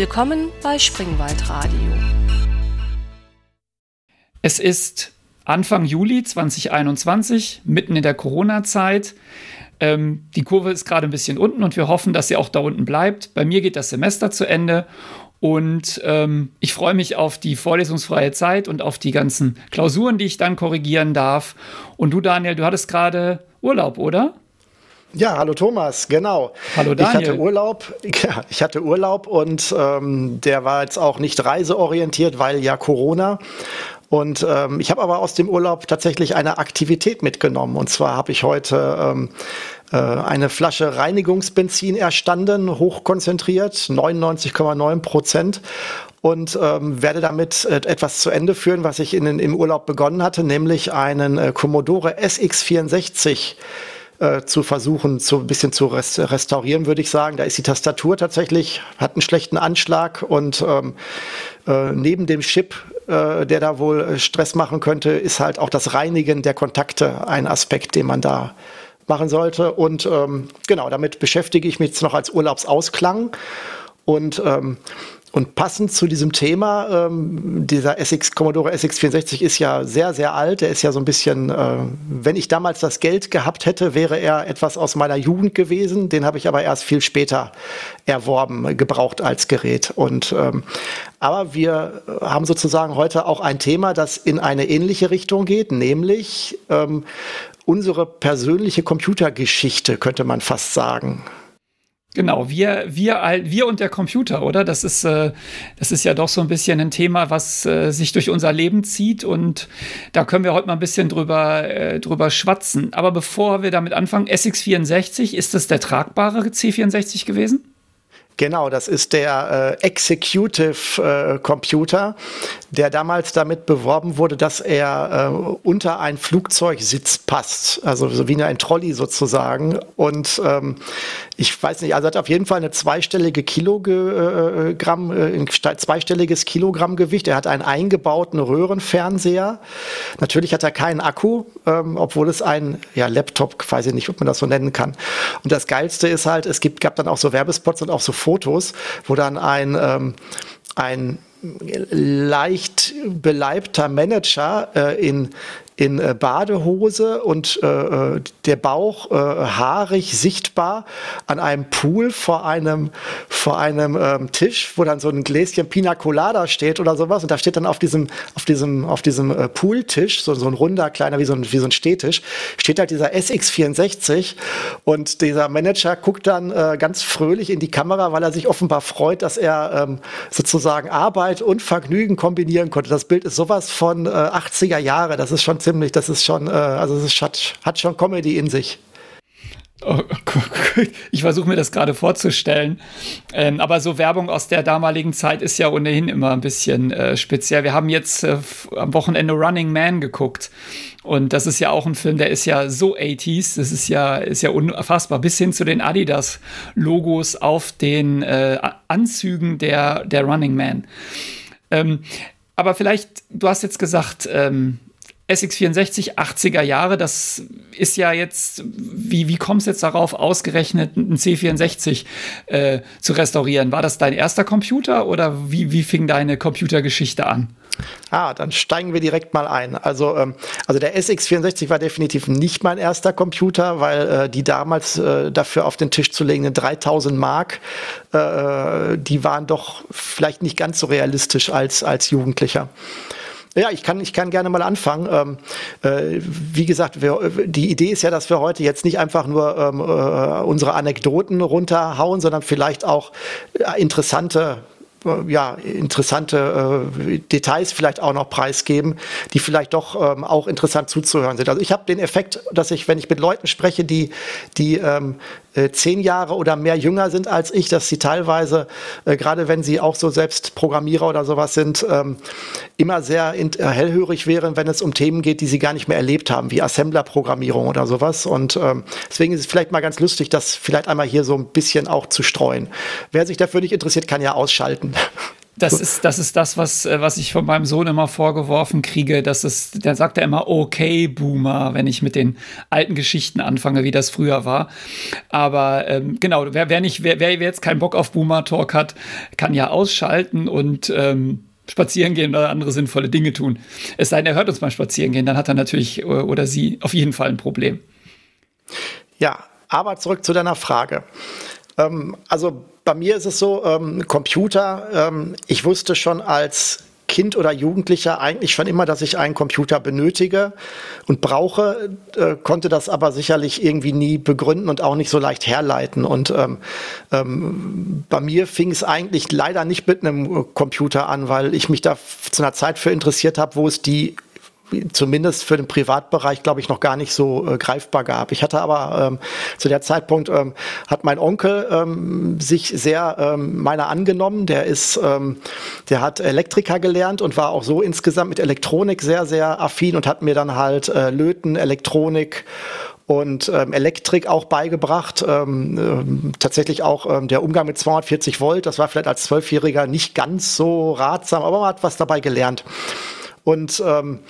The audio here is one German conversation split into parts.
Willkommen bei Springwald Radio. Es ist Anfang Juli 2021, mitten in der Corona-Zeit. Ähm, die Kurve ist gerade ein bisschen unten und wir hoffen, dass sie auch da unten bleibt. Bei mir geht das Semester zu Ende und ähm, ich freue mich auf die vorlesungsfreie Zeit und auf die ganzen Klausuren, die ich dann korrigieren darf. Und du, Daniel, du hattest gerade Urlaub, oder? Ja, hallo Thomas, genau. Hallo Daniel. Ich hatte Urlaub, ja, ich hatte Urlaub und ähm, der war jetzt auch nicht reiseorientiert, weil ja Corona. Und ähm, ich habe aber aus dem Urlaub tatsächlich eine Aktivität mitgenommen. Und zwar habe ich heute ähm, äh, eine Flasche Reinigungsbenzin erstanden, hochkonzentriert, 99,9 Prozent und ähm, werde damit äh, etwas zu Ende führen, was ich in, im Urlaub begonnen hatte, nämlich einen äh, Commodore SX64 äh, zu versuchen, so ein bisschen zu restaurieren, würde ich sagen. Da ist die Tastatur tatsächlich, hat einen schlechten Anschlag und ähm, äh, neben dem Chip äh, der da wohl äh, Stress machen könnte, ist halt auch das Reinigen der Kontakte ein Aspekt, den man da machen sollte. Und ähm, genau, damit beschäftige ich mich jetzt noch als Urlaubsausklang. Und ähm, und passend zu diesem Thema, ähm, dieser SX, Commodore SX64 ist ja sehr, sehr alt. Der ist ja so ein bisschen, äh, wenn ich damals das Geld gehabt hätte, wäre er etwas aus meiner Jugend gewesen. Den habe ich aber erst viel später erworben, gebraucht als Gerät. Und, ähm, aber wir haben sozusagen heute auch ein Thema, das in eine ähnliche Richtung geht, nämlich ähm, unsere persönliche Computergeschichte, könnte man fast sagen. Genau, wir, wir, wir und der Computer, oder? Das ist, äh, das ist ja doch so ein bisschen ein Thema, was äh, sich durch unser Leben zieht und da können wir heute mal ein bisschen drüber, äh, drüber schwatzen. Aber bevor wir damit anfangen, SX64, ist das der tragbare C64 gewesen? Genau, das ist der äh, Executive äh, Computer, der damals damit beworben wurde, dass er äh, unter ein Flugzeugsitz passt, also so wie ein Trolley sozusagen. Und ähm, ich weiß nicht, also hat auf jeden Fall eine zweistellige Kilogramm, äh, ein zweistelliges Kilogrammgewicht. Er hat einen eingebauten Röhrenfernseher. Natürlich hat er keinen Akku, ähm, obwohl es ein ja, Laptop, weiß ich nicht, ob man das so nennen kann. Und das Geilste ist halt, es gibt, gab dann auch so Werbespots und auch so Fotos, wo dann ein, ähm, ein leicht beleibter Manager äh, in in äh, Badehose und äh, äh, der Bauch äh, haarig sichtbar an einem Pool vor einem, vor einem ähm, Tisch, wo dann so ein Gläschen Pina Colada steht oder sowas. Und da steht dann auf diesem, auf diesem, auf diesem äh, Pooltisch, so, so ein runder, kleiner, wie so ein, wie so ein Stehtisch, steht halt dieser SX64 und dieser Manager guckt dann äh, ganz fröhlich in die Kamera, weil er sich offenbar freut, dass er ähm, sozusagen Arbeit und Vergnügen kombinieren konnte. Das Bild ist sowas von äh, 80er Jahre, das ist schon ziemlich, das ist schon, äh, also es hat, hat schon Comedy in sich. Oh, ich versuche mir das gerade vorzustellen. Ähm, aber so Werbung aus der damaligen Zeit ist ja ohnehin immer ein bisschen äh, speziell. Wir haben jetzt äh, am Wochenende Running Man geguckt. Und das ist ja auch ein Film, der ist ja so 80s. Das ist ja, ist ja unfassbar. Bis hin zu den Adidas-Logos auf den äh, Anzügen der, der Running Man. Ähm, aber vielleicht, du hast jetzt gesagt, ähm, SX64 80er Jahre, das ist ja jetzt, wie, wie kommst du jetzt darauf, ausgerechnet einen C64 äh, zu restaurieren? War das dein erster Computer oder wie, wie fing deine Computergeschichte an? Ah, dann steigen wir direkt mal ein. Also, ähm, also der SX64 war definitiv nicht mein erster Computer, weil äh, die damals äh, dafür auf den Tisch zu legenden 3000 Mark, äh, die waren doch vielleicht nicht ganz so realistisch als, als Jugendlicher. Ja, ich kann, ich kann gerne mal anfangen. Ähm, äh, wie gesagt, wir, die Idee ist ja, dass wir heute jetzt nicht einfach nur ähm, äh, unsere Anekdoten runterhauen, sondern vielleicht auch äh, interessante äh, ja, interessante äh, Details vielleicht auch noch preisgeben, die vielleicht doch ähm, auch interessant zuzuhören sind. Also ich habe den Effekt, dass ich, wenn ich mit Leuten spreche, die, die ähm, äh, zehn Jahre oder mehr jünger sind als ich, dass sie teilweise, äh, gerade wenn sie auch so selbst Programmierer oder sowas sind, ähm, immer sehr in, äh, hellhörig wären, wenn es um Themen geht, die sie gar nicht mehr erlebt haben, wie Assembler-Programmierung oder sowas. Und ähm, deswegen ist es vielleicht mal ganz lustig, das vielleicht einmal hier so ein bisschen auch zu streuen. Wer sich dafür nicht interessiert, kann ja ausschalten. Das ist, das ist das, was, äh, was ich von meinem Sohn immer vorgeworfen kriege. Das ist, der sagt ja immer, okay, Boomer, wenn ich mit den alten Geschichten anfange, wie das früher war. Aber ähm, genau, wer, wer nicht, wer, wer jetzt keinen Bock auf Boomer-Talk hat, kann ja ausschalten und ähm, spazieren gehen oder andere sinnvolle Dinge tun. Es sei denn, er hört uns mal spazieren gehen, dann hat er natürlich äh, oder sie auf jeden Fall ein Problem. Ja, aber zurück zu deiner Frage. Ähm, also bei mir ist es so, ähm, Computer, ähm, ich wusste schon als Kind oder Jugendlicher eigentlich schon immer, dass ich einen Computer benötige und brauche, äh, konnte das aber sicherlich irgendwie nie begründen und auch nicht so leicht herleiten. Und ähm, ähm, bei mir fing es eigentlich leider nicht mit einem Computer an, weil ich mich da zu einer Zeit für interessiert habe, wo es die zumindest für den Privatbereich, glaube ich, noch gar nicht so äh, greifbar gab. Ich hatte aber ähm, zu der Zeitpunkt ähm, hat mein Onkel ähm, sich sehr ähm, meiner angenommen. Der ist, ähm, der hat Elektriker gelernt und war auch so insgesamt mit Elektronik sehr, sehr affin und hat mir dann halt äh, Löten, Elektronik und ähm, Elektrik auch beigebracht. Ähm, ähm, tatsächlich auch ähm, der Umgang mit 240 Volt. Das war vielleicht als Zwölfjähriger nicht ganz so ratsam, aber man hat was dabei gelernt. Und ähm,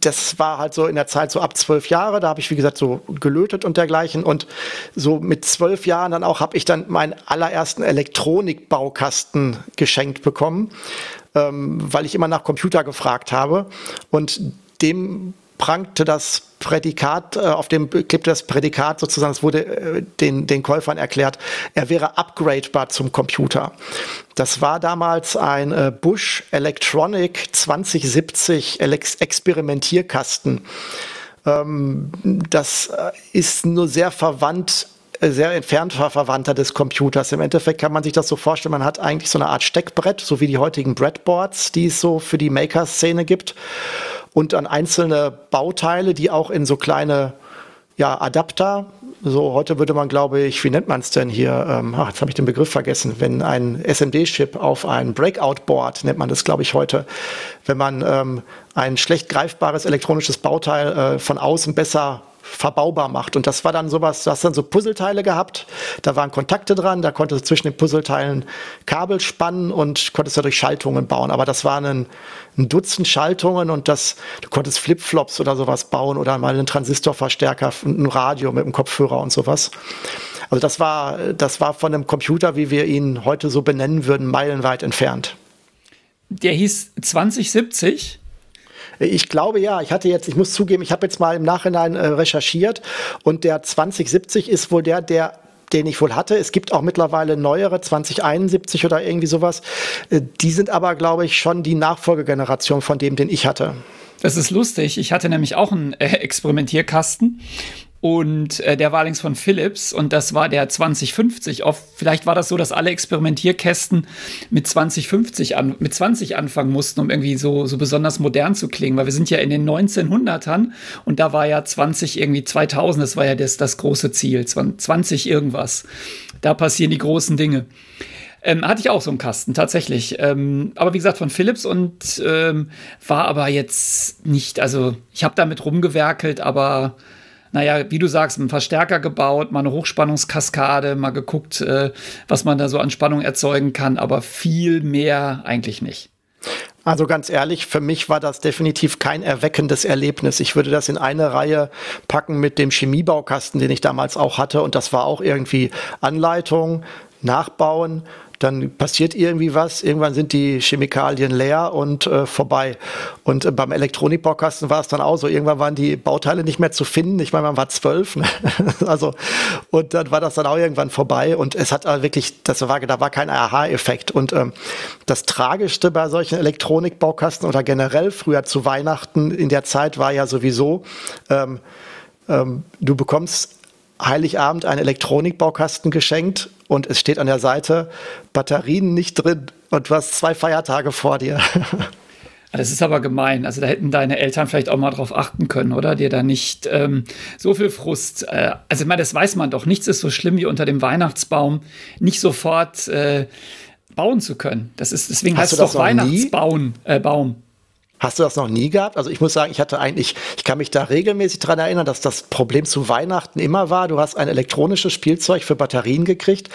das war halt so in der Zeit so ab zwölf Jahre, da habe ich wie gesagt so gelötet und dergleichen. Und so mit zwölf Jahren dann auch habe ich dann meinen allerersten Elektronikbaukasten geschenkt bekommen, ähm, weil ich immer nach Computer gefragt habe. Und dem prangte das Prädikat, äh, auf dem klebte das Prädikat sozusagen, es wurde äh, den, den Käufern erklärt, er wäre upgradebar zum Computer. Das war damals ein äh, Bush Electronic 2070 Experimentierkasten. Ähm, das ist nur sehr verwandt sehr entfernt Verwandter des Computers. Im Endeffekt kann man sich das so vorstellen, man hat eigentlich so eine Art Steckbrett, so wie die heutigen Breadboards, die es so für die Maker-Szene gibt und an einzelne Bauteile, die auch in so kleine ja, Adapter, so heute würde man, glaube ich, wie nennt man es denn hier? Ähm, ach, jetzt habe ich den Begriff vergessen. Wenn ein SMD-Chip auf ein Breakout-Board, nennt man das, glaube ich, heute, wenn man ähm, ein schlecht greifbares elektronisches Bauteil äh, von außen besser verbaubar macht. Und das war dann sowas, du hast dann so Puzzleteile gehabt, da waren Kontakte dran, da konntest du zwischen den Puzzleteilen Kabel spannen und konntest dadurch Schaltungen bauen. Aber das waren ein, ein Dutzend Schaltungen und das, du konntest Flipflops oder sowas bauen oder mal einen Transistorverstärker, ein Radio mit einem Kopfhörer und sowas. Also das war, das war von einem Computer, wie wir ihn heute so benennen würden, meilenweit entfernt. Der hieß 2070? Ich glaube ja, ich hatte jetzt, ich muss zugeben, ich habe jetzt mal im Nachhinein äh, recherchiert und der 2070 ist wohl der, der den ich wohl hatte. Es gibt auch mittlerweile neuere, 2071 oder irgendwie sowas. Äh, die sind aber, glaube ich, schon die Nachfolgegeneration von dem, den ich hatte. Das ist lustig. Ich hatte nämlich auch einen äh, Experimentierkasten und äh, der war allerdings von Philips und das war der 2050. Oft, vielleicht war das so, dass alle Experimentierkästen mit 2050 an, mit 20 anfangen mussten, um irgendwie so, so besonders modern zu klingen, weil wir sind ja in den 1900ern und da war ja 20 irgendwie 2000, das war ja das, das große Ziel, 20 irgendwas. Da passieren die großen Dinge. Ähm, hatte ich auch so einen Kasten, tatsächlich. Ähm, aber wie gesagt, von Philips und ähm, war aber jetzt nicht, also ich habe damit rumgewerkelt, aber naja, wie du sagst, einen Verstärker gebaut, mal eine Hochspannungskaskade, mal geguckt, äh, was man da so an Spannung erzeugen kann, aber viel mehr eigentlich nicht. Also ganz ehrlich, für mich war das definitiv kein erweckendes Erlebnis. Ich würde das in eine Reihe packen mit dem Chemiebaukasten, den ich damals auch hatte. Und das war auch irgendwie Anleitung, Nachbauen, dann passiert irgendwie was, irgendwann sind die Chemikalien leer und äh, vorbei. Und äh, beim Elektronikbaukasten war es dann auch so, irgendwann waren die Bauteile nicht mehr zu finden. Ich meine, man war zwölf, ne? also und dann war das dann auch irgendwann vorbei und es hat äh, wirklich, das war, da war kein Aha-Effekt. Und ähm, das Tragischste bei solchen Elektronikbaukasten oder generell früher zu Weihnachten in der Zeit war ja sowieso, ähm, ähm, du bekommst Heiligabend einen Elektronikbaukasten geschenkt und es steht an der Seite Batterien nicht drin und du hast zwei Feiertage vor dir. Das ist aber gemein. Also da hätten deine Eltern vielleicht auch mal drauf achten können, oder? Dir da nicht ähm, so viel Frust. Äh, also ich meine, das weiß man doch. Nichts ist so schlimm wie unter dem Weihnachtsbaum nicht sofort äh, bauen zu können. Das ist deswegen Hast heißt es doch Weihnachtsbaum. Äh, Baum. Hast du das noch nie gehabt? Also ich muss sagen, ich hatte eigentlich, ich kann mich da regelmäßig dran erinnern, dass das Problem zu Weihnachten immer war, du hast ein elektronisches Spielzeug für Batterien gekriegt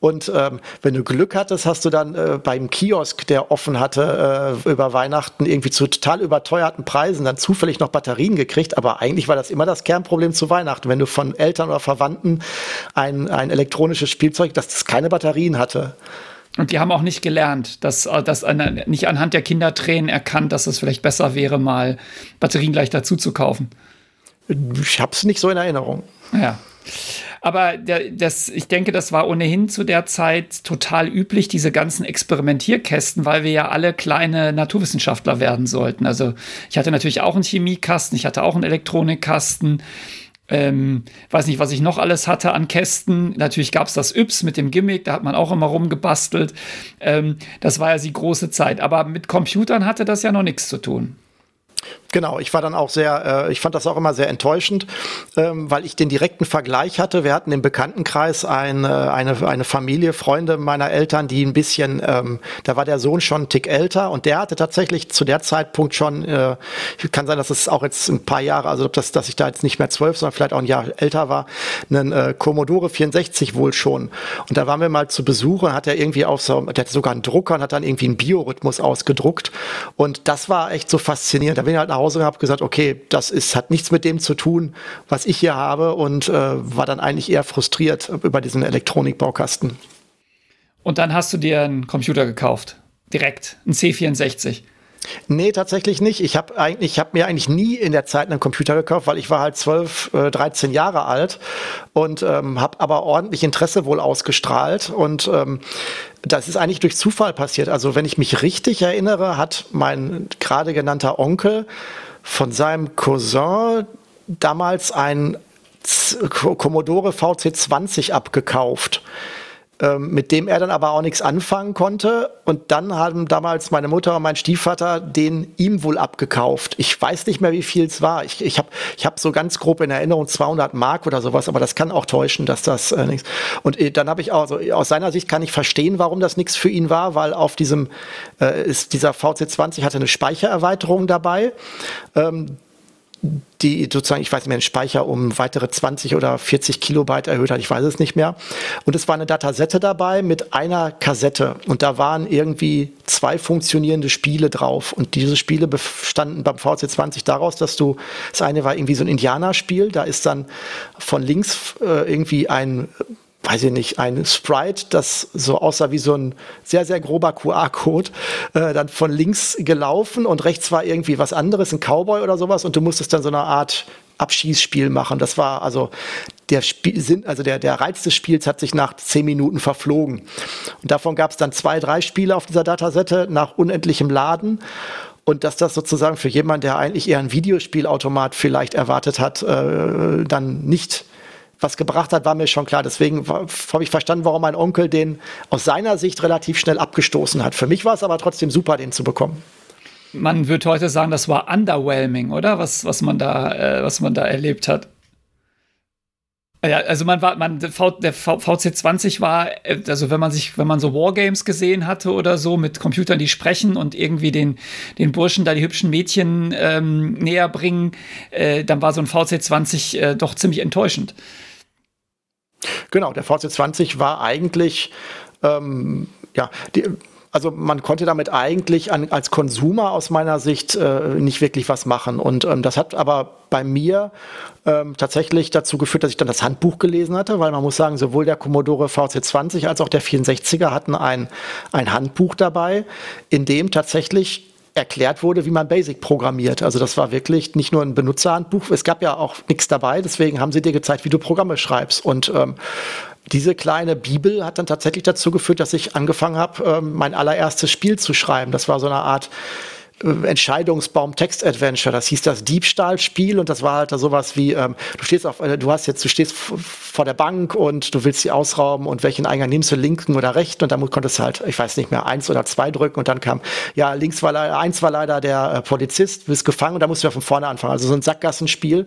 und ähm, wenn du Glück hattest, hast du dann äh, beim Kiosk, der offen hatte, äh, über Weihnachten irgendwie zu total überteuerten Preisen dann zufällig noch Batterien gekriegt, aber eigentlich war das immer das Kernproblem zu Weihnachten, wenn du von Eltern oder Verwandten ein, ein elektronisches Spielzeug, das, das keine Batterien hatte. Und die haben auch nicht gelernt, dass, äh, dass eine, nicht anhand der Kindertränen erkannt, dass es vielleicht besser wäre, mal Batterien gleich dazu zu kaufen. Ich habe es nicht so in Erinnerung. Ja. Aber der, das, ich denke, das war ohnehin zu der Zeit total üblich, diese ganzen Experimentierkästen, weil wir ja alle kleine Naturwissenschaftler werden sollten. Also ich hatte natürlich auch einen Chemiekasten, ich hatte auch einen Elektronikkasten. Ähm, weiß nicht, was ich noch alles hatte an Kästen. Natürlich gab es das Yps mit dem Gimmick, da hat man auch immer rumgebastelt. Ähm, das war ja die große Zeit. Aber mit Computern hatte das ja noch nichts zu tun. Genau, ich war dann auch sehr, äh, ich fand das auch immer sehr enttäuschend, ähm, weil ich den direkten Vergleich hatte. Wir hatten im Bekanntenkreis eine, eine, eine Familie, Freunde meiner Eltern, die ein bisschen, ähm, da war der Sohn schon ein Tick älter und der hatte tatsächlich zu der Zeitpunkt schon, äh, kann sein, dass es auch jetzt ein paar Jahre, also dass, dass ich da jetzt nicht mehr zwölf, sondern vielleicht auch ein Jahr älter war, einen äh, Commodore 64 wohl schon. Und da waren wir mal zu Besuch und hat er irgendwie auf so, der hatte sogar einen Drucker und hat dann irgendwie einen Biorhythmus ausgedruckt. Und das war echt so faszinierend. Da bin ich halt nach Hause und habe gesagt, okay, das ist, hat nichts mit dem zu tun, was ich hier habe und äh, war dann eigentlich eher frustriert über diesen Elektronikbaukasten. Und dann hast du dir einen Computer gekauft. Direkt, ein C64. Nee, tatsächlich nicht. Ich habe eigentlich, ich habe mir eigentlich nie in der Zeit einen Computer gekauft, weil ich war halt 12, äh, 13 Jahre alt und ähm, habe aber ordentlich Interesse wohl ausgestrahlt und ähm, das ist eigentlich durch Zufall passiert. Also wenn ich mich richtig erinnere, hat mein gerade genannter Onkel von seinem Cousin damals ein Commodore VC20 abgekauft mit dem er dann aber auch nichts anfangen konnte. Und dann haben damals meine Mutter und mein Stiefvater den ihm wohl abgekauft. Ich weiß nicht mehr, wie viel es war. Ich, ich habe ich hab so ganz grob in Erinnerung 200 Mark oder sowas, aber das kann auch täuschen, dass das äh, nichts. Und äh, dann habe ich auch, also aus seiner Sicht kann ich verstehen, warum das nichts für ihn war, weil auf diesem äh, ist dieser VC20 hatte eine Speichererweiterung dabei. Ähm, die sozusagen, ich weiß nicht mehr, den Speicher um weitere 20 oder 40 Kilobyte erhöht hat, ich weiß es nicht mehr. Und es war eine Datasette dabei mit einer Kassette. Und da waren irgendwie zwei funktionierende Spiele drauf. Und diese Spiele bestanden beim VC20 daraus, dass du, das eine war irgendwie so ein Indianerspiel, da ist dann von links äh, irgendwie ein weiß ich nicht, ein Sprite, das so aussah wie so ein sehr, sehr grober QR-Code, äh, dann von links gelaufen und rechts war irgendwie was anderes, ein Cowboy oder sowas und du musstest dann so eine Art Abschießspiel machen. Das war also der Spiel, also der, der Reiz des Spiels hat sich nach zehn Minuten verflogen. Und davon gab es dann zwei, drei Spiele auf dieser Datasette nach unendlichem Laden. Und dass das sozusagen für jemanden, der eigentlich eher ein Videospielautomat vielleicht erwartet hat, äh, dann nicht was gebracht hat, war mir schon klar. Deswegen habe ich verstanden, warum mein Onkel den aus seiner Sicht relativ schnell abgestoßen hat. Für mich war es aber trotzdem super, den zu bekommen. Man würde heute sagen, das war underwhelming, oder? Was, was, man, da, äh, was man da erlebt hat. Ja, also man war, man, der v, VC20 war, äh, also wenn man sich, wenn man so Wargames gesehen hatte oder so mit Computern, die sprechen und irgendwie den, den Burschen da die hübschen Mädchen ähm, näher bringen, äh, dann war so ein VC20 äh, doch ziemlich enttäuschend. Genau, der VC20 war eigentlich, ähm, ja, die, also man konnte damit eigentlich an, als Konsumer aus meiner Sicht äh, nicht wirklich was machen. Und ähm, das hat aber bei mir ähm, tatsächlich dazu geführt, dass ich dann das Handbuch gelesen hatte, weil man muss sagen, sowohl der Commodore VC20 als auch der 64er hatten ein, ein Handbuch dabei, in dem tatsächlich erklärt wurde, wie man Basic programmiert. Also das war wirklich nicht nur ein Benutzerhandbuch, es gab ja auch nichts dabei, deswegen haben sie dir gezeigt, wie du Programme schreibst. Und ähm, diese kleine Bibel hat dann tatsächlich dazu geführt, dass ich angefangen habe, ähm, mein allererstes Spiel zu schreiben. Das war so eine Art Entscheidungsbaum Text Adventure. Das hieß das Diebstahlspiel und das war halt sowas wie, ähm, du stehst auf, äh, du hast jetzt, du stehst vor der Bank und du willst sie ausrauben und welchen Eingang nimmst du, linken oder rechten und dann konntest du halt, ich weiß nicht mehr, eins oder zwei drücken und dann kam, ja, links war leider, eins war leider der äh, Polizist, du bist gefangen und da musst du ja von vorne anfangen. Also so ein Sackgassenspiel,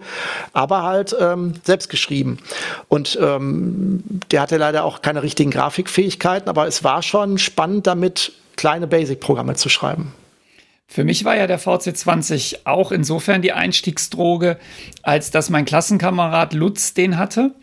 aber halt ähm, selbst geschrieben. Und ähm, der hatte leider auch keine richtigen Grafikfähigkeiten, aber es war schon spannend damit, kleine Basic-Programme zu schreiben. Für mich war ja der VC20 auch insofern die Einstiegsdroge, als dass mein Klassenkamerad Lutz den hatte.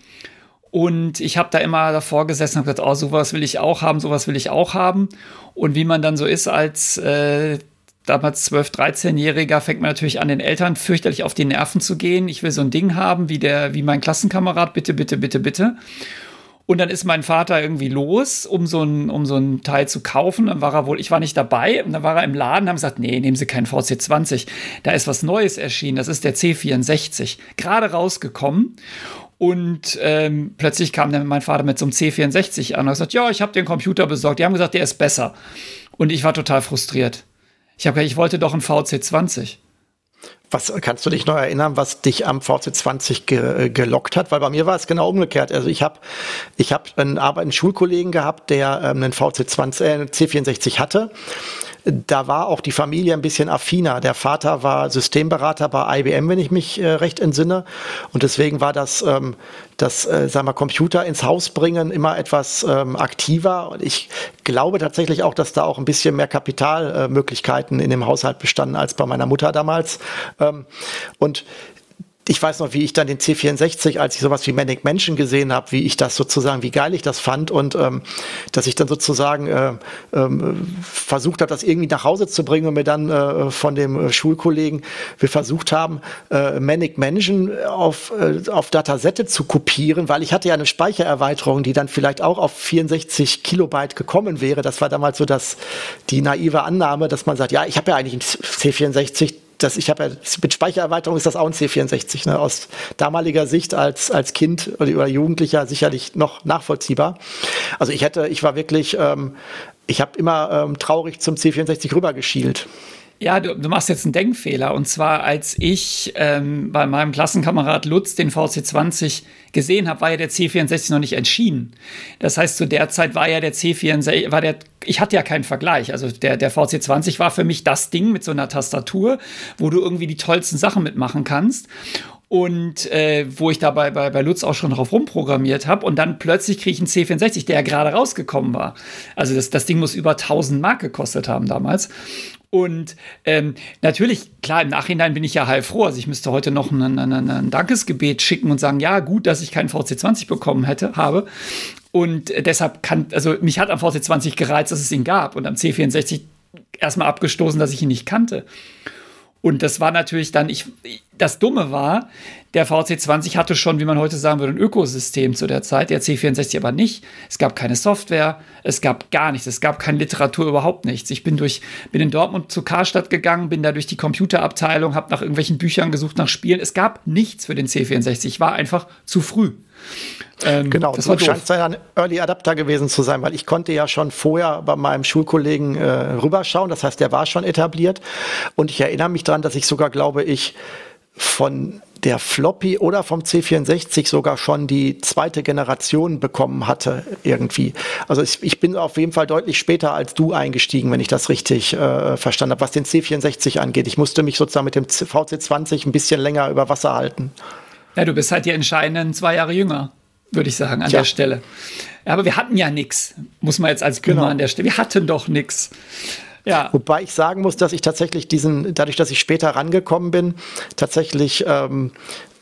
Und ich habe da immer davor gesessen und gesagt, oh, sowas will ich auch haben, sowas will ich auch haben. Und wie man dann so ist als äh, damals 12-, 13-Jähriger, fängt man natürlich an, den Eltern fürchterlich auf die Nerven zu gehen. Ich will so ein Ding haben, wie, der, wie mein Klassenkamerad, bitte, bitte, bitte, bitte. Und dann ist mein Vater irgendwie los, um so ein, um so ein Teil zu kaufen. Dann war er wohl, ich war nicht dabei, und dann war er im Laden, haben gesagt, nee, nehmen Sie keinen VC20. Da ist was Neues erschienen, das ist der C64. Gerade rausgekommen. Und ähm, plötzlich kam dann mein Vater mit so einem C64 an und hat gesagt, ja, ich habe den Computer besorgt. Die haben gesagt, der ist besser. Und ich war total frustriert. Ich habe gesagt, ich wollte doch einen VC20. Was kannst du dich noch erinnern, was dich am VC20 ge, gelockt hat? Weil bei mir war es genau umgekehrt. Also ich habe ich hab einen, einen Schulkollegen gehabt, der ähm, einen VC20, äh, C64 hatte da war auch die Familie ein bisschen affiner. Der Vater war Systemberater bei IBM, wenn ich mich äh, recht entsinne. Und deswegen war das, ähm, das äh, sagen wir, Computer ins Haus bringen immer etwas ähm, aktiver. Und ich glaube tatsächlich auch, dass da auch ein bisschen mehr Kapitalmöglichkeiten äh, in dem Haushalt bestanden als bei meiner Mutter damals. Ähm, und ich weiß noch, wie ich dann den C64, als ich sowas wie Manic Mansion gesehen habe, wie ich das sozusagen, wie geil ich das fand und ähm, dass ich dann sozusagen äh, ähm, versucht habe, das irgendwie nach Hause zu bringen und mir dann äh, von dem äh, Schulkollegen wir versucht haben, äh, Manic Mansion auf, äh, auf Datasette zu kopieren, weil ich hatte ja eine Speichererweiterung, die dann vielleicht auch auf 64 Kilobyte gekommen wäre. Das war damals so das, die naive Annahme, dass man sagt, ja, ich habe ja eigentlich ein C64, das, ich habe ja, mit Speichererweiterung ist das auch ein C64, ne, aus damaliger Sicht als, als Kind oder, Jugendlicher sicherlich noch nachvollziehbar. Also ich hätte, ich war wirklich, ähm, ich habe immer ähm, traurig zum C64 rübergeschielt. Ja, du, du, machst jetzt einen Denkfehler. Und zwar, als ich ähm, bei meinem Klassenkamerad Lutz den VC20 gesehen habe, war ja der C64 noch nicht entschieden. Das heißt, zu der Zeit war ja der C64, war der, ich hatte ja keinen Vergleich. Also der, der VC20 war für mich das Ding mit so einer Tastatur, wo du irgendwie die tollsten Sachen mitmachen kannst und äh, wo ich dabei bei, bei Lutz auch schon drauf rumprogrammiert habe und dann plötzlich kriege ich einen C64, der ja gerade rausgekommen war. Also das, das Ding muss über 1000 Mark gekostet haben damals und ähm, natürlich, klar, im Nachhinein bin ich ja heilfroh. Also ich müsste heute noch ein, ein, ein Dankesgebet schicken und sagen, ja, gut, dass ich keinen VC20 bekommen hätte, habe. Und deshalb kann, also mich hat am VC20 gereizt, dass es ihn gab und am C64 erstmal abgestoßen, dass ich ihn nicht kannte. Und das war natürlich dann, ich, das Dumme war, der VC20 hatte schon, wie man heute sagen würde, ein Ökosystem zu der Zeit, der C64 aber nicht. Es gab keine Software, es gab gar nichts, es gab keine Literatur, überhaupt nichts. Ich bin durch, bin in Dortmund zu Karstadt gegangen, bin da durch die Computerabteilung, habe nach irgendwelchen Büchern gesucht, nach Spielen. Es gab nichts für den C64, ich war einfach zu früh. Ähm, genau, das war scheint ein Early Adapter gewesen zu sein, weil ich konnte ja schon vorher bei meinem Schulkollegen äh, rüberschauen. Das heißt, der war schon etabliert. Und ich erinnere mich daran, dass ich sogar, glaube ich, von der Floppy oder vom C64 sogar schon die zweite Generation bekommen hatte irgendwie. Also ich, ich bin auf jeden Fall deutlich später als du eingestiegen, wenn ich das richtig äh, verstanden habe, was den C64 angeht. Ich musste mich sozusagen mit dem VC20 ein bisschen länger über Wasser halten. Ja, du bist halt die entscheidenden zwei Jahre jünger würde ich sagen, an ja. der Stelle. Ja, aber wir hatten ja nichts, muss man jetzt als Boomer genau. an der Stelle. Wir hatten doch nichts. Ja. Wobei ich sagen muss, dass ich tatsächlich diesen, dadurch, dass ich später rangekommen bin, tatsächlich ähm,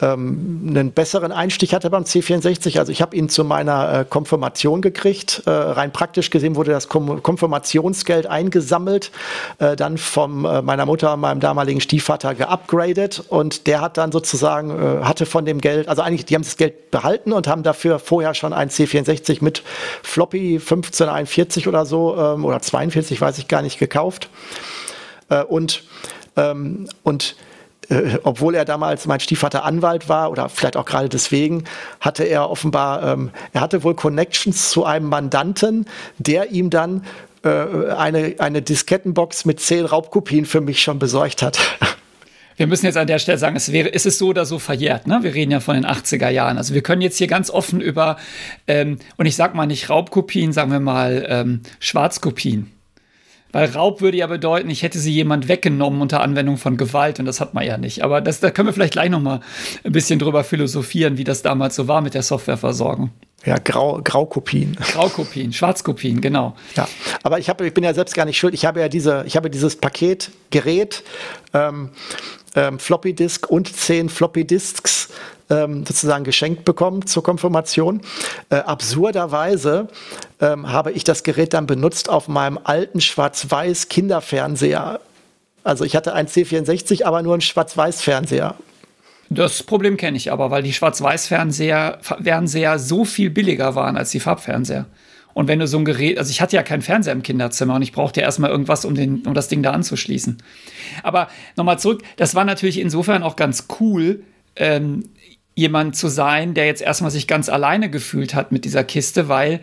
ähm, einen besseren Einstieg hatte beim C64. Also ich habe ihn zu meiner äh, Konfirmation gekriegt. Äh, rein praktisch gesehen wurde das Kom Konfirmationsgeld eingesammelt, äh, dann von äh, meiner Mutter meinem damaligen Stiefvater geupgradet und der hat dann sozusagen, äh, hatte von dem Geld, also eigentlich, die haben das Geld behalten und haben dafür vorher schon ein C64 mit Floppy 1541 oder so ähm, oder 42, weiß ich gar nicht, gekauft. Äh, und ähm, und äh, obwohl er damals mein Stiefvater Anwalt war oder vielleicht auch gerade deswegen, hatte er offenbar, ähm, er hatte wohl Connections zu einem Mandanten, der ihm dann äh, eine, eine Diskettenbox mit zehn Raubkopien für mich schon besorgt hat. Wir müssen jetzt an der Stelle sagen, es wäre, ist es so oder so verjährt, ne? Wir reden ja von den 80er Jahren. Also wir können jetzt hier ganz offen über, ähm, und ich sag mal nicht Raubkopien, sagen wir mal ähm, Schwarzkopien weil Raub würde ja bedeuten, ich hätte sie jemand weggenommen unter Anwendung von Gewalt und das hat man ja nicht. Aber das, da können wir vielleicht gleich noch mal ein bisschen drüber philosophieren, wie das damals so war mit der Softwareversorgung. Ja, Grau, Graukopien. Graukopien, Schwarzkopien, genau. Ja, aber ich, hab, ich bin ja selbst gar nicht schuld. Ich habe ja diese, ich habe dieses Paket, Gerät, ähm, ähm, Floppy Disk und zehn Floppy Disks ähm, sozusagen geschenkt bekommen zur Konfirmation. Äh, absurderweise ähm, habe ich das Gerät dann benutzt auf meinem alten Schwarz-Weiß Kinderfernseher. Also ich hatte ein C64, aber nur einen Schwarz-Weiß-Fernseher. Das Problem kenne ich aber, weil die Schwarz-Weiß-Fernseher Fernseher so viel billiger waren als die Farbfernseher. Und wenn du so ein Gerät, also ich hatte ja keinen Fernseher im Kinderzimmer und ich brauchte ja erstmal irgendwas, um, den, um das Ding da anzuschließen. Aber nochmal zurück, das war natürlich insofern auch ganz cool, ähm, jemand zu sein, der jetzt erstmal sich ganz alleine gefühlt hat mit dieser Kiste, weil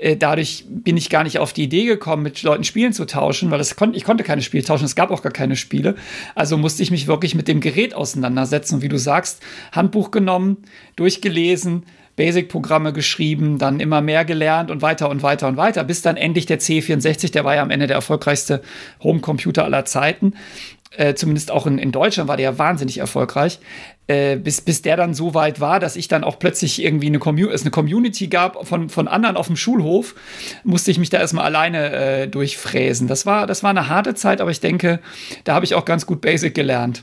äh, dadurch bin ich gar nicht auf die Idee gekommen, mit Leuten Spielen zu tauschen, weil kon ich konnte keine Spiele tauschen, es gab auch gar keine Spiele. Also musste ich mich wirklich mit dem Gerät auseinandersetzen wie du sagst, Handbuch genommen, durchgelesen, Basic-Programme geschrieben, dann immer mehr gelernt und weiter und weiter und weiter, bis dann endlich der C64, der war ja am Ende der erfolgreichste Homecomputer aller Zeiten, äh, zumindest auch in, in Deutschland war der ja wahnsinnig erfolgreich, äh, bis, bis der dann so weit war, dass ich dann auch plötzlich irgendwie eine, Commu es eine Community gab von, von anderen auf dem Schulhof, musste ich mich da erstmal alleine äh, durchfräsen. Das war, das war eine harte Zeit, aber ich denke, da habe ich auch ganz gut Basic gelernt.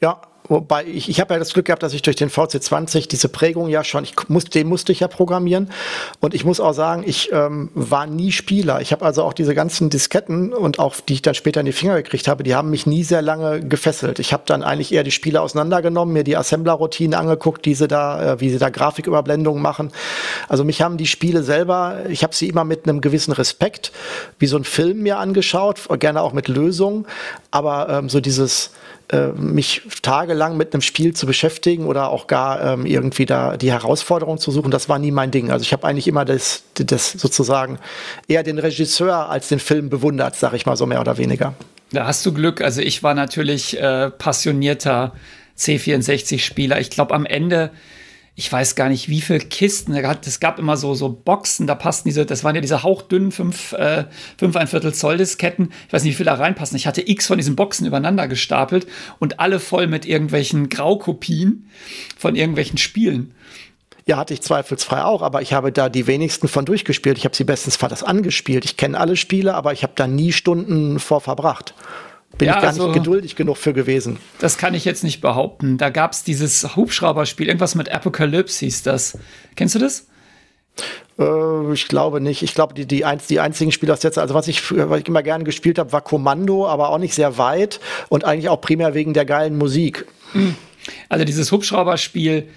Ja, Wobei ich, ich habe ja das Glück gehabt, dass ich durch den VC20 diese Prägung ja schon, ich muss, den musste ich ja programmieren. Und ich muss auch sagen, ich ähm, war nie Spieler. Ich habe also auch diese ganzen Disketten und auch die ich dann später in die Finger gekriegt habe, die haben mich nie sehr lange gefesselt. Ich habe dann eigentlich eher die Spiele auseinandergenommen, mir die Assembler-Routinen angeguckt, die sie da, äh, wie sie da Grafiküberblendungen machen. Also mich haben die Spiele selber, ich habe sie immer mit einem gewissen Respekt, wie so ein Film mir angeschaut, gerne auch mit Lösungen. Aber ähm, so dieses äh, mich tagelang mit einem Spiel zu beschäftigen oder auch gar ähm, irgendwie da die Herausforderung zu suchen, das war nie mein Ding. Also ich habe eigentlich immer das, das sozusagen eher den Regisseur als den Film bewundert, sag ich mal so mehr oder weniger. Da hast du Glück. Also ich war natürlich äh, passionierter C64-Spieler. Ich glaube, am Ende ich weiß gar nicht, wie viele Kisten. Es gab immer so, so Boxen, da passten diese, das waren ja diese hauchdünnen 5, äh, 5 ein Viertel Zoll Disketten. Ich weiß nicht, wie viele da reinpassen. Ich hatte x von diesen Boxen übereinander gestapelt und alle voll mit irgendwelchen Graukopien von irgendwelchen Spielen. Ja, hatte ich zweifelsfrei auch, aber ich habe da die wenigsten von durchgespielt. Ich habe sie bestens das angespielt. Ich kenne alle Spiele, aber ich habe da nie Stunden vor verbracht bin ja, ich gar also, nicht geduldig genug für gewesen. Das kann ich jetzt nicht behaupten. Da gab es dieses Hubschrauberspiel, irgendwas mit Apocalypse hieß das. Kennst du das? Äh, ich glaube nicht. Ich glaube, die, die, einz, die einzigen Spiele aus jetzt, also was ich, was ich immer gerne gespielt habe, war Kommando, aber auch nicht sehr weit und eigentlich auch primär wegen der geilen Musik. Also dieses Hubschrauberspiel,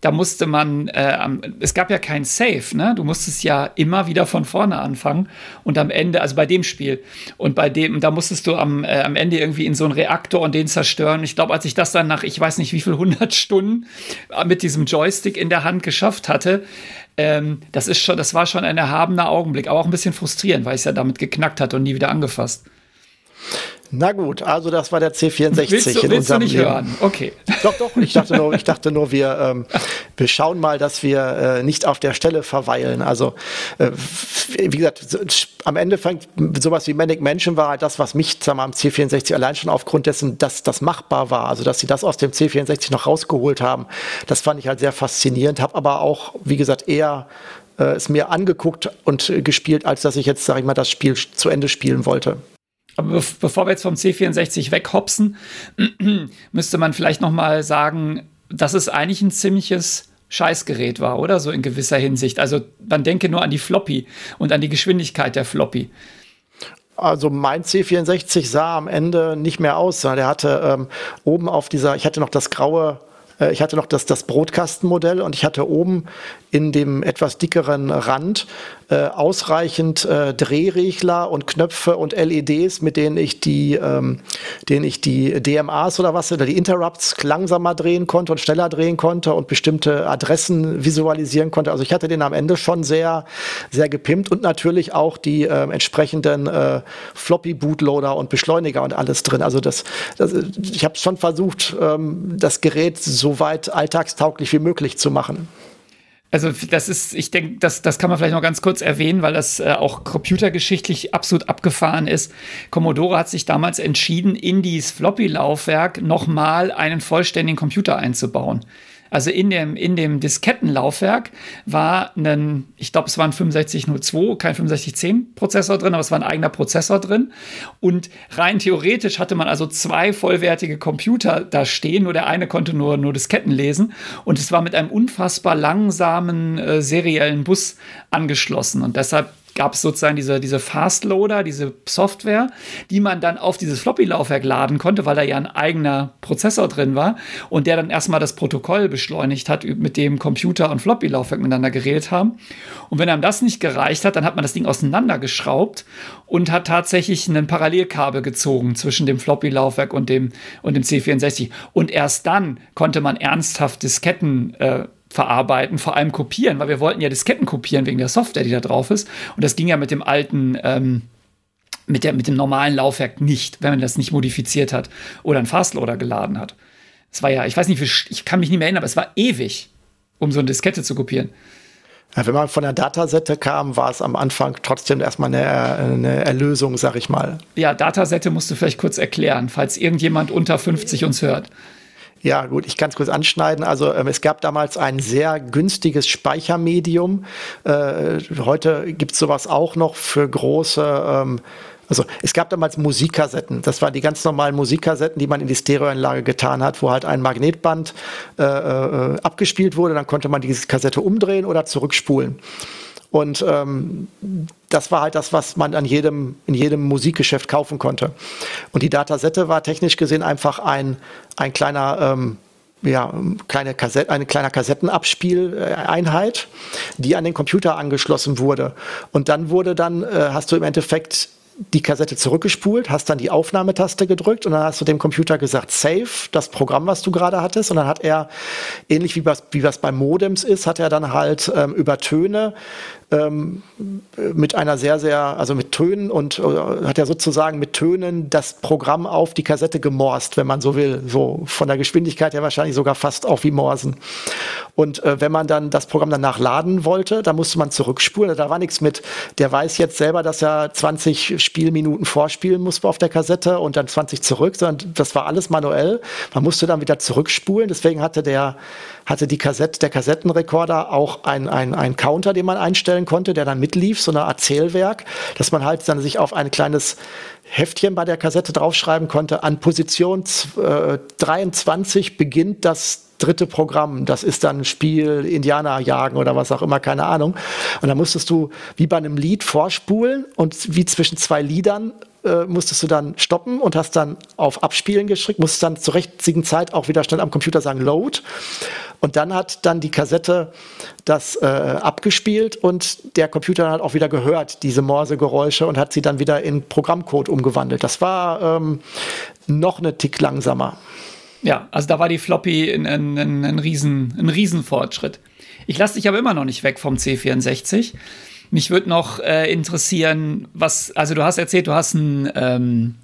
da musste man, äh, es gab ja kein Save, ne? Du musstest ja immer wieder von vorne anfangen und am Ende, also bei dem Spiel und bei dem, da musstest du am, äh, am Ende irgendwie in so einen Reaktor und den zerstören. Ich glaube, als ich das dann nach, ich weiß nicht wie viel, 100 Stunden mit diesem Joystick in der Hand geschafft hatte, ähm, das ist schon, das war schon ein erhabener Augenblick, aber auch ein bisschen frustrierend, weil ich es ja damit geknackt hatte und nie wieder angefasst. Na gut, also das war der C64 willst du, in willst unserem du nicht Leben. hören? Okay. Doch, doch, ich dachte nur, ich dachte nur wir, ähm, wir schauen mal, dass wir äh, nicht auf der Stelle verweilen. Also, äh, wie gesagt, so, am Ende fängt sowas wie Manic Mansion war halt das, was mich wir, am C64 allein schon aufgrund dessen, dass das machbar war, also dass sie das aus dem C64 noch rausgeholt haben, das fand ich halt sehr faszinierend, habe aber auch, wie gesagt, eher äh, es mir angeguckt und gespielt, als dass ich jetzt, sage ich mal, das Spiel zu Ende spielen wollte. Aber bevor wir jetzt vom C64 weghopsen, müsste man vielleicht noch mal sagen, dass es eigentlich ein ziemliches Scheißgerät war, oder? So in gewisser Hinsicht. Also man denke nur an die Floppy und an die Geschwindigkeit der Floppy. Also mein C64 sah am Ende nicht mehr aus. Der hatte ähm, oben auf dieser, ich hatte noch das graue äh, ich hatte noch das, das Brotkastenmodell und ich hatte oben in dem etwas dickeren Rand äh, ausreichend äh, Drehregler und Knöpfe und LEDs, mit denen ich die, ähm, denen ich die DMAs oder was oder die Interrupts langsamer drehen konnte und schneller drehen konnte und bestimmte Adressen visualisieren konnte. Also ich hatte den am Ende schon sehr, sehr gepimpt und natürlich auch die äh, entsprechenden äh, Floppy Bootloader und Beschleuniger und alles drin. Also das, das ich habe schon versucht, ähm, das Gerät so weit alltagstauglich wie möglich zu machen. Also das ist, ich denke, das, das kann man vielleicht noch ganz kurz erwähnen, weil das äh, auch computergeschichtlich absolut abgefahren ist. Commodore hat sich damals entschieden, in dieses Floppy-Laufwerk nochmal einen vollständigen Computer einzubauen. Also in dem, in dem Diskettenlaufwerk war ein, ich glaube, es war ein 6502, kein 6510 Prozessor drin, aber es war ein eigener Prozessor drin. Und rein theoretisch hatte man also zwei vollwertige Computer da stehen, nur der eine konnte nur, nur Disketten lesen. Und es war mit einem unfassbar langsamen äh, seriellen Bus angeschlossen. Und deshalb gab es sozusagen diese, diese Fastloader, diese Software, die man dann auf dieses Floppy-Laufwerk laden konnte, weil da ja ein eigener Prozessor drin war und der dann erstmal das Protokoll beschleunigt hat, mit dem Computer und Floppy-Laufwerk miteinander geredet haben. Und wenn einem das nicht gereicht hat, dann hat man das Ding auseinandergeschraubt und hat tatsächlich ein Parallelkabel gezogen zwischen dem Floppy-Laufwerk und dem, und dem C64. Und erst dann konnte man ernsthaft Disketten äh, verarbeiten, vor allem kopieren, weil wir wollten ja Disketten kopieren wegen der Software, die da drauf ist. Und das ging ja mit dem alten, ähm, mit, der, mit dem normalen Laufwerk nicht, wenn man das nicht modifiziert hat oder einen Fastloader geladen hat. Es war ja, ich weiß nicht, ich kann mich nicht mehr erinnern, aber es war ewig, um so eine Diskette zu kopieren. Ja, wenn man von der Datasette kam, war es am Anfang trotzdem erstmal eine, eine Erlösung, sag ich mal. Ja, Datasette musst du vielleicht kurz erklären, falls irgendjemand unter 50 uns hört. Ja, gut, ich kann es kurz anschneiden. Also ähm, es gab damals ein sehr günstiges Speichermedium. Äh, heute gibt es sowas auch noch für große. Ähm, also es gab damals Musikkassetten. Das waren die ganz normalen Musikkassetten, die man in die Stereoanlage getan hat, wo halt ein Magnetband äh, äh, abgespielt wurde. Dann konnte man diese Kassette umdrehen oder zurückspulen. Und ähm, das war halt das, was man an jedem, in jedem Musikgeschäft kaufen konnte. Und die Datasette war technisch gesehen einfach ein, ein kleiner, ähm, ja, kleine Kassette, eine kleine Kassettenabspieleinheit, die an den Computer angeschlossen wurde. Und dann wurde dann, äh, hast du im Endeffekt die Kassette zurückgespult, hast dann die Aufnahmetaste gedrückt und dann hast du dem Computer gesagt, save, das Programm, was du gerade hattest. Und dann hat er, ähnlich wie was, wie was bei Modems ist, hat er dann halt ähm, über Töne ähm, mit einer sehr, sehr, also mit Tönen und äh, hat er sozusagen mit Tönen das Programm auf die Kassette gemorst, wenn man so will. So von der Geschwindigkeit her wahrscheinlich sogar fast auch wie Morsen. Und äh, wenn man dann das Programm danach laden wollte, da musste man zurückspulen. Da war nichts mit, der weiß jetzt selber, dass er 20 Spielminuten vorspielen muss auf der Kassette und dann 20 zurück, sondern das war alles manuell. Man musste dann wieder zurückspulen. Deswegen hatte der hatte die Kassette, der Kassettenrekorder auch ein, ein, Counter, den man einstellen konnte, der dann mitlief, so eine Erzählwerk, dass man halt dann sich auf ein kleines Heftchen bei der Kassette draufschreiben konnte. An Position äh, 23 beginnt das dritte Programm. Das ist dann Spiel Indianer jagen oder was auch immer, keine Ahnung. Und da musstest du wie bei einem Lied vorspulen und wie zwischen zwei Liedern äh, musstest du dann stoppen und hast dann auf Abspielen geschickt, musstest dann zur richtigen Zeit auch wieder schnell am Computer sagen Load. Und dann hat dann die Kassette das äh, abgespielt und der Computer hat auch wieder gehört, diese Morse-Geräusche und hat sie dann wieder in Programmcode umgewandelt. Das war ähm, noch eine Tick langsamer. Ja, also da war die Floppy ein, ein, ein, ein, Riesen, ein Riesenfortschritt. Ich lasse dich aber immer noch nicht weg vom C64. Mich würde noch äh, interessieren, was, also du hast erzählt, du hast ein, ähm,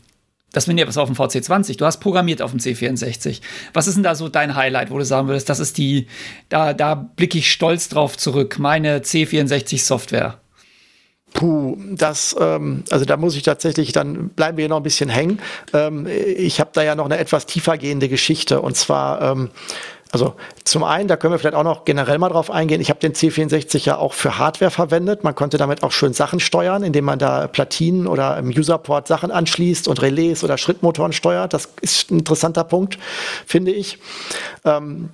das bin ja was auf dem VC20, du hast programmiert auf dem C64. Was ist denn da so dein Highlight, wo du sagen würdest, das ist die, da, da blicke ich stolz drauf zurück, meine C64-Software? Puh, das, ähm, also da muss ich tatsächlich, dann bleiben wir hier noch ein bisschen hängen. Ähm, ich habe da ja noch eine etwas tiefergehende Geschichte und zwar ähm, also zum einen, da können wir vielleicht auch noch generell mal drauf eingehen, ich habe den C64 ja auch für Hardware verwendet. Man konnte damit auch schön Sachen steuern, indem man da Platinen oder im Userport Sachen anschließt und Relais oder Schrittmotoren steuert. Das ist ein interessanter Punkt, finde ich. Ähm,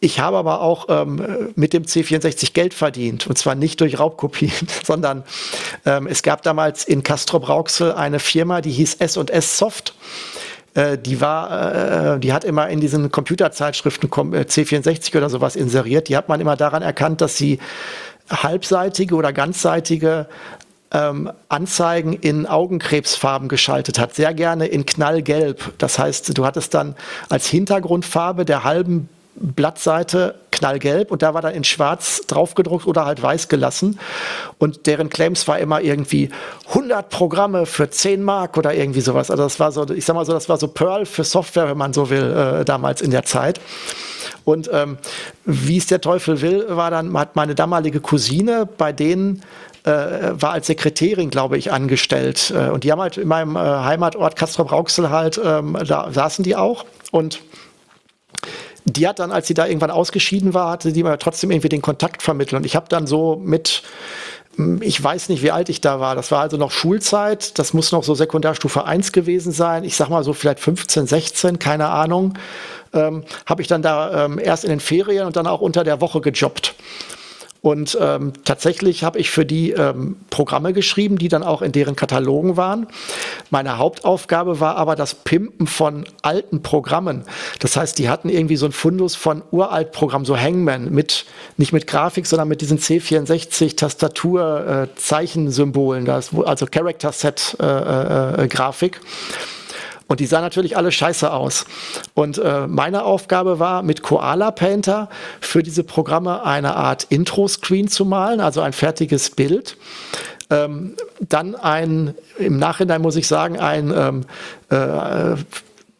ich habe aber auch ähm, mit dem C64 Geld verdient. Und zwar nicht durch Raubkopien, sondern ähm, es gab damals in Castro-Brauxel eine Firma, die hieß S&S Soft. Äh, die war, äh, die hat immer in diesen Computerzeitschriften äh, C64 oder sowas inseriert. Die hat man immer daran erkannt, dass sie halbseitige oder ganzseitige ähm, Anzeigen in Augenkrebsfarben geschaltet hat, sehr gerne in knallgelb. Das heißt, du hattest dann als Hintergrundfarbe der halben Blattseite knallgelb und da war dann in schwarz draufgedruckt oder halt weiß gelassen. Und deren Claims war immer irgendwie 100 Programme für 10 Mark oder irgendwie sowas. Also das war so, ich sag mal so, das war so Pearl für Software, wenn man so will, äh, damals in der Zeit. Und ähm, wie es der Teufel will, war dann, hat meine damalige Cousine bei denen äh, war als Sekretärin, glaube ich, angestellt. Äh, und die haben halt in meinem äh, Heimatort Castro Brauxel halt, ähm, da saßen die auch. Und die hat dann, als sie da irgendwann ausgeschieden war, hatte die mir trotzdem irgendwie den Kontakt vermittelt. Und ich habe dann so mit hm, ich weiß nicht, wie alt ich da war. Das war also noch Schulzeit. Das muss noch so Sekundarstufe 1 gewesen sein. Ich sag mal so vielleicht 15, 16, keine Ahnung. Ähm, habe ich dann da ähm, erst in den Ferien und dann auch unter der Woche gejobbt. Und ähm, tatsächlich habe ich für die ähm, Programme geschrieben, die dann auch in deren Katalogen waren. Meine Hauptaufgabe war aber das Pimpen von alten Programmen. Das heißt, die hatten irgendwie so ein Fundus von uralt Programmen, so Hangman, mit, nicht mit Grafik, sondern mit diesen C64 Tastatur äh, Zeichensymbolen, also Character Set äh, äh, äh. Und die sahen natürlich alle scheiße aus. Und äh, meine Aufgabe war, mit Koala Painter für diese Programme eine Art Intro-Screen zu malen, also ein fertiges Bild. Ähm, dann ein, im Nachhinein muss ich sagen, ein ähm, äh,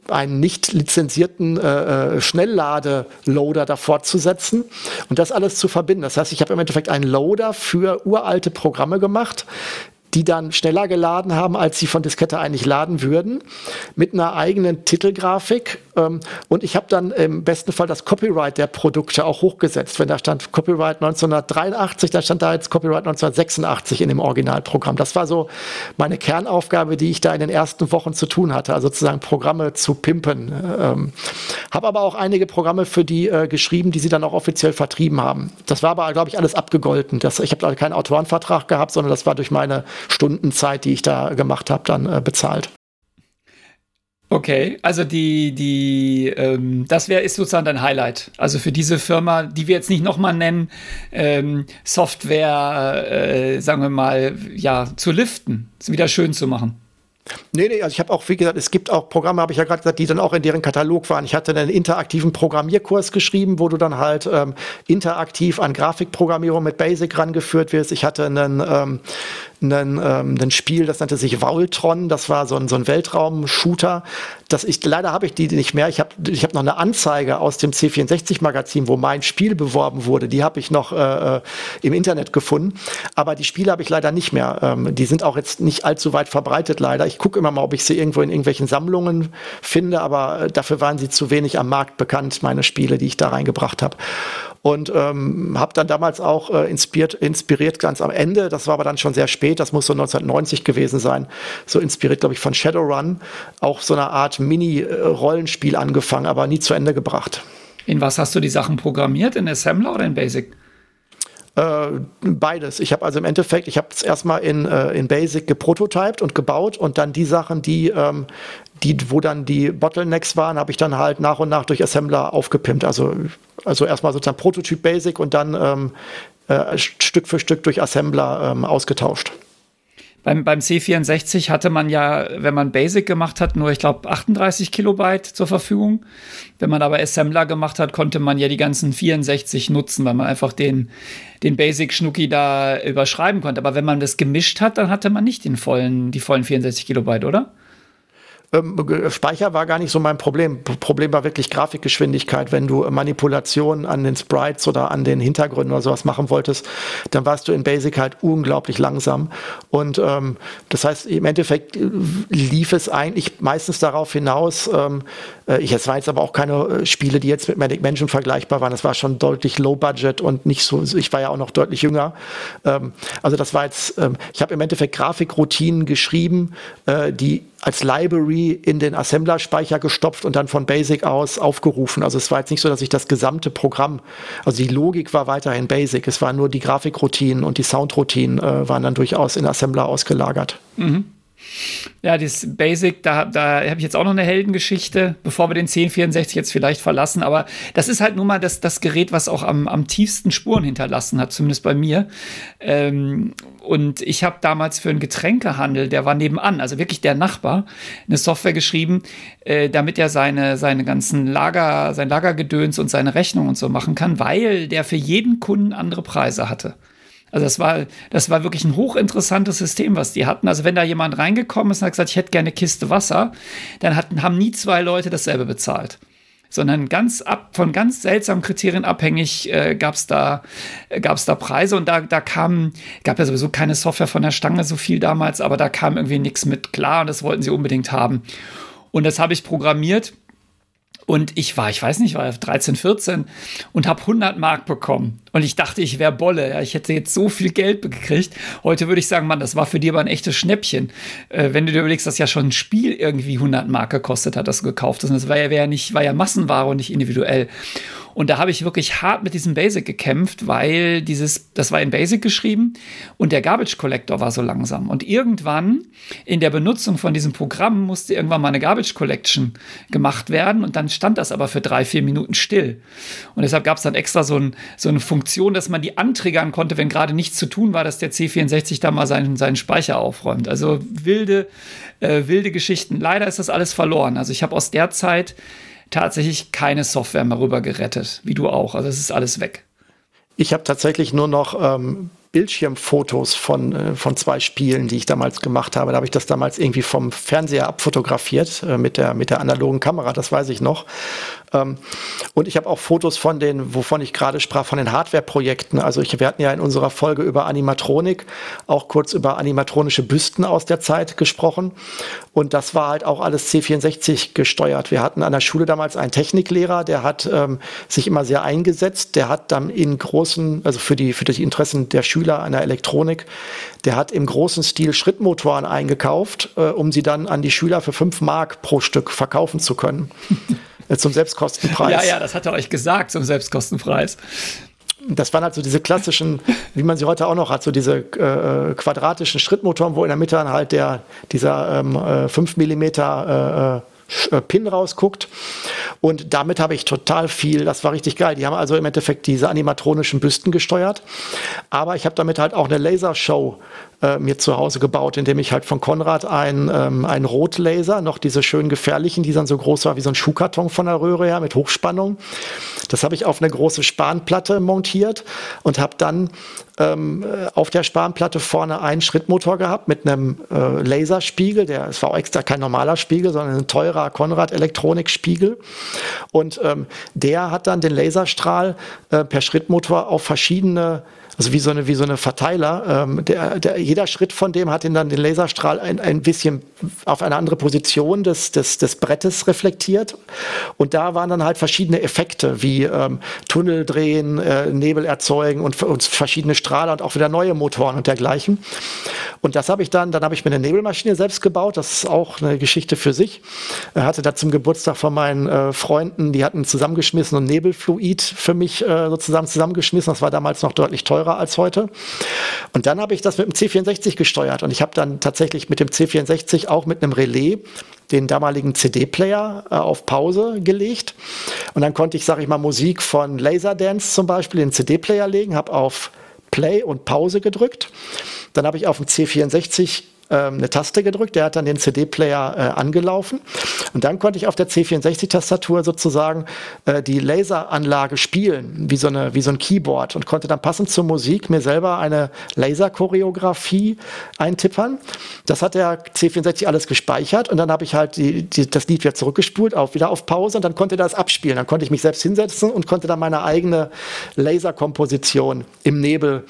einen nicht lizenzierten äh, äh Schnellladeloader davor zu setzen und das alles zu verbinden. Das heißt, ich habe im Endeffekt einen Loader für uralte Programme gemacht, die dann schneller geladen haben, als sie von Diskette eigentlich laden würden, mit einer eigenen Titelgrafik. Ähm, und ich habe dann im besten Fall das Copyright der Produkte auch hochgesetzt. Wenn da stand Copyright 1983, dann stand da jetzt Copyright 1986 in dem Originalprogramm. Das war so meine Kernaufgabe, die ich da in den ersten Wochen zu tun hatte, also sozusagen Programme zu pimpen. Ähm, habe aber auch einige Programme für die äh, geschrieben, die sie dann auch offiziell vertrieben haben. Das war aber, glaube ich, alles abgegolten. Das, ich habe keinen Autorenvertrag gehabt, sondern das war durch meine Stundenzeit, die ich da gemacht habe, dann äh, bezahlt. Okay, also die, die, ähm, das wäre ist sozusagen dein Highlight. Also für diese Firma, die wir jetzt nicht nochmal nennen, ähm, Software, äh, sagen wir mal, ja, zu liften, es wieder schön zu machen. Nee, nee, also ich habe auch, wie gesagt, es gibt auch Programme, habe ich ja gerade gesagt, die dann auch in deren Katalog waren. Ich hatte einen interaktiven Programmierkurs geschrieben, wo du dann halt ähm, interaktiv an Grafikprogrammierung mit Basic rangeführt wirst. Ich hatte einen, ähm, einen, ähm, ein Spiel, das nannte sich Vaultron, das war so ein, so ein Weltraum-Shooter. Ich, leider habe ich die nicht mehr. Ich habe ich hab noch eine Anzeige aus dem C64-Magazin, wo mein Spiel beworben wurde. Die habe ich noch äh, äh, im Internet gefunden. Aber die Spiele habe ich leider nicht mehr. Ähm, die sind auch jetzt nicht allzu weit verbreitet, leider. Ich gucke immer mal, ob ich sie irgendwo in irgendwelchen Sammlungen finde, aber äh, dafür waren sie zu wenig am Markt bekannt, meine Spiele, die ich da reingebracht habe und ähm, habe dann damals auch äh, inspiriert, inspiriert ganz am Ende, das war aber dann schon sehr spät, das muss so 1990 gewesen sein, so inspiriert, glaube ich, von Shadowrun, auch so eine Art Mini-Rollenspiel angefangen, aber nie zu Ende gebracht. In was hast du die Sachen programmiert? In Assembler oder in Basic? Äh, beides. Ich habe also im Endeffekt, ich habe es erstmal in, äh, in Basic geprototyped und gebaut und dann die Sachen, die, ähm, die, wo dann die Bottlenecks waren, habe ich dann halt nach und nach durch Assembler aufgepimpt. Also, also erstmal sozusagen Prototyp Basic und dann ähm, äh, Stück für Stück durch Assembler ähm, ausgetauscht. Beim, beim C64 hatte man ja, wenn man Basic gemacht hat, nur, ich glaube, 38 Kilobyte zur Verfügung. Wenn man aber Assembler gemacht hat, konnte man ja die ganzen 64 nutzen, weil man einfach den, den Basic-Schnucki da überschreiben konnte. Aber wenn man das gemischt hat, dann hatte man nicht den vollen, die vollen 64 Kilobyte, oder? Ähm, Speicher war gar nicht so mein Problem. Problem war wirklich Grafikgeschwindigkeit. Wenn du Manipulationen an den Sprites oder an den Hintergründen oder sowas machen wolltest, dann warst du in Basic halt unglaublich langsam. Und ähm, das heißt, im Endeffekt äh, lief es eigentlich meistens darauf hinaus, ähm, äh, es war jetzt aber auch keine äh, Spiele, die jetzt mit Manic Mansion vergleichbar waren. Das war schon deutlich Low Budget und nicht so, ich war ja auch noch deutlich jünger. Ähm, also das war jetzt, ähm, ich habe im Endeffekt Grafikroutinen geschrieben, äh, die als Library in den Assembler-Speicher gestopft und dann von Basic aus aufgerufen. Also es war jetzt nicht so, dass ich das gesamte Programm, also die Logik war weiterhin Basic, es waren nur die Grafikroutinen und die Soundroutinen äh, waren dann durchaus in Assembler ausgelagert. Mhm. Ja, das Basic, da, da habe ich jetzt auch noch eine Heldengeschichte, bevor wir den 1064 jetzt vielleicht verlassen. Aber das ist halt nun mal das, das Gerät, was auch am, am tiefsten Spuren hinterlassen hat, zumindest bei mir. Ähm, und ich habe damals für einen Getränkehandel, der war nebenan, also wirklich der Nachbar, eine Software geschrieben, äh, damit er seine, seine ganzen Lager, sein Lagergedöns und seine Rechnung und so machen kann, weil der für jeden Kunden andere Preise hatte. Also das war, das war wirklich ein hochinteressantes System, was die hatten. Also wenn da jemand reingekommen ist und hat gesagt, ich hätte gerne eine Kiste Wasser, dann hatten, haben nie zwei Leute dasselbe bezahlt. Sondern ganz ab, von ganz seltsamen Kriterien abhängig äh, gab es da, äh, gab's da Preise und da, da kam, gab ja sowieso keine Software von der Stange so viel damals, aber da kam irgendwie nichts mit klar und das wollten sie unbedingt haben. Und das habe ich programmiert Und ich war, ich weiß nicht, war 13, 14 und habe 100 Mark bekommen. Und ich dachte, ich wäre Bolle. Ja, ich hätte jetzt so viel Geld gekriegt. Heute würde ich sagen, Mann, das war für dich aber ein echtes Schnäppchen. Äh, wenn du dir überlegst, dass ja schon ein Spiel irgendwie 100 Mark gekostet hat, das du gekauft hast. Und das war ja, war ja nicht, war ja Massenware und nicht individuell. Und da habe ich wirklich hart mit diesem Basic gekämpft, weil dieses, das war in Basic geschrieben und der Garbage Collector war so langsam. Und irgendwann in der Benutzung von diesem Programm musste irgendwann mal eine Garbage Collection gemacht werden und dann stand das aber für drei, vier Minuten still. Und deshalb gab es dann extra so, ein, so, eine Funktion, dass man die antriggern konnte, wenn gerade nichts zu tun war, dass der C64 da mal seinen, seinen Speicher aufräumt. Also wilde, äh, wilde Geschichten. Leider ist das alles verloren. Also ich habe aus der Zeit tatsächlich keine Software mehr rüber gerettet, wie du auch. Also es ist alles weg. Ich habe tatsächlich nur noch ähm, Bildschirmfotos von, äh, von zwei Spielen, die ich damals gemacht habe. Da habe ich das damals irgendwie vom Fernseher abfotografiert äh, mit, der, mit der analogen Kamera, das weiß ich noch. Ähm, und ich habe auch Fotos von den, wovon ich gerade sprach, von den Hardware-Projekten. Also ich, wir hatten ja in unserer Folge über Animatronik auch kurz über animatronische Büsten aus der Zeit gesprochen. Und das war halt auch alles C64 gesteuert. Wir hatten an der Schule damals einen Techniklehrer, der hat ähm, sich immer sehr eingesetzt. Der hat dann in großen, also für die, für die Interessen der Schüler an der Elektronik, der hat im großen Stil Schrittmotoren eingekauft, äh, um sie dann an die Schüler für fünf Mark pro Stück verkaufen zu können. Äh, zum Selbstkostenpreis. Ja, ja, das hat er euch gesagt, zum Selbstkostenpreis. Das waren halt so diese klassischen, wie man sie heute auch noch hat, so diese äh, quadratischen Schrittmotoren, wo in der Mitte dann halt der, dieser ähm, äh, 5 mm äh, äh, Pin rausguckt. Und damit habe ich total viel, das war richtig geil. Die haben also im Endeffekt diese animatronischen Büsten gesteuert. Aber ich habe damit halt auch eine Lasershow äh, mir zu Hause gebaut, indem ich halt von Konrad ein, ähm, ein Rotlaser, noch diese schön gefährlichen, die dann so groß war wie so ein Schuhkarton von der Röhre her mit Hochspannung. Das habe ich auf eine große Spanplatte montiert und habe dann ähm, äh, auf der Spanplatte vorne einen Schrittmotor gehabt mit einem äh, Laserspiegel. Der, es war auch extra kein normaler Spiegel, sondern ein teurer Konrad Elektronikspiegel. Und ähm, der hat dann den Laserstrahl äh, per Schrittmotor auf verschiedene also wie so eine, wie so eine Verteiler. Ähm, der, der, jeder Schritt von dem hat ihn dann den Laserstrahl ein, ein bisschen auf eine andere Position des, des, des Brettes reflektiert. Und da waren dann halt verschiedene Effekte, wie ähm, Tunnel drehen, äh, Nebel erzeugen und, und verschiedene Strahler und auch wieder neue Motoren und dergleichen. Und das habe ich dann, dann habe ich mir eine Nebelmaschine selbst gebaut. Das ist auch eine Geschichte für sich. Er hatte da zum Geburtstag von meinen äh, Freunden, die hatten zusammengeschmissen und Nebelfluid für mich äh, sozusagen zusammengeschmissen. Das war damals noch deutlich teurer teurer als heute. Und dann habe ich das mit dem C64 gesteuert und ich habe dann tatsächlich mit dem C64 auch mit einem Relais den damaligen CD-Player äh, auf Pause gelegt. Und dann konnte ich, sage ich mal, Musik von Laserdance zum Beispiel in den CD-Player legen, habe auf Play und Pause gedrückt. Dann habe ich auf dem C64 ähm, eine Taste gedrückt, der hat dann den CD-Player äh, angelaufen und dann konnte ich auf der C64-Tastatur sozusagen äh, die Laseranlage spielen, wie so, eine, wie so ein Keyboard und konnte dann passend zur Musik mir selber eine Laser-Choreografie eintippern. Das hat der C64 alles gespeichert und dann habe ich halt die, die, das Lied wieder zurückgespult, auf, wieder auf Pause und dann konnte das abspielen. Dann konnte ich mich selbst hinsetzen und konnte dann meine eigene Laserkomposition im Nebel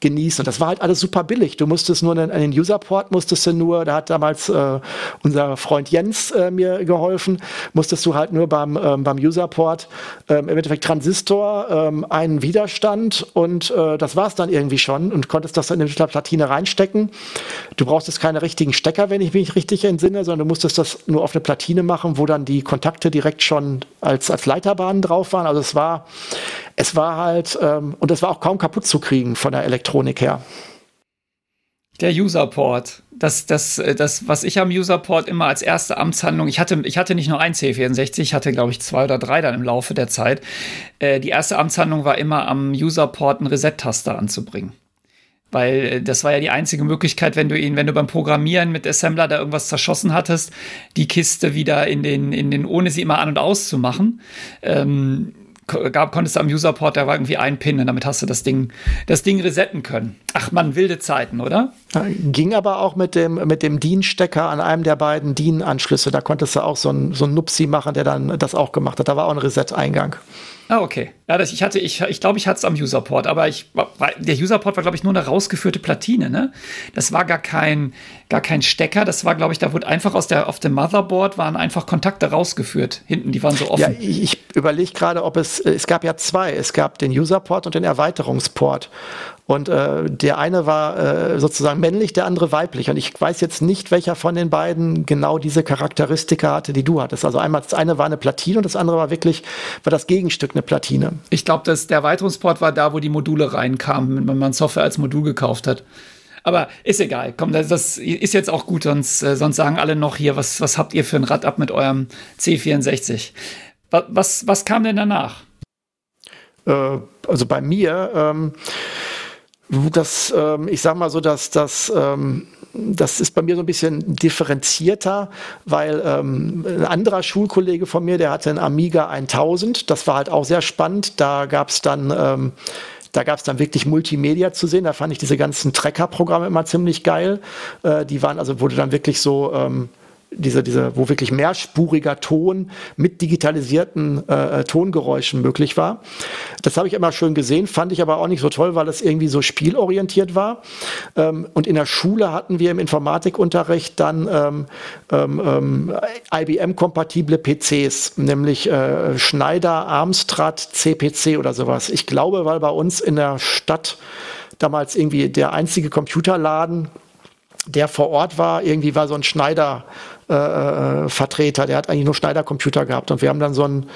genießen. Und das war halt alles super billig. Du musstest nur einen, einen User-Port musstest du nur, da hat damals äh, unser Freund Jens äh, mir geholfen, musstest du halt nur beim, ähm, beim Userport ähm, im Endeffekt Transistor, ähm, einen Widerstand und äh, das war es dann irgendwie schon und konntest das dann in die Platine reinstecken. Du brauchst keine richtigen Stecker, wenn ich mich richtig entsinne, sondern du musstest das nur auf eine Platine machen, wo dann die Kontakte direkt schon als, als Leiterbahnen drauf waren. Also es war, es war halt, ähm, und es war auch kaum kaputt zu kriegen von der Elektronik her. Der Userport. Das, das, das, was ich am Userport immer als erste Amtshandlung, ich hatte, ich hatte nicht nur ein C64, ich hatte, glaube ich, zwei oder drei dann im Laufe der Zeit. Äh, die erste Amtshandlung war immer am Userport einen Reset-Taster anzubringen. Weil äh, das war ja die einzige Möglichkeit, wenn du ihn, wenn du beim Programmieren mit Assembler da irgendwas zerschossen hattest, die Kiste wieder in den, in den, ohne sie immer an- und auszumachen, ähm, gab, konntest du am Userport, da war irgendwie ein Pin und damit hast du das Ding, das Ding resetten können. Ach man, wilde Zeiten, oder? Ging aber auch mit dem, mit dem DIN-Stecker an einem der beiden DIN-Anschlüsse. Da konntest du auch so einen so Nupsi machen, der dann das auch gemacht hat. Da war auch ein Reset-Eingang. Ah, okay. Ja, das, ich hatte, ich, ich glaube, ich hatte es am Userport, aber ich, der Userport war, glaube ich, nur eine rausgeführte Platine, ne? Das war gar kein, gar kein Stecker, das war, glaube ich, da wurde einfach aus der, auf dem Motherboard waren einfach Kontakte rausgeführt. Hinten, die waren so offen. Ja, ich, ich überlege gerade, ob es, es gab ja zwei. Es gab den Userport und den Erweiterungsport. Und äh, der eine war äh, sozusagen männlich, der andere weiblich. Und ich weiß jetzt nicht, welcher von den beiden genau diese Charakteristika hatte, die du hattest. Also einmal das eine war eine Platine und das andere war wirklich, war das Gegenstück eine Platine. Ich glaube, der Erweiterungsport war da, wo die Module reinkamen, wenn man Software als Modul gekauft hat. Aber ist egal. Komm, das, das ist jetzt auch gut, sonst, äh, sonst sagen alle noch hier, was, was habt ihr für ein Rad ab mit eurem C64? Was, was, was kam denn danach? Äh, also bei mir, ähm, das, ähm, ich sag mal so, dass das, ähm, das ist bei mir so ein bisschen differenzierter, weil ähm, ein anderer Schulkollege von mir, der hatte einen Amiga 1000, das war halt auch sehr spannend. Da gab es dann ähm, da gab es dann wirklich Multimedia zu sehen. Da fand ich diese ganzen Tracker-Programme immer ziemlich geil. Äh, die waren also, wurde dann wirklich so ähm, diese, diese, wo wirklich mehrspuriger Ton mit digitalisierten äh, äh, Tongeräuschen möglich war. Das habe ich immer schön gesehen, fand ich aber auch nicht so toll, weil es irgendwie so spielorientiert war. Ähm, und in der Schule hatten wir im Informatikunterricht dann ähm, ähm, ähm IBM-kompatible PCs, nämlich äh, Schneider, Armstrad, CPC oder sowas. Ich glaube, weil bei uns in der Stadt damals irgendwie der einzige Computerladen der vor Ort war, irgendwie war so ein Schneider äh, äh, Vertreter, der hat eigentlich nur Schneider-Computer gehabt. Und wir haben dann so ein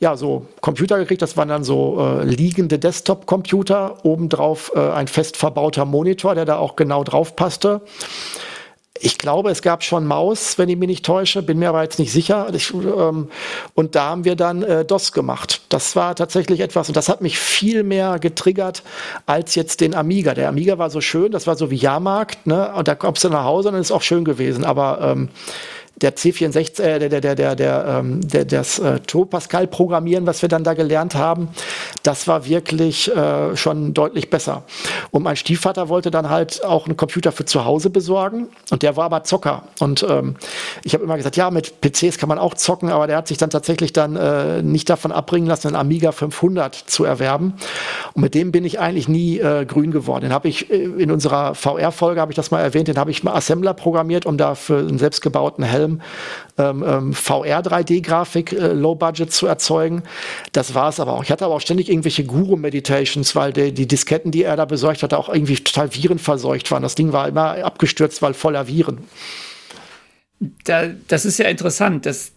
ja, so Computer gekriegt, das waren dann so äh, liegende Desktop-Computer, obendrauf äh, ein fest verbauter Monitor, der da auch genau drauf passte. Ich glaube, es gab schon Maus, wenn ich mich nicht täusche, bin mir aber jetzt nicht sicher. Ich, ähm, und da haben wir dann äh, DOS gemacht. Das war tatsächlich etwas, und das hat mich viel mehr getriggert als jetzt den Amiga. Der Amiga war so schön, das war so wie Jahrmarkt, ne? Und da kommst du nach Hause und dann ist auch schön gewesen. Aber ähm, der C64, äh, der, der, der, der, ähm, der, das äh, Pascal-Programmieren, was wir dann da gelernt haben, das war wirklich äh, schon deutlich besser. Und mein Stiefvater wollte dann halt auch einen Computer für zu Hause besorgen und der war aber Zocker. Und ähm, ich habe immer gesagt, ja, mit PCs kann man auch zocken, aber der hat sich dann tatsächlich dann äh, nicht davon abbringen lassen, einen Amiga 500 zu erwerben. Und mit dem bin ich eigentlich nie äh, grün geworden. Den habe ich äh, in unserer VR-Folge, habe ich das mal erwähnt, den habe ich mal Assembler programmiert, um da für einen selbstgebauten Helm ähm, ähm VR 3D-Grafik äh, Low Budget zu erzeugen. Das war es aber auch. Ich hatte aber auch ständig irgendwelche Guru-Meditations, weil die, die Disketten, die er da besorgt hatte, auch irgendwie total virenverseucht waren. Das Ding war immer abgestürzt, weil voller Viren da, das ist ja interessant. Das,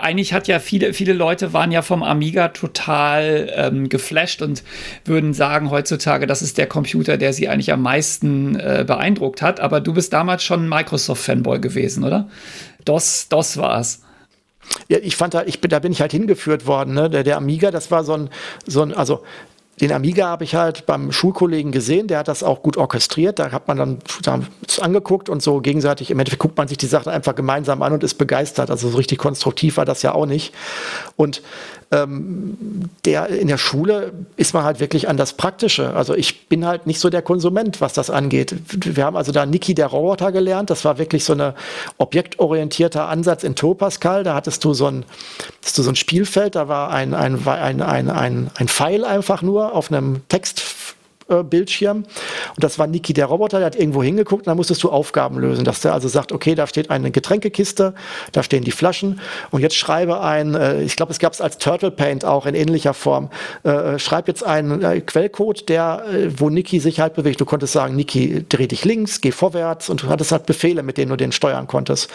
eigentlich hat ja viele, viele Leute waren ja vom Amiga total ähm, geflasht und würden sagen heutzutage, das ist der Computer, der sie eigentlich am meisten äh, beeindruckt hat. Aber du bist damals schon Microsoft-Fanboy gewesen, oder? DOS, DOS war es. Ja, ich fand da, ich bin, da bin ich halt hingeführt worden. Ne? Der, der Amiga, das war so ein, so ein, also den Amiga habe ich halt beim Schulkollegen gesehen, der hat das auch gut orchestriert. Da hat man dann da angeguckt und so gegenseitig, im Endeffekt guckt man sich die Sachen einfach gemeinsam an und ist begeistert. Also so richtig konstruktiv war das ja auch nicht. Und ähm, der in der Schule ist man halt wirklich an das Praktische. Also ich bin halt nicht so der Konsument, was das angeht. Wir haben also da Niki der Roboter gelernt. Das war wirklich so ein objektorientierter Ansatz in Pascal. Da hattest du so ein, hattest du so ein Spielfeld, da war ein, ein, ein, ein, ein, ein Pfeil einfach nur auf einem Text Bildschirm. Und das war Niki der Roboter, der hat irgendwo hingeguckt und dann musstest du Aufgaben lösen, dass der also sagt, okay, da steht eine Getränkekiste, da stehen die Flaschen und jetzt schreibe ein, äh, ich glaube, es gab es als Turtle Paint auch in ähnlicher Form, äh, äh schreib jetzt einen äh, Quellcode, der, äh, wo Niki sich halt bewegt. Du konntest sagen, Niki, dreh dich links, geh vorwärts und du hattest halt Befehle, mit denen du den steuern konntest.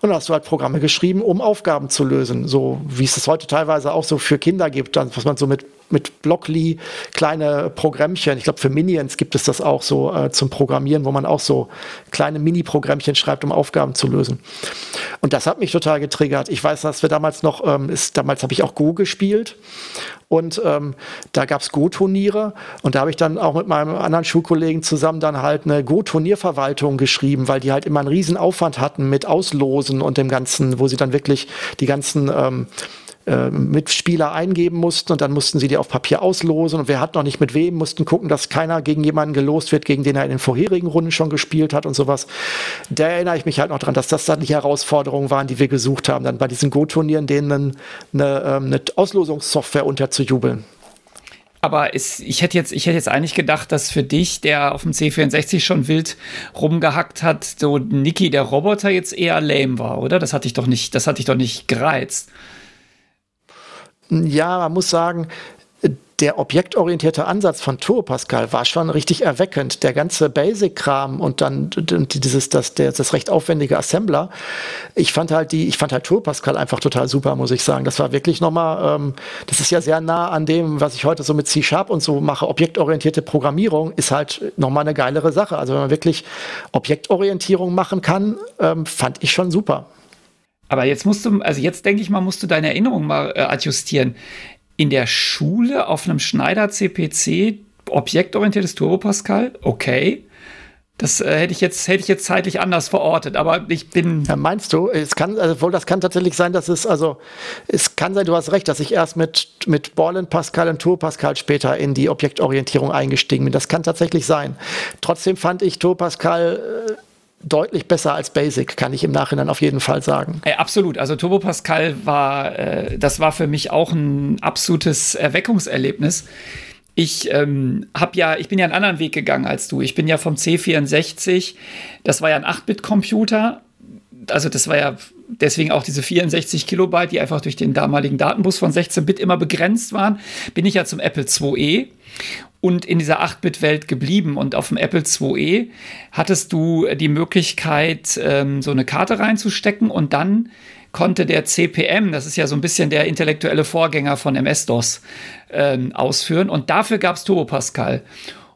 Und dann hast du halt Programme geschrieben, um Aufgaben zu lösen, so wie es es heute teilweise auch so für Kinder gibt, was man so mit mit Blockly kleine Programmchen. Ich glaube, für Minions gibt es das auch so äh, zum Programmieren, wo man auch so kleine Mini-Programmchen schreibt, um Aufgaben zu lösen. Und das hat mich total getriggert. Ich weiß, dass wir damals noch, ähm, ist, damals habe ich auch Go gespielt und ähm, da gab es Go-Turniere und da habe ich dann auch mit meinem anderen Schulkollegen zusammen dann halt eine Go-Turnierverwaltung geschrieben, weil die halt immer einen riesen Aufwand hatten mit Auslosen und dem Ganzen, wo sie dann wirklich die ganzen ähm, äh, Mitspieler eingeben mussten und dann mussten sie die auf Papier auslosen und wer hat noch nicht mit wem, mussten gucken, dass keiner gegen jemanden gelost wird, gegen den er in den vorherigen Runden schon gespielt hat und sowas. Da erinnere ich mich halt noch dran, dass das dann die Herausforderungen waren, die wir gesucht haben, dann bei diesen Go-Turnieren denen eine, ähm, eine Auslosungssoftware unterzujubeln. Aber es, ich hätte jetzt, ich hätte jetzt eigentlich gedacht, dass für dich, der auf dem C64 schon wild rumgehackt hat, so Niki der Roboter jetzt eher lame war, oder? Das hatte ich doch nicht, das hatte ich doch nicht gereizt. Ja, man muss sagen, der objektorientierte Ansatz von Turbo Pascal war schon richtig erweckend. Der ganze Basic-Kram und dann dieses, das, der, das recht aufwendige Assembler. Ich fand halt die, ich fand halt Turbo Pascal einfach total super, muss ich sagen. Das war wirklich nochmal, ähm, das ist ja sehr nah an dem, was ich heute so mit C-Sharp und so mache. Objektorientierte Programmierung ist halt nochmal eine geilere Sache. Also wenn man wirklich Objektorientierung machen kann, ähm, fand ich schon super. Aber jetzt musst du, also jetzt denke ich mal, musst du deine Erinnerung mal äh, adjustieren in der Schule auf einem Schneider CPC objektorientiertes Turbo Pascal, okay. Das äh, hätte ich jetzt hätte ich jetzt zeitlich anders verortet, aber ich bin. Ja, meinst du? Es kann, also wohl, das kann tatsächlich sein, dass es also es kann sein, du hast recht, dass ich erst mit mit Ball Pascal und Turbo Pascal später in die Objektorientierung eingestiegen bin. Das kann tatsächlich sein. Trotzdem fand ich Turbo Pascal äh, deutlich besser als Basic, kann ich im Nachhinein auf jeden Fall sagen. Äh, absolut. Also Turbo Pascal war, äh, das war für mich auch ein absolutes Erweckungserlebnis. Ich ähm, habe ja, ich bin ja einen anderen Weg gegangen als du. Ich bin ja vom C64, das war ja ein 8-Bit-Computer. Also das war ja deswegen auch diese 64 Kilobyte, die einfach durch den damaligen Datenbus von 16 Bit immer begrenzt waren, bin ich ja zum Apple IIe und in dieser 8-Bit-Welt geblieben. Und auf dem Apple IIe hattest du die Möglichkeit, ähm, so eine Karte reinzustecken und dann konnte der CPM, das ist ja so ein bisschen der intellektuelle Vorgänger von MS-DOS, ähm, ausführen. Und dafür gab es Turbo Pascal.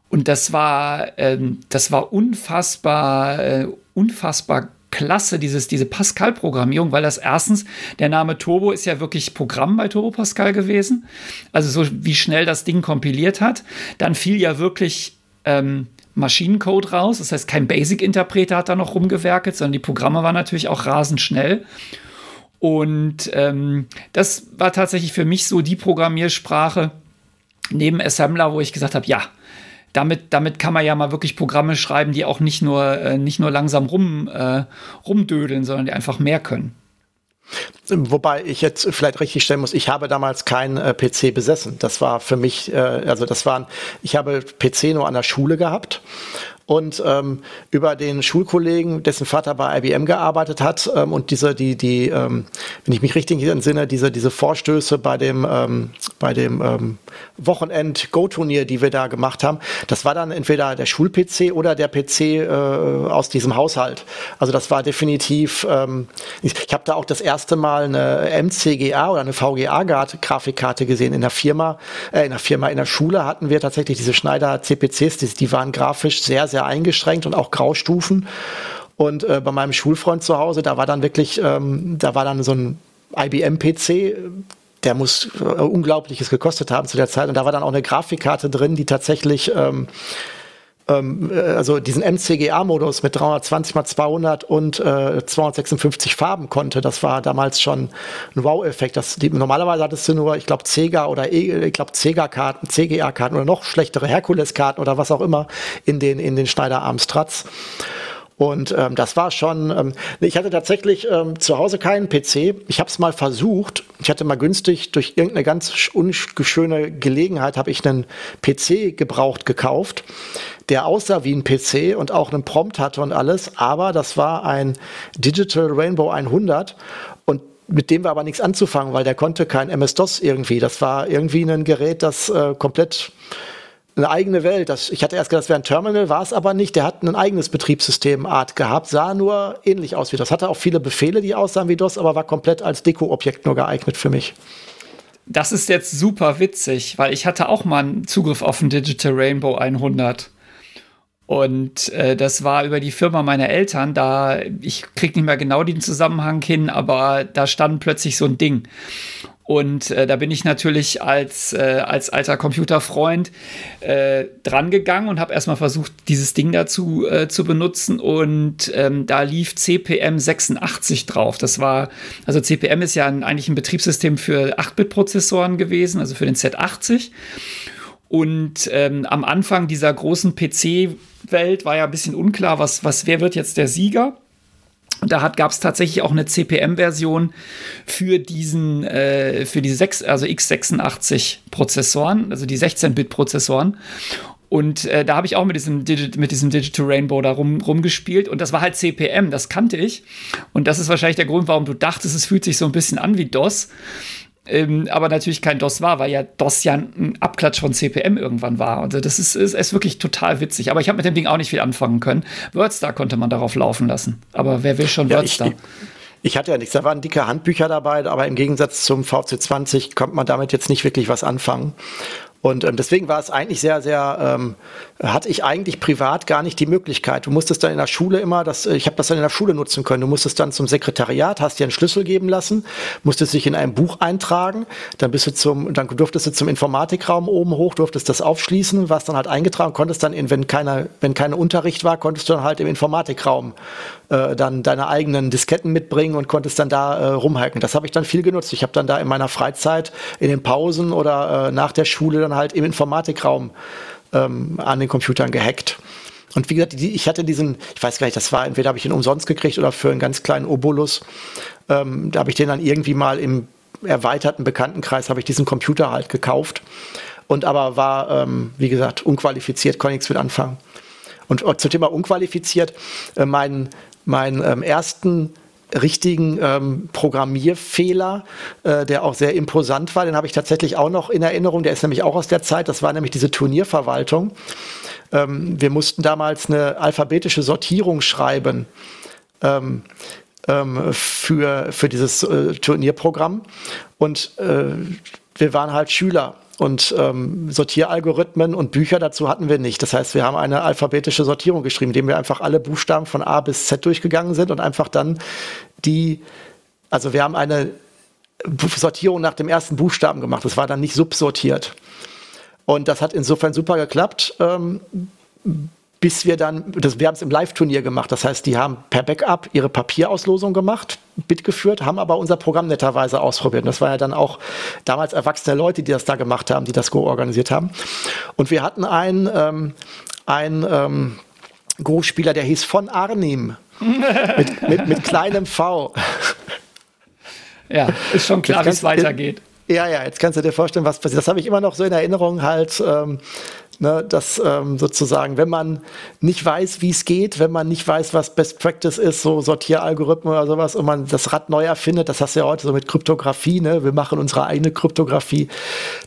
Und das war, ähm, das war unfassbar, äh, unfassbar klasse, dieses, diese Pascal-Programmierung, weil das erstens, der Name Turbo ist ja wirklich Programm bei Turbo Pascal gewesen. Also so wie schnell das Ding kompiliert hat. Dann fiel ja wirklich ähm, Maschinencode raus. Das heißt, kein Basic-Interpreter hat da noch rumgewerkelt, sondern die Programme waren natürlich auch rasend schnell. Und ähm, das war tatsächlich für mich so die Programmiersprache neben Assembler, wo ich gesagt habe, ja, damit, damit kann man ja mal wirklich Programme schreiben, die auch nicht nur, äh, nicht nur langsam rum, äh, rumdödeln, sondern die einfach mehr können. Wobei ich jetzt vielleicht richtig stellen muss, ich habe damals keinen äh, PC besessen. Das war für mich, äh, also das waren, ich habe PC nur an der Schule gehabt und ähm, über den Schulkollegen, dessen Vater bei IBM gearbeitet hat ähm, und diese, die, die, ähm, wenn ich mich richtig entsinne, diese, diese Vorstöße bei dem, ähm, bei dem ähm, Wochenend-Go-Turnier, die wir da gemacht haben, das war dann entweder der Schul-PC oder der PC äh, aus diesem Haushalt. Also das war definitiv, ähm, ich, ich habe da auch das erste Mal eine MCGA oder eine VGA-Grafikkarte gesehen in der Firma, äh, in der Firma, in der Schule hatten wir tatsächlich diese Schneider CPCs, die, die waren grafisch sehr, sehr sehr eingeschränkt und auch Graustufen. Und äh, bei meinem Schulfreund zu Hause, da war dann wirklich, ähm, da war dann so ein IBM-PC, der muss äh, Unglaubliches gekostet haben zu der Zeit. Und da war dann auch eine Grafikkarte drin, die tatsächlich ähm, ähm, äh, also diesen MCGA-Modus mit 320 mal 200 und äh, 256 Farben konnte. Das war damals schon ein Wow-Effekt. normalerweise hattest du nur, ich glaube, Cega oder e, ich glaube Cega-Karten, CGA-Karten oder noch schlechtere Herkules-Karten oder was auch immer in den in den Schneider Armstrats. Und ähm, das war schon, ähm, ich hatte tatsächlich ähm, zu Hause keinen PC. Ich habe es mal versucht. Ich hatte mal günstig durch irgendeine ganz unschöne Gelegenheit habe ich einen PC gebraucht gekauft, der aussah wie ein PC und auch einen Prompt hatte und alles. Aber das war ein Digital Rainbow 100 und mit dem war aber nichts anzufangen, weil der konnte kein MS-DOS irgendwie. Das war irgendwie ein Gerät, das äh, komplett eine eigene Welt. Das, ich hatte erst gedacht, das wäre ein Terminal, war es aber nicht. Der hat ein eigenes Betriebssystem Art gehabt, sah nur ähnlich aus wie das. Hatte auch viele Befehle, die aussahen wie DOS, aber war komplett als Deko-Objekt nur geeignet für mich. Das ist jetzt super witzig, weil ich hatte auch mal einen Zugriff auf ein Digital Rainbow 100. Und äh, das war über die Firma meiner Eltern. Da, ich krieg nicht mehr genau den Zusammenhang hin, aber da stand plötzlich so ein Ding. Und äh, da bin ich natürlich als, äh, als alter Computerfreund äh, drangegangen und habe erstmal versucht, dieses Ding dazu äh, zu benutzen. Und ähm, da lief CPM 86 drauf. Das war, also CPM ist ja ein, eigentlich ein Betriebssystem für 8-Bit-Prozessoren gewesen, also für den Z80. Und ähm, am Anfang dieser großen PC-Welt war ja ein bisschen unklar, was, was, wer wird jetzt der Sieger? Und da gab es tatsächlich auch eine CPM-Version für diesen, äh, für die 6, also x86-Prozessoren, also die 16-Bit-Prozessoren. Und äh, da habe ich auch mit diesem, Digi mit diesem Digital Rainbow da rum, rumgespielt. Und das war halt CPM, das kannte ich. Und das ist wahrscheinlich der Grund, warum du dachtest, es fühlt sich so ein bisschen an wie DOS ähm, aber natürlich kein DOS war, weil ja DOS ja ein Abklatsch von CPM irgendwann war. Also das ist, ist, ist wirklich total witzig. Aber ich habe mit dem Ding auch nicht viel anfangen können. WordStar konnte man darauf laufen lassen. Aber wer will schon ja, WordStar? Ich, ich hatte ja nichts, da waren dicke Handbücher dabei, aber im Gegensatz zum VC20 konnte man damit jetzt nicht wirklich was anfangen. Und ähm, deswegen war es eigentlich sehr, sehr, ähm, hatte ich eigentlich privat gar nicht die Möglichkeit. Du musstest dann in der Schule immer, das, ich habe das dann in der Schule nutzen können. Du musstest dann zum Sekretariat, hast dir einen Schlüssel geben lassen, musstest dich in ein Buch eintragen, dann bist du zum, dann durftest du zum Informatikraum oben hoch, durftest das aufschließen, warst dann halt eingetragen, konntest dann, in, wenn keiner, wenn kein Unterricht war, konntest du dann halt im Informatikraum äh, dann deine eigenen Disketten mitbringen und konntest dann da äh, rumhacken. Das habe ich dann viel genutzt. Ich habe dann da in meiner Freizeit, in den Pausen oder äh, nach der Schule dann halt im Informatikraum ähm, an den Computern gehackt. Und wie gesagt, ich hatte diesen, ich weiß gar nicht, das war, entweder habe ich ihn umsonst gekriegt oder für einen ganz kleinen Obolus. Ähm, da habe ich den dann irgendwie mal im erweiterten Bekanntenkreis, habe ich diesen Computer halt gekauft. Und aber war, ähm, wie gesagt, unqualifiziert, konnte nichts mit anfangen. Und zum Thema unqualifiziert, äh, mein, meinen ähm, ersten richtigen ähm, Programmierfehler, äh, der auch sehr imposant war. Den habe ich tatsächlich auch noch in Erinnerung. Der ist nämlich auch aus der Zeit. Das war nämlich diese Turnierverwaltung. Ähm, wir mussten damals eine alphabetische Sortierung schreiben ähm, ähm für, für dieses äh, Turnierprogramm. Und äh, wir waren halt Schüler und ähm, Sortieralgorithmen und Bücher dazu hatten wir nicht. Das heißt, wir haben eine alphabetische Sortierung geschrieben, indem wir einfach alle Buchstaben von A bis Z durchgegangen sind und einfach dann die, also wir haben eine Sortierung nach dem ersten Buchstaben gemacht. Das war dann nicht subsortiert. Und das hat insofern super geklappt. Ähm, bis wir dann, das, wir haben es im Live-Turnier gemacht. Das heißt, die haben per Backup ihre Papierauslosung gemacht, Bit geführt, haben aber unser Programm netterweise ausprobiert. Und das waren ja dann auch damals erwachsene Leute, die das da gemacht haben, die das Go organisiert haben. Und wir hatten einen, ähm, einen ähm, Go-Spieler, der hieß von Arnim. mit, mit, mit kleinem V. Ja, ist schon klar, wie es weitergeht. Ja, ja, jetzt kannst du dir vorstellen, was passiert. Das habe ich immer noch so in Erinnerung halt. Ähm, Ne, dass ähm, sozusagen, wenn man nicht weiß, wie es geht, wenn man nicht weiß, was Best Practice ist, so Sortieralgorithmen oder sowas, und man das Rad neu erfindet, das hast du ja heute so mit Kryptographie, ne? wir machen unsere eigene Kryptographie.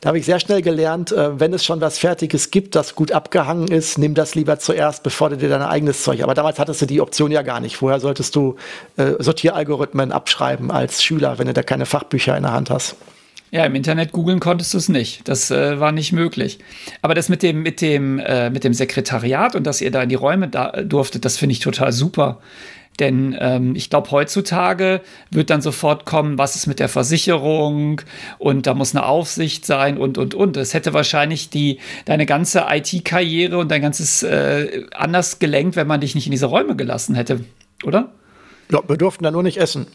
Da habe ich sehr schnell gelernt, äh, wenn es schon was Fertiges gibt, das gut abgehangen ist, nimm das lieber zuerst, bevor du dir dein eigenes Zeug. Aber damals hattest du die Option ja gar nicht. Woher solltest du äh, Sortieralgorithmen abschreiben als Schüler, wenn du da keine Fachbücher in der Hand hast? Ja, im Internet googeln konntest du es nicht. Das äh, war nicht möglich. Aber das mit dem, mit dem, äh, mit dem Sekretariat und dass ihr da in die Räume da, durftet, das finde ich total super. Denn ähm, ich glaube, heutzutage wird dann sofort kommen, was ist mit der Versicherung und da muss eine Aufsicht sein und, und, und. Es hätte wahrscheinlich die, deine ganze IT-Karriere und dein ganzes äh, anders gelenkt, wenn man dich nicht in diese Räume gelassen hätte, oder? Ja, wir durften da nur nicht essen.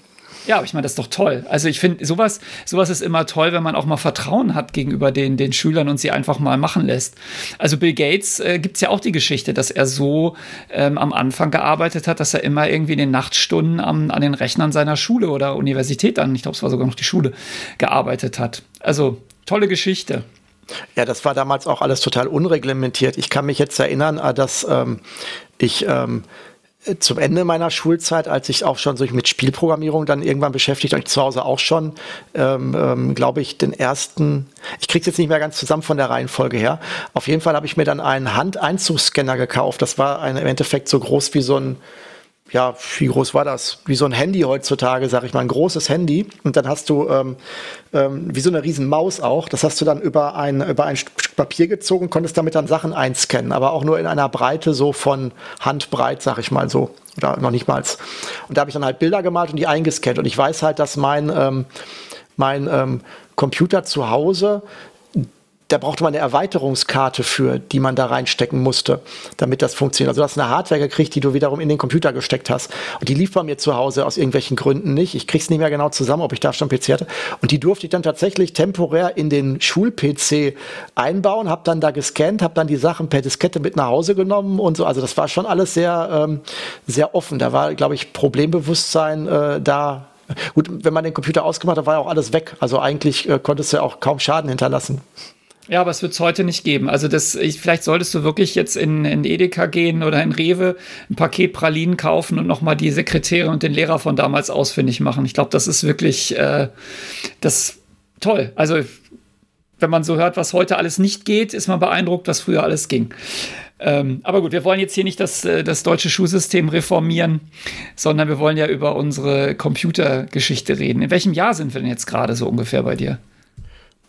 Ja, aber ich meine, das ist doch toll. Also ich finde, sowas, sowas ist immer toll, wenn man auch mal Vertrauen hat gegenüber den, den Schülern und sie einfach mal machen lässt. Also Bill Gates äh, gibt es ja auch die Geschichte, dass er so ähm, am Anfang gearbeitet hat, dass er immer irgendwie in den Nachtstunden am, an den Rechnern seiner Schule oder Universität dann, ich glaube, es war sogar noch die Schule, gearbeitet hat. Also tolle Geschichte. Ja, das war damals auch alles total unreglementiert. Ich kann mich jetzt erinnern, äh, dass ähm, ich ähm, zum Ende meiner Schulzeit, als ich auch schon so mit Spielprogrammierung dann irgendwann beschäftigt, und zu Hause auch schon, ähm, ähm, glaube ich, den ersten, ich kriege jetzt nicht mehr ganz zusammen von der Reihenfolge her. Auf jeden Fall habe ich mir dann einen Handeinzugsscanner gekauft. Das war ein, im Endeffekt so groß wie so ein ja, wie groß war das? Wie so ein Handy heutzutage, sag ich mal, ein großes Handy. Und dann hast du ähm, ähm, wie so eine riesen Maus auch. Das hast du dann über ein, über ein Stück Papier gezogen, konntest damit dann Sachen einscannen, aber auch nur in einer Breite so von Handbreit, sag ich mal so. Oder noch nicht mal. Und da habe ich dann halt Bilder gemalt und die eingescannt. Und ich weiß halt, dass mein, ähm, mein ähm, Computer zu Hause da brauchte man eine Erweiterungskarte für, die man da reinstecken musste, damit das funktioniert. Also du hast eine Hardware gekriegt, die du wiederum in den Computer gesteckt hast. Und die lief bei mir zu Hause aus irgendwelchen Gründen nicht. Ich krieg's nicht mehr genau zusammen, ob ich da schon PC hatte. Und die durfte ich dann tatsächlich temporär in den Schul-PC einbauen, habe dann da gescannt, habe dann die Sachen per Diskette mit nach Hause genommen und so. Also das war schon alles sehr, ähm, sehr offen. Da war, glaube ich, Problembewusstsein äh, da Gut, wenn man den Computer ausgemacht hat, war ja auch alles weg. Also eigentlich äh, konntest du ja auch kaum Schaden hinterlassen. Ja, aber es wird es heute nicht geben. Also das, ich, vielleicht solltest du wirklich jetzt in, in Edeka gehen oder in Rewe ein Paket Pralinen kaufen und nochmal die Sekretäre und den Lehrer von damals ausfindig machen. Ich glaube, das ist wirklich äh, das toll. Also wenn man so hört, was heute alles nicht geht, ist man beeindruckt, was früher alles ging. Ähm, aber gut, wir wollen jetzt hier nicht das, äh, das deutsche Schulsystem reformieren, sondern wir wollen ja über unsere Computergeschichte reden. In welchem Jahr sind wir denn jetzt gerade so ungefähr bei dir?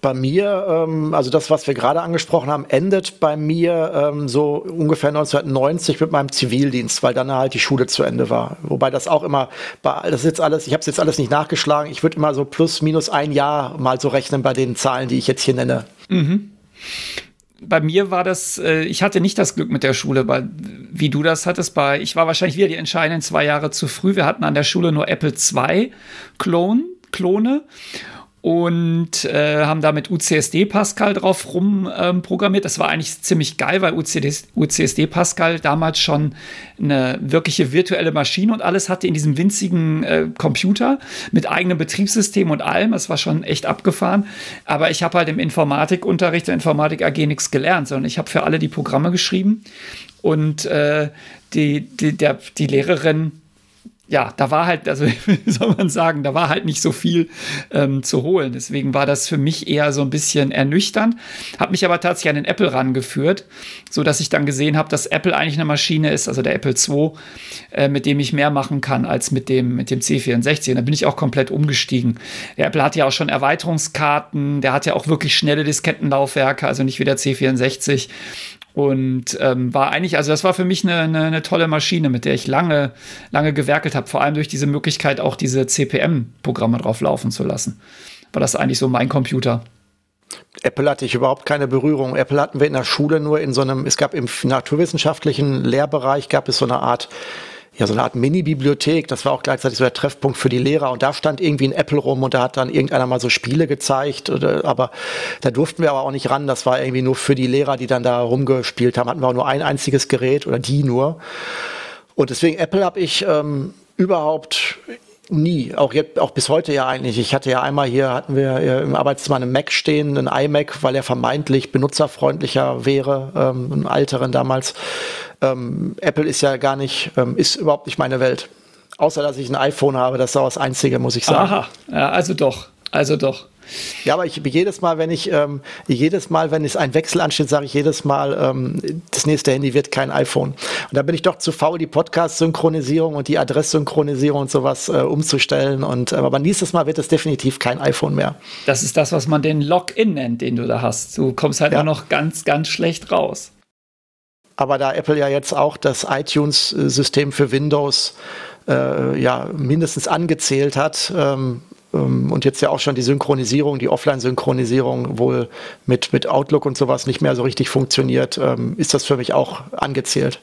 Bei mir, ähm, also das, was wir gerade angesprochen haben, endet bei mir ähm, so ungefähr 1990 mit meinem Zivildienst, weil dann halt die Schule zu Ende war. Wobei das auch immer, das ist jetzt alles, ich habe es jetzt alles nicht nachgeschlagen, ich würde immer so plus minus ein Jahr mal so rechnen bei den Zahlen, die ich jetzt hier nenne. Mhm. Bei mir war das, äh, ich hatte nicht das Glück mit der Schule, weil, wie du das hattest. Bei, ich war wahrscheinlich wieder die entscheidenden zwei Jahre zu früh. Wir hatten an der Schule nur Apple II Klon, Klone und äh, haben da mit UCSD Pascal drauf rumprogrammiert. Ähm, das war eigentlich ziemlich geil, weil UCD, UCSD Pascal damals schon eine wirkliche virtuelle Maschine und alles hatte in diesem winzigen äh, Computer mit eigenem Betriebssystem und allem. Das war schon echt abgefahren. Aber ich habe halt im Informatikunterricht der Informatik AG nichts gelernt, sondern ich habe für alle die Programme geschrieben und äh, die, die, der, die Lehrerin ja, da war halt, also wie soll man sagen, da war halt nicht so viel ähm, zu holen. Deswegen war das für mich eher so ein bisschen ernüchternd. Hat mich aber tatsächlich an den Apple rangeführt, so dass ich dann gesehen habe, dass Apple eigentlich eine Maschine ist, also der Apple II, äh, mit dem ich mehr machen kann als mit dem, mit dem C64. Und da bin ich auch komplett umgestiegen. Der Apple hat ja auch schon Erweiterungskarten, der hat ja auch wirklich schnelle Diskettenlaufwerke, also nicht wie der C64. Und ähm, war eigentlich, also das war für mich eine, eine, eine tolle Maschine, mit der ich lange, lange gewerkelt habe. Vor allem durch diese Möglichkeit, auch diese CPM-Programme drauf laufen zu lassen. War das eigentlich so mein Computer. Apple hatte ich überhaupt keine Berührung. Apple hatten wir in der Schule nur in so einem, es gab im naturwissenschaftlichen Lehrbereich gab es so eine Art ja, so eine Art Mini-Bibliothek. Das war auch gleichzeitig so der Treffpunkt für die Lehrer. Und da stand irgendwie ein Apple rum und da hat dann irgendeiner mal so Spiele gezeigt. Oder, aber da durften wir aber auch nicht ran. Das war irgendwie nur für die Lehrer, die dann da rumgespielt haben. Hatten wir auch nur ein einziges Gerät oder die nur. Und deswegen Apple habe ich ähm, überhaupt Nie, auch jetzt, auch bis heute ja eigentlich. Ich hatte ja einmal hier, hatten wir im Arbeitszimmer einen Mac stehen, einen iMac, weil er vermeintlich benutzerfreundlicher wäre, ähm, einen alteren damals. Ähm, Apple ist ja gar nicht, ähm, ist überhaupt nicht meine Welt. Außer, dass ich ein iPhone habe, das ist auch das Einzige, muss ich sagen. Aha, ja, also doch, also doch. Ja, aber ich jedes Mal, wenn ich ähm, jedes Mal, wenn es ein Wechsel ansteht, sage ich jedes Mal, ähm, das nächste Handy wird kein iPhone. Und da bin ich doch zu faul, die Podcast-Synchronisierung und die Adress-Synchronisierung und sowas äh, umzustellen. Und äh, aber nächstes Mal wird es definitiv kein iPhone mehr. Das ist das, was man den Login nennt, den du da hast. Du kommst halt ja. nur noch ganz, ganz schlecht raus. Aber da Apple ja jetzt auch das iTunes-System für Windows äh, ja mindestens angezählt hat, ähm, und jetzt ja auch schon die Synchronisierung, die Offline-Synchronisierung wohl mit, mit Outlook und sowas nicht mehr so richtig funktioniert, ähm, ist das für mich auch angezählt.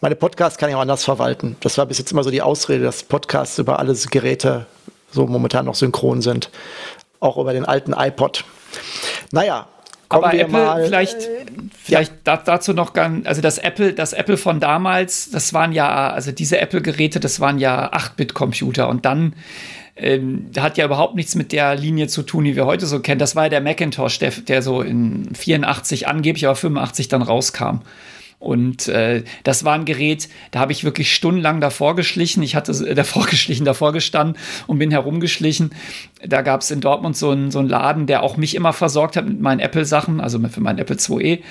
Meine Podcasts kann ich auch anders verwalten. Das war bis jetzt immer so die Ausrede, dass Podcasts über alle Geräte so momentan noch synchron sind. Auch über den alten iPod. Naja, aber Apple mal, vielleicht, äh, vielleicht ja. dazu noch ganz, also das Apple, das Apple von damals, das waren ja, also diese Apple-Geräte, das waren ja 8-Bit-Computer und dann ähm, hat ja überhaupt nichts mit der Linie zu tun, die wir heute so kennen. Das war ja der Macintosh, der, der so in 84 angeblich, aber 85 dann rauskam. Und äh, das war ein Gerät, da habe ich wirklich stundenlang davor geschlichen. Ich hatte äh, davor geschlichen, davor gestanden und bin herumgeschlichen. Da gab es in Dortmund so einen so Laden, der auch mich immer versorgt hat mit meinen Apple-Sachen, also für meinen Apple IIe.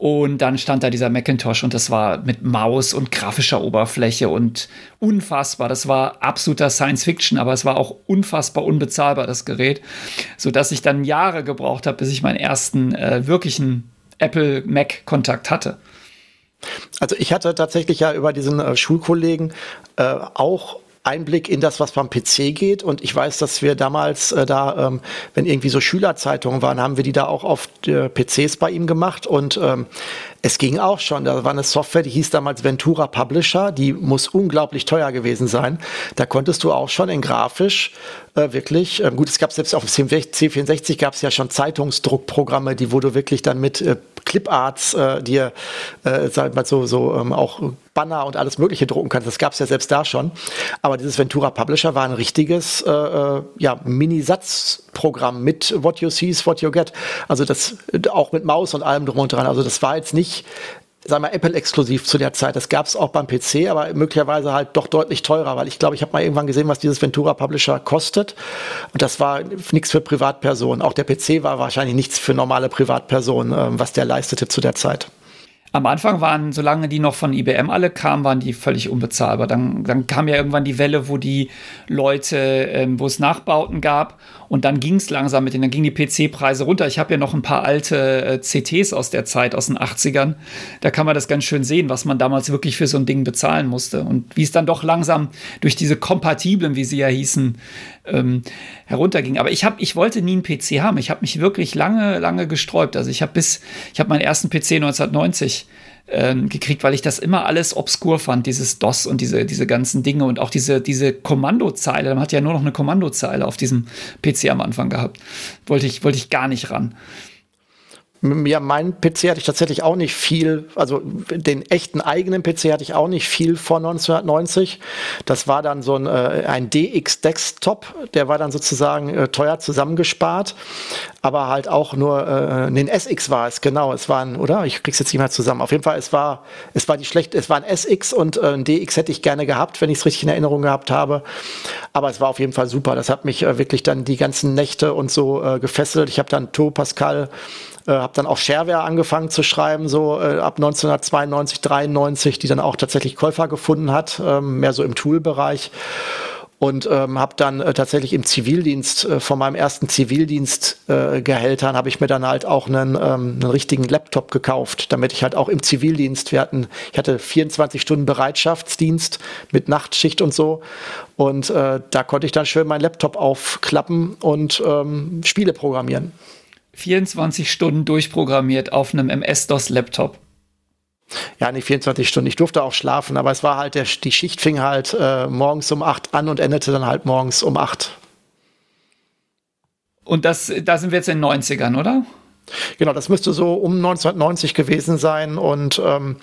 Und dann stand da dieser Macintosh und das war mit Maus und grafischer Oberfläche und unfassbar. Das war absoluter Science Fiction, aber es war auch unfassbar unbezahlbar, das Gerät, sodass ich dann Jahre gebraucht habe, bis ich meinen ersten äh, wirklichen Apple Mac Kontakt hatte. Also ich hatte tatsächlich ja über diesen äh, Schulkollegen äh, auch Einblick in das, was beim PC geht. Und ich weiß, dass wir damals äh, da, ähm, wenn irgendwie so Schülerzeitungen waren, haben wir die da auch auf äh, PCs bei ihm gemacht. Und ähm, es ging auch schon. Da war eine Software, die hieß damals Ventura Publisher. Die muss unglaublich teuer gewesen sein. Da konntest du auch schon in grafisch äh, wirklich, äh, gut, es gab selbst auf dem C64 gab es ja schon Zeitungsdruckprogramme, die wo du wirklich dann mit äh, Cliparts äh, dir, äh, sag mal so, so ähm, auch Banner und alles Mögliche drucken kannst. Das gab es ja selbst da schon. Aber dieses Ventura Publisher war ein richtiges äh, äh, ja, Mini-Satzprogramm mit What You See is What You Get. Also das auch mit Maus und allem drum und dran. Also das war jetzt nicht sagen wir, Apple-exklusiv zu der Zeit. Das gab es auch beim PC, aber möglicherweise halt doch deutlich teurer, weil ich glaube, ich habe mal irgendwann gesehen, was dieses Ventura Publisher kostet. Und das war nichts für Privatpersonen. Auch der PC war wahrscheinlich nichts für normale Privatpersonen, ähm, was der leistete zu der Zeit. Am Anfang waren, solange die noch von IBM alle kamen, waren die völlig unbezahlbar. Dann, dann kam ja irgendwann die Welle, wo die Leute, ähm, wo es Nachbauten gab und dann ging es langsam mit denen, dann gingen die PC-Preise runter. Ich habe ja noch ein paar alte äh, CTs aus der Zeit, aus den 80ern. Da kann man das ganz schön sehen, was man damals wirklich für so ein Ding bezahlen musste. Und wie es dann doch langsam durch diese kompatiblen, wie sie ja hießen, ähm, herunterging. Aber ich, hab, ich wollte nie einen PC haben. Ich habe mich wirklich lange, lange gesträubt. Also ich habe bis, ich habe meinen ersten PC 1990 ähm, gekriegt, weil ich das immer alles obskur fand, dieses DOS und diese, diese ganzen Dinge und auch diese, diese Kommandozeile. Man hat ja nur noch eine Kommandozeile auf diesem PC am Anfang gehabt. Wollte ich, wollte ich gar nicht ran. Ja, mein PC hatte ich tatsächlich auch nicht viel, also den echten eigenen PC hatte ich auch nicht viel vor 1990. Das war dann so ein, äh, ein DX Desktop, der war dann sozusagen äh, teuer zusammengespart, aber halt auch nur, äh, ein SX war es, genau, es war ein, oder? Ich krieg's jetzt nicht mehr zusammen. Auf jeden Fall, es war, es war die schlecht, es war ein SX und äh, ein DX hätte ich gerne gehabt, wenn ich es richtig in Erinnerung gehabt habe. Aber es war auf jeden Fall super. Das hat mich äh, wirklich dann die ganzen Nächte und so äh, gefesselt. Ich habe dann To Pascal äh, habe dann auch Shareware angefangen zu schreiben, so äh, ab 1992, 93, die dann auch tatsächlich Käufer gefunden hat, ähm, mehr so im Tool-Bereich und ähm, habe dann äh, tatsächlich im Zivildienst äh, von meinem ersten Zivildienstgehältern äh, habe ich mir dann halt auch einen, ähm, einen richtigen Laptop gekauft, damit ich halt auch im Zivildienst, wir hatten, ich hatte 24 Stunden Bereitschaftsdienst mit Nachtschicht und so und äh, da konnte ich dann schön meinen Laptop aufklappen und ähm, Spiele programmieren. 24 Stunden durchprogrammiert auf einem MS-DOS-Laptop. Ja, nicht 24 Stunden. Ich durfte auch schlafen, aber es war halt, der, die Schicht fing halt äh, morgens um 8 an und endete dann halt morgens um 8. Und das, da sind wir jetzt in den 90ern, oder? Genau, das müsste so um 1990 gewesen sein und ähm,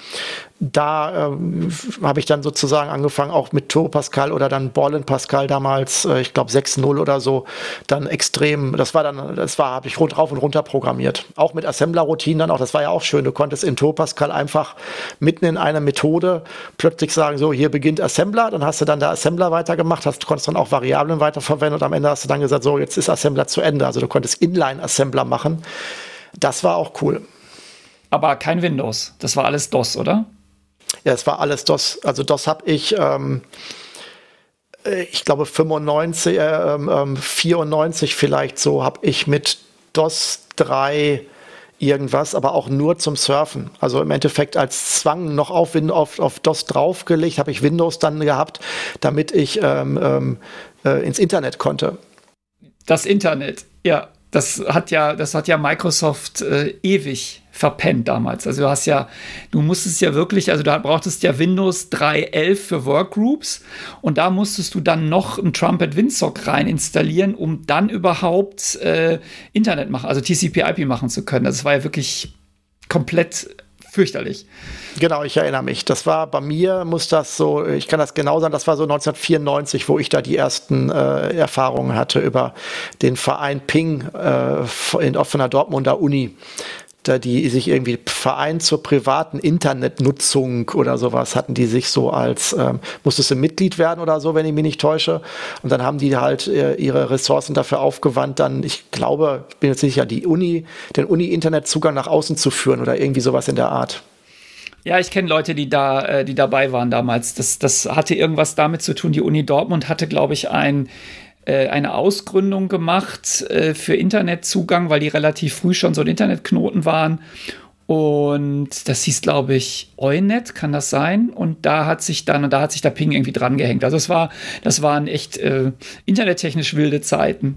da ähm, habe ich dann sozusagen angefangen, auch mit Turbo Pascal oder dann Ball Pascal damals, äh, ich glaube 6.0 oder so, dann extrem, das war dann, das war, habe ich rund rauf und runter programmiert. Auch mit Assembler-Routinen dann auch, das war ja auch schön. Du konntest in Turbo Pascal einfach mitten in einer Methode plötzlich sagen, so, hier beginnt Assembler, dann hast du dann der Assembler weitergemacht, hast, konntest dann auch Variablen weiterverwenden und am Ende hast du dann gesagt, so, jetzt ist Assembler zu Ende. Also du konntest Inline-Assembler machen. Das war auch cool. Aber kein Windows. Das war alles DOS, oder? Ja, es war alles DOS. Also DOS habe ich, ähm, äh, ich glaube 95, äh, 94 ähm, vielleicht so, habe ich mit DOS 3 irgendwas, aber auch nur zum Surfen. Also im Endeffekt als Zwang noch auf, auf, auf DOS draufgelegt, habe ich Windows dann gehabt, damit ich ähm, ähm, äh, ins Internet konnte. Das Internet, ja das hat ja, das hat ja Microsoft äh, ewig verpennt damals. Also du hast ja, du musstest ja wirklich, also da brauchtest ja Windows 3.11 für Workgroups und da musstest du dann noch ein Trumpet Windsock rein installieren, um dann überhaupt äh, Internet machen, also TCP/IP machen zu können. Das war ja wirklich komplett fürchterlich. Genau, ich erinnere mich. Das war bei mir, muss das so, ich kann das genau sagen, das war so 1994, wo ich da die ersten äh, Erfahrungen hatte über den Verein Ping äh, in, der Dortmunder Uni die sich irgendwie Verein zur privaten Internetnutzung oder sowas hatten die sich so als, ähm, musstest du Mitglied werden oder so, wenn ich mich nicht täusche. Und dann haben die halt äh, ihre Ressourcen dafür aufgewandt, dann, ich glaube, ich bin jetzt sicher, die Uni, den Uni-Internetzugang nach außen zu führen oder irgendwie sowas in der Art. Ja, ich kenne Leute, die da, äh, die dabei waren damals. Das, das hatte irgendwas damit zu tun. Die Uni Dortmund hatte, glaube ich, ein äh, eine Ausgründung gemacht äh, für Internetzugang, weil die relativ früh schon so ein Internetknoten waren. Und das hieß, glaube ich, Eunet, kann das sein? Und da hat sich dann, da hat sich der Ping irgendwie dran gehängt. Also es war, das waren echt äh, internettechnisch wilde Zeiten.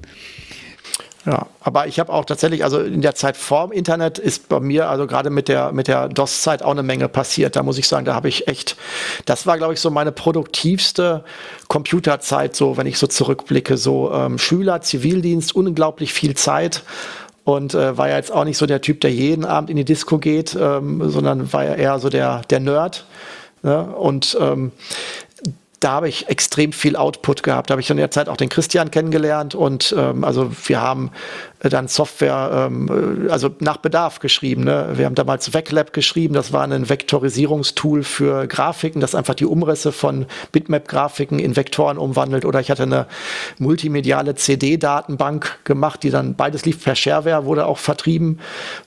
Ja, aber ich habe auch tatsächlich, also in der Zeit vorm Internet ist bei mir, also gerade mit der, mit der DOS-Zeit auch eine Menge passiert. Da muss ich sagen, da habe ich echt, das war, glaube ich, so meine produktivste Computerzeit, so wenn ich so zurückblicke. So ähm, Schüler, Zivildienst, unglaublich viel Zeit und äh, war ja jetzt auch nicht so der Typ, der jeden Abend in die Disco geht, ähm, sondern war ja eher so der, der Nerd. Ne? Und ähm, da habe ich extrem viel Output gehabt. Da habe ich in der Zeit auch den Christian kennengelernt und ähm, also wir haben dann Software, ähm, also nach Bedarf geschrieben. Ne? Wir haben damals VecLab geschrieben, das war ein Vektorisierungstool für Grafiken, das einfach die Umrisse von Bitmap-Grafiken in Vektoren umwandelt. Oder ich hatte eine multimediale CD-Datenbank gemacht, die dann beides lief per Shareware, wurde auch vertrieben,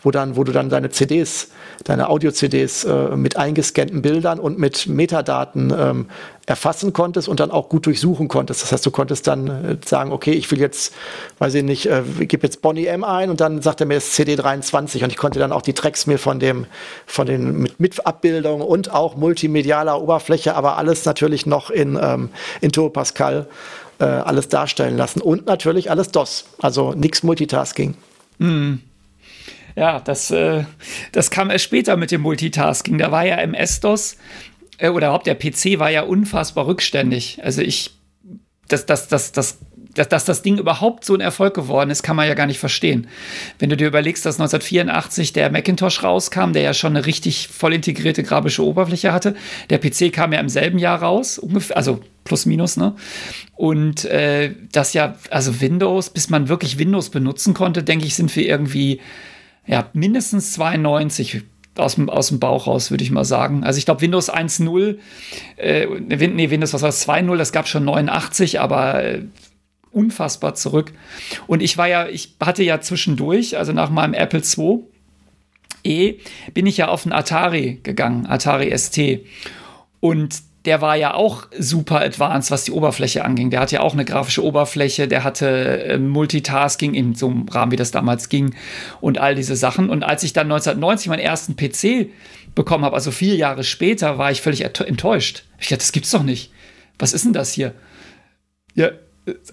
wo dann, wo du dann deine CDs, deine Audio-CDs äh, mit eingescannten Bildern und mit Metadaten ähm, erfassen konntest und dann auch gut durchsuchen konntest. Das heißt, du konntest dann äh, sagen, okay, ich will jetzt, weiß ich nicht, äh, gebe jetzt Bonnie M ein und dann sagt er mir das CD23 und ich konnte dann auch die Tracks mir von dem, von den mit, mit Abbildung und auch multimedialer Oberfläche, aber alles natürlich noch in, ähm, in Turbo Pascal äh, alles darstellen lassen und natürlich alles DOS, also nichts Multitasking. Mm. Ja, das, äh, das kam erst später mit dem Multitasking. Da war ja MS-DOS äh, oder überhaupt der PC war ja unfassbar rückständig. Also ich, das, das, das, das dass, dass das Ding überhaupt so ein Erfolg geworden ist, kann man ja gar nicht verstehen. Wenn du dir überlegst, dass 1984 der Macintosh rauskam, der ja schon eine richtig voll integrierte grafische Oberfläche hatte. Der PC kam ja im selben Jahr raus, ungefähr, also plus minus, ne? Und äh, das ja, also Windows, bis man wirklich Windows benutzen konnte, denke ich, sind wir irgendwie ja mindestens 92 aus dem, aus dem Bauch raus, würde ich mal sagen. Also ich glaube, Windows 1.0, äh, nee, Windows, was war das, 2.0, das gab schon 89, aber äh, unfassbar zurück. Und ich war ja, ich hatte ja zwischendurch, also nach meinem Apple II E, bin ich ja auf den Atari gegangen, Atari ST. Und der war ja auch super advanced, was die Oberfläche anging. Der hatte ja auch eine grafische Oberfläche, der hatte äh, Multitasking in so einem Rahmen, wie das damals ging und all diese Sachen. Und als ich dann 1990 meinen ersten PC bekommen habe, also vier Jahre später, war ich völlig enttäuscht. Ich dachte, das gibt's doch nicht. Was ist denn das hier? Ja,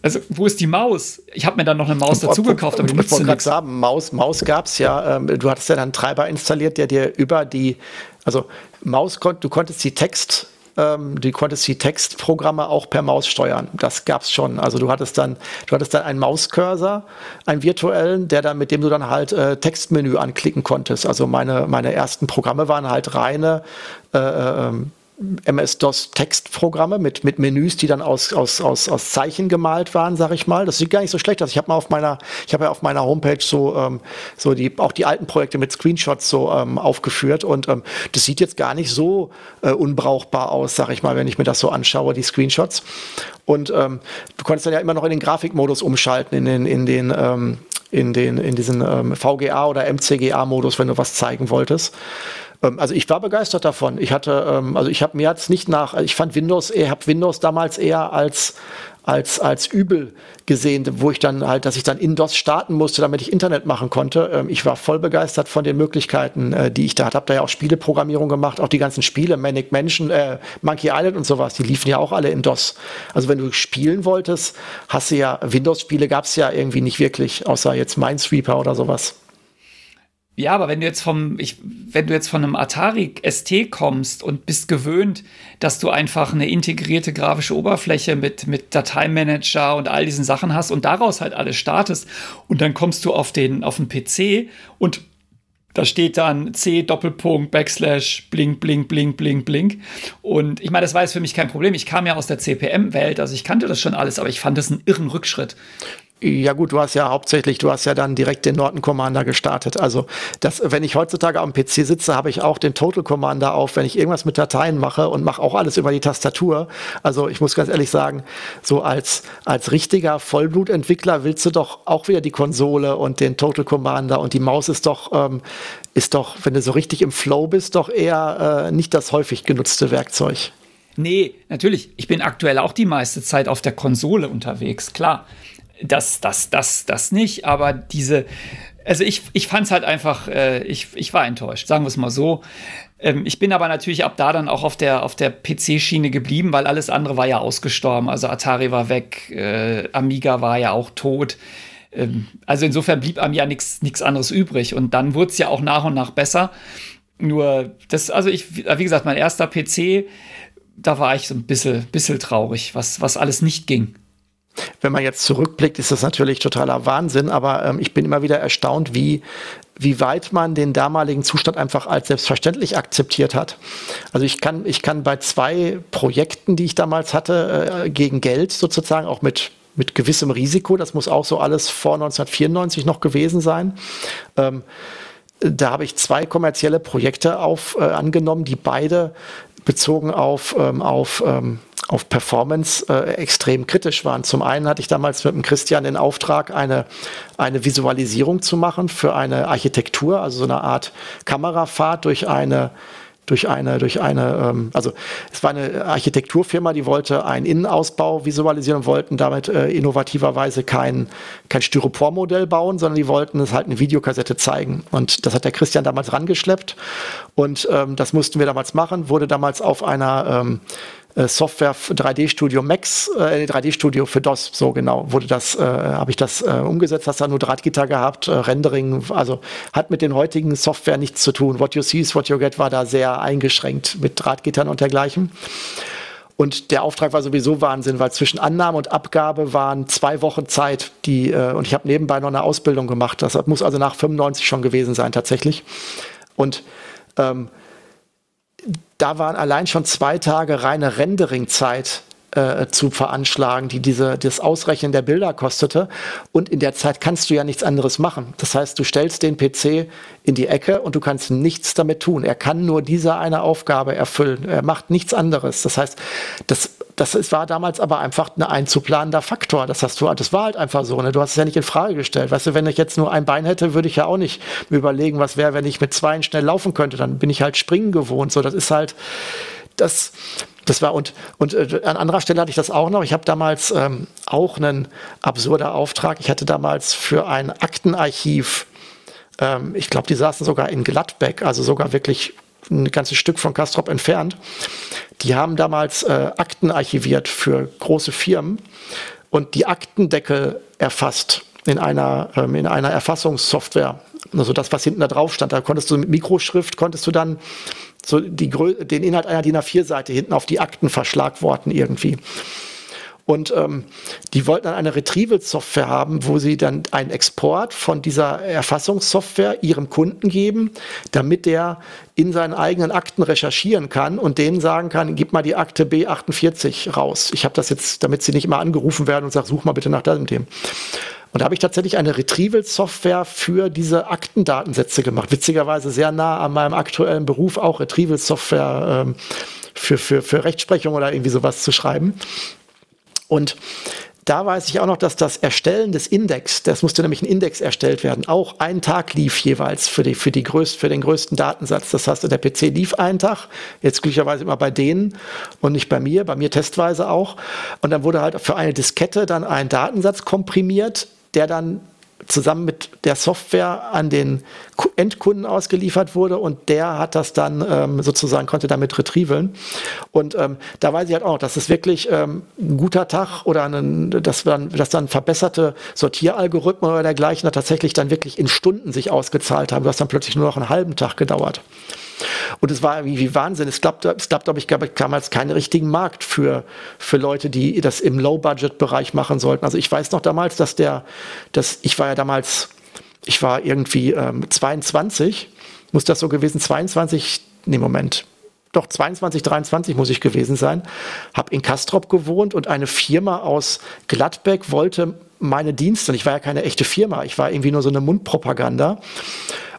also wo ist die Maus? Ich habe mir dann noch eine Maus dazu gekauft, aber die nutzt nichts. sagen, Maus, Maus gab es ja. Ähm, du hattest ja dann einen Treiber installiert, der dir über die, also Maus, kon du konntest die Text ähm, du konntest die Textprogramme auch per Maus steuern. Das gab es schon. Also du hattest dann, du hattest dann einen Mauscursor, einen virtuellen, der dann, mit dem du dann halt äh, Textmenü anklicken konntest. Also meine, meine ersten Programme waren halt reine äh, äh ähm, MS-DOS-Textprogramme mit, mit Menüs, die dann aus, aus, aus, aus Zeichen gemalt waren, sag ich mal. Das sieht gar nicht so schlecht aus. Ich habe mal auf meiner, ich habe ja auf meiner Homepage so, ähm, so die, auch die alten Projekte mit Screenshots so ähm, aufgeführt und ähm, das sieht jetzt gar nicht so äh, unbrauchbar aus, sag ich mal, wenn ich mir das so anschaue, die Screenshots. Und ähm, du konntest dann ja immer noch in den Grafikmodus umschalten, in den, in den, ähm, in den, in diesen ähm, VGA oder MCGA-Modus, wenn du was zeigen wolltest. Ähm, also ich war begeistert davon. Ich hatte, ähm, also ich habe mir jetzt nicht nach, also ich fand Windows, ich habe Windows damals eher als als, als übel gesehen, wo ich dann halt, dass ich dann in DOS starten musste, damit ich Internet machen konnte. Ähm, ich war voll begeistert von den Möglichkeiten, äh, die ich da hatte. Hab da ja auch Spieleprogrammierung gemacht, auch die ganzen Spiele, Manic Mansion, äh, Monkey Island und sowas, die liefen ja auch alle in DOS. Also wenn du spielen wolltest, hast du ja, Windows-Spiele gab es ja irgendwie nicht wirklich, außer jetzt Minesweeper oder sowas. Ja, aber wenn du jetzt vom, ich, wenn du jetzt von einem Atari ST kommst und bist gewöhnt, dass du einfach eine integrierte grafische Oberfläche mit, mit Dateimanager und all diesen Sachen hast und daraus halt alles startest und dann kommst du auf den, auf den PC und da steht dann C Doppelpunkt Backslash Blink Blink Blink Blink Blink und ich meine, das war jetzt für mich kein Problem. Ich kam ja aus der CPM Welt, also ich kannte das schon alles, aber ich fand das einen irren Rückschritt. Ja gut, du hast ja hauptsächlich, du hast ja dann direkt den Norton Commander gestartet. Also das, wenn ich heutzutage am PC sitze, habe ich auch den Total Commander auf, wenn ich irgendwas mit Dateien mache und mache auch alles über die Tastatur. Also ich muss ganz ehrlich sagen, so als, als richtiger Vollblutentwickler willst du doch auch wieder die Konsole und den Total Commander und die Maus ist doch, ähm, ist doch, wenn du so richtig im Flow bist, doch eher äh, nicht das häufig genutzte Werkzeug. Nee, natürlich. Ich bin aktuell auch die meiste Zeit auf der Konsole unterwegs, klar das, das, das, das nicht, aber diese, Also ich, ich fand es halt einfach, äh, ich, ich war enttäuscht, sagen wir es mal so. Ähm, ich bin aber natürlich ab da dann auch auf der, auf der PC-Schiene geblieben, weil alles andere war ja ausgestorben. Also Atari war weg, äh, Amiga war ja auch tot. Ähm, also insofern blieb einem ja nichts anderes übrig. Und dann wurde es ja auch nach und nach besser. Nur, das, also ich, wie gesagt, mein erster PC, da war ich so ein bisschen, bisschen traurig, was, was alles nicht ging. Wenn man jetzt zurückblickt, ist das natürlich totaler Wahnsinn, aber ähm, ich bin immer wieder erstaunt, wie, wie weit man den damaligen Zustand einfach als selbstverständlich akzeptiert hat. Also ich kann, ich kann bei zwei Projekten, die ich damals hatte, äh, gegen Geld sozusagen, auch mit, mit gewissem Risiko, das muss auch so alles vor 1994 noch gewesen sein, ähm, da habe ich zwei kommerzielle Projekte auf, äh, angenommen, die beide bezogen auf, ähm, auf ähm, auf Performance äh, extrem kritisch waren. Zum einen hatte ich damals mit dem Christian den Auftrag, eine, eine Visualisierung zu machen für eine Architektur, also so eine Art Kamerafahrt durch eine durch eine, durch eine, ähm, also es war eine Architekturfirma, die wollte einen Innenausbau visualisieren und wollten damit äh, innovativerweise kein, kein Styropormodell bauen, sondern die wollten es halt eine Videokassette zeigen. Und das hat der Christian damals rangeschleppt und ähm, das mussten wir damals machen, wurde damals auf einer ähm, äh, Software 3D Studio Max, äh, 3D Studio für DOS, so genau, wurde das, äh, habe ich das äh, umgesetzt, hast da nur Drahtgitter gehabt, äh, Rendering, also hat mit den heutigen Software nichts zu tun. What you see is what you get war da sehr eingeschränkt mit Drahtgittern und dergleichen. Und der Auftrag war sowieso Wahnsinn, weil zwischen Annahme und Abgabe waren zwei Wochen Zeit, die, äh, und ich habe nebenbei noch eine Ausbildung gemacht. Das muss also nach 95 schon gewesen sein, tatsächlich. Und ähm, da waren allein schon zwei Tage reine Renderingzeit äh, zu veranschlagen, die diese, das Ausrechnen der Bilder kostete. Und in der Zeit kannst du ja nichts anderes machen. Das heißt, du stellst den PC in die Ecke und du kannst nichts damit tun. Er kann nur diese eine Aufgabe erfüllen. Er macht nichts anderes. Das heißt, das, das war damals aber einfach ein einzuplanender Faktor. Das hast du, das war halt einfach so. Ne? Du hast es ja nicht in Frage gestellt. Weißt du, wenn ich jetzt nur ein Bein hätte, würde ich ja auch nicht überlegen, was wäre, wenn ich mit zwei schnell laufen könnte. Dann bin ich halt springen gewohnt. So, das ist halt, das, das war und, und äh, an anderer Stelle hatte ich das auch noch. Ich habe damals ähm, auch einen absurder Auftrag. Ich hatte damals für ein Aktenarchiv, ähm, ich glaube, die saßen sogar in Gladbeck, also sogar wirklich ein ganzes Stück von Kastrop entfernt. Die haben damals äh, Akten archiviert für große Firmen und die Aktendeckel erfasst in einer, ähm, in einer Erfassungssoftware. Also das, was hinten da drauf stand. Da konntest du mit Mikroschrift, konntest du dann so die, den Inhalt einer DIN A4-Seite hinten auf die Akten verschlagworten irgendwie. Und ähm, die wollten dann eine Retrieval-Software haben, wo sie dann einen Export von dieser Erfassungssoftware ihrem Kunden geben, damit der in seinen eigenen Akten recherchieren kann und denen sagen kann, gib mal die Akte B48 raus. Ich habe das jetzt, damit sie nicht immer angerufen werden und sagen, such mal bitte nach dem. dem. Und da habe ich tatsächlich eine Retrieval-Software für diese Aktendatensätze gemacht. Witzigerweise sehr nah an meinem aktuellen Beruf auch Retrieval-Software ähm, für, für, für Rechtsprechung oder irgendwie sowas zu schreiben. Und da weiß ich auch noch, dass das Erstellen des Index, das musste nämlich ein Index erstellt werden, auch einen Tag lief jeweils für, die, für, die größt, für den größten Datensatz. Das heißt, der PC lief einen Tag, jetzt glücklicherweise immer bei denen und nicht bei mir, bei mir testweise auch. Und dann wurde halt für eine Diskette dann ein Datensatz komprimiert, der dann zusammen mit der Software an den Endkunden ausgeliefert wurde und der hat das dann ähm, sozusagen, konnte damit retrieveln. Und ähm, da weiß ich halt auch, dass es wirklich ähm, ein guter Tag oder ein, dass, dann, dass dann verbesserte Sortieralgorithmen oder dergleichen tatsächlich dann wirklich in Stunden sich ausgezahlt haben. Hast dann plötzlich nur noch einen halben Tag gedauert. Und es war irgendwie wie Wahnsinn. Es gab, es gab, glaube ich, damals keinen richtigen Markt für, für Leute, die das im Low-Budget-Bereich machen sollten. Also ich weiß noch damals, dass der, dass ich war ja damals, ich war irgendwie ähm, 22, muss das so gewesen, 22, nee, Moment, doch 22, 23 muss ich gewesen sein, habe in Kastrop gewohnt und eine Firma aus Gladbeck wollte meine Dienste, und ich war ja keine echte Firma, ich war irgendwie nur so eine Mundpropaganda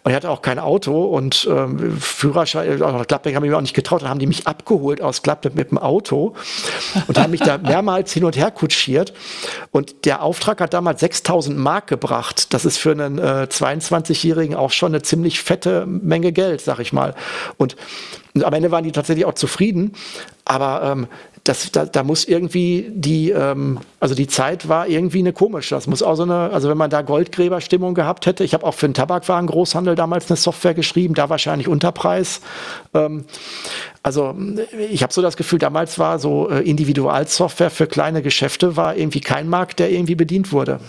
und er hatte auch kein Auto und ähm, Führerschein, auch nach Gladbeck haben mir auch nicht getraut. Dann haben die mich abgeholt aus Gladbeck mit dem Auto und haben mich da mehrmals hin und her kutschiert. Und der Auftrag hat damals 6000 Mark gebracht. Das ist für einen äh, 22-Jährigen auch schon eine ziemlich fette Menge Geld, sag ich mal. Und, und am Ende waren die tatsächlich auch zufrieden. Aber ähm, das, da, da muss irgendwie die, ähm, also die Zeit war irgendwie eine komische. Das muss auch so eine, also wenn man da Goldgräberstimmung gehabt hätte, ich habe auch für den Tabakwarengroßhandel damals eine Software geschrieben, da wahrscheinlich Unterpreis. Ähm, also ich habe so das Gefühl, damals war so äh, Individualsoftware für kleine Geschäfte war irgendwie kein Markt, der irgendwie bedient wurde.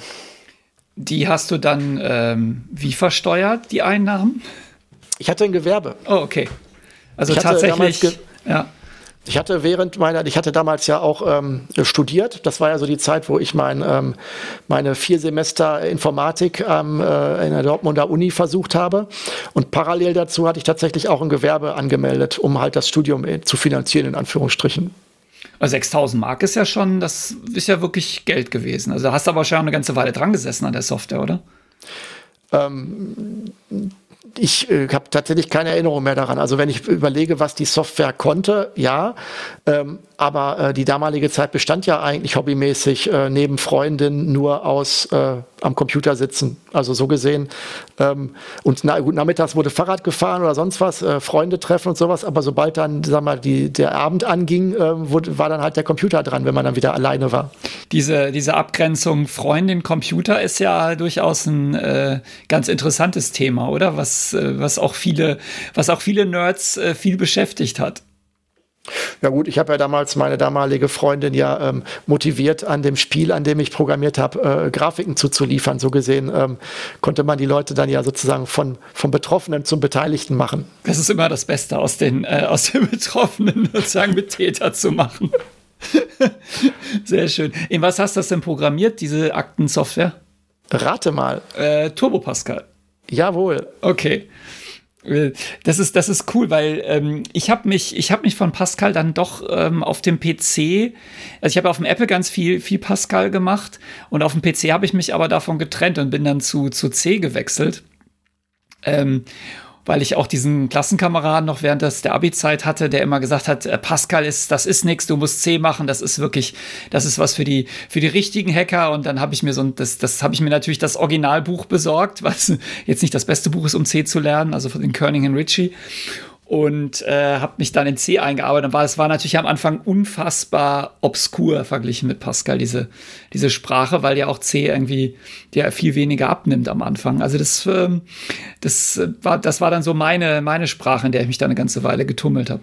Die hast du dann ähm, wie versteuert, die Einnahmen? Ich hatte ein Gewerbe. Oh, okay. Also tatsächlich. Ja. Ich hatte während meiner, ich hatte damals ja auch ähm, studiert. Das war ja so die Zeit, wo ich mein, ähm, meine vier Semester Informatik ähm, äh, in der Dortmunder Uni versucht habe. Und parallel dazu hatte ich tatsächlich auch ein Gewerbe angemeldet, um halt das Studium äh, zu finanzieren, in Anführungsstrichen. 6000 Mark ist ja schon, das ist ja wirklich Geld gewesen. Also da hast du aber schon eine ganze Weile dran gesessen an der Software, oder? Ähm, ich äh, habe tatsächlich keine Erinnerung mehr daran. Also wenn ich überlege, was die Software konnte, ja, ähm, aber äh, die damalige Zeit bestand ja eigentlich hobbymäßig äh, neben Freundin nur aus äh, am Computer sitzen. Also so gesehen. Ähm, und na, gut, nachmittags wurde Fahrrad gefahren oder sonst was, äh, Freunde treffen und sowas. Aber sobald dann, sag mal, die, der Abend anging, äh, wurde, war dann halt der Computer dran, wenn man dann wieder alleine war. Diese, diese Abgrenzung Freundin, Computer ist ja durchaus ein äh, ganz interessantes Thema, oder? Was, was, auch viele, was auch viele Nerds viel beschäftigt hat. Ja gut, ich habe ja damals meine damalige Freundin ja ähm, motiviert, an dem Spiel, an dem ich programmiert habe, äh, Grafiken zuzuliefern. So gesehen ähm, konnte man die Leute dann ja sozusagen von, vom Betroffenen zum Beteiligten machen. Das ist immer das Beste, aus den, äh, aus den Betroffenen sozusagen mit Täter zu machen. Sehr schön. In was hast du das denn programmiert, diese Aktensoftware? Rate mal. Äh, Turbo Pascal. Jawohl. Okay. Äh, das ist, das ist cool, weil ähm, ich habe mich, ich habe mich von Pascal dann doch ähm, auf dem PC, also ich habe auf dem Apple ganz viel, viel Pascal gemacht und auf dem PC habe ich mich aber davon getrennt und bin dann zu, zu C gewechselt. Ähm, weil ich auch diesen Klassenkameraden noch während des, der Abi-Zeit hatte, der immer gesagt hat, äh, Pascal ist, das ist nichts, du musst C machen, das ist wirklich, das ist was für die, für die richtigen Hacker. Und dann habe ich mir so ein, das, das habe ich mir natürlich das Originalbuch besorgt, was jetzt nicht das beste Buch ist, um C zu lernen, also von den Kerning und Ritchie und äh, habe mich dann in C eingearbeitet. Und war, es war natürlich am Anfang unfassbar obskur verglichen mit Pascal, diese, diese Sprache, weil ja auch C irgendwie ja viel weniger abnimmt am Anfang. Also das, ähm, das, war, das war dann so meine, meine Sprache, in der ich mich da eine ganze Weile getummelt habe.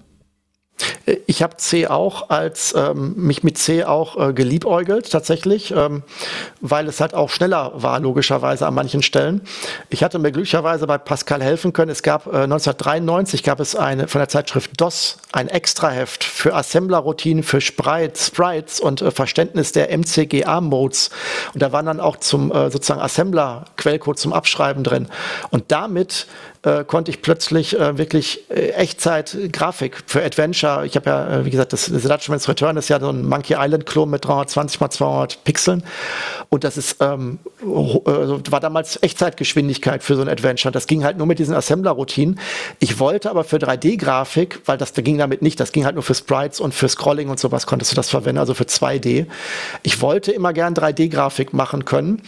Ich habe C auch als ähm, mich mit C auch äh, geliebäugelt tatsächlich, ähm, weil es halt auch schneller war logischerweise an manchen Stellen. Ich hatte mir glücklicherweise bei Pascal helfen können. Es gab äh, 1993 gab es eine von der Zeitschrift DOS ein Extraheft für Assembler-Routinen für Sprites, Sprites und äh, Verständnis der MCGA-Modes. Und da waren dann auch zum äh, sozusagen Assembler-Quellcode zum Abschreiben drin. Und damit äh, konnte ich plötzlich äh, wirklich äh, Echtzeit-Grafik für Adventure. Ich habe ja, äh, wie gesagt, das, das Dutchman's Return ist ja so ein Monkey Island-Klon mit 320 mal 200 Pixeln. Und das ist, ähm, also war damals Echtzeitgeschwindigkeit für so ein Adventure. Das ging halt nur mit diesen Assembler-Routinen. Ich wollte aber für 3D-Grafik, weil das da ging damit nicht, das ging halt nur für Sprites und für Scrolling und sowas konntest du das verwenden, also für 2D. Ich wollte immer gern 3D-Grafik machen können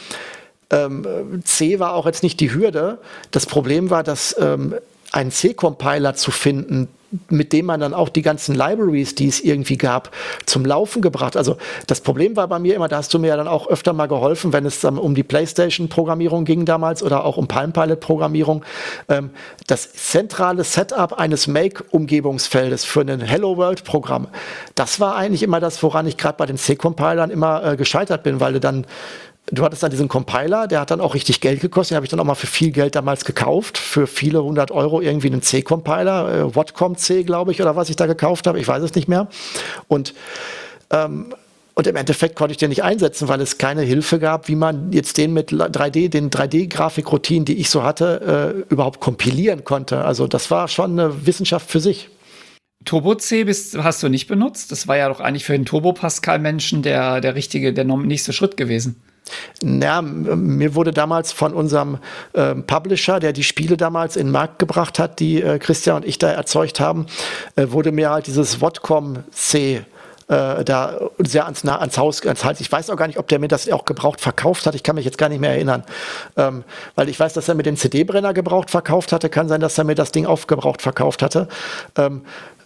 ähm, C war auch jetzt nicht die Hürde. Das Problem war, dass ähm, einen C-Compiler zu finden, mit dem man dann auch die ganzen Libraries, die es irgendwie gab, zum Laufen gebracht. Also das Problem war bei mir immer, da hast du mir ja dann auch öfter mal geholfen, wenn es um die PlayStation-Programmierung ging damals oder auch um Palm Pilot-Programmierung. Ähm, das zentrale Setup eines Make-Umgebungsfeldes für ein Hello World-Programm, das war eigentlich immer das, woran ich gerade bei den C-Compilern immer äh, gescheitert bin, weil du dann du hattest dann diesen Compiler, der hat dann auch richtig Geld gekostet. Den habe ich dann auch mal für viel Geld damals gekauft. Für viele hundert Euro irgendwie einen C-Compiler, äh, Whatcom C, glaube ich, oder was ich da gekauft habe. Ich weiß es nicht mehr. Und ähm, und im Endeffekt konnte ich den nicht einsetzen, weil es keine Hilfe gab, wie man jetzt den mit 3D, den 3D-Grafikroutinen, die ich so hatte, äh, überhaupt kompilieren konnte. Also das war schon eine Wissenschaft für sich. Turbo C bist, hast du nicht benutzt? Das war ja doch eigentlich für den Turbo Pascal Menschen der, der richtige, der nächste Schritt gewesen. Ja, mir wurde damals von unserem äh, Publisher, der die Spiele damals in den Markt gebracht hat, die äh, Christian und ich da erzeugt haben, äh, wurde mir halt dieses Wotcom C äh, da sehr ans, ans Haus, ans Hals. Ich weiß auch gar nicht, ob der mir das auch gebraucht verkauft hat. Ich kann mich jetzt gar nicht mehr erinnern. Ähm, weil ich weiß, dass er mir den CD-Brenner gebraucht verkauft hatte. Kann sein, dass er mir das Ding aufgebraucht verkauft hatte. Ähm,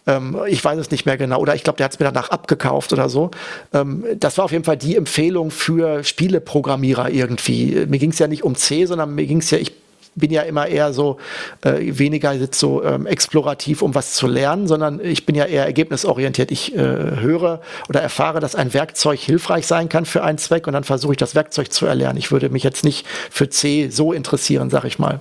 Ähm, ich weiß es nicht mehr genau. Oder ich glaube, der hat es mir danach abgekauft oder so. Ähm, das war auf jeden Fall die Empfehlung für Spieleprogrammierer irgendwie. Mir ging es ja nicht um C, sondern mir ging es ja, ich bin ja immer eher so äh, weniger jetzt so ähm, explorativ, um was zu lernen, sondern ich bin ja eher ergebnisorientiert. Ich äh, höre oder erfahre, dass ein Werkzeug hilfreich sein kann für einen Zweck und dann versuche ich das Werkzeug zu erlernen. Ich würde mich jetzt nicht für C so interessieren, sag ich mal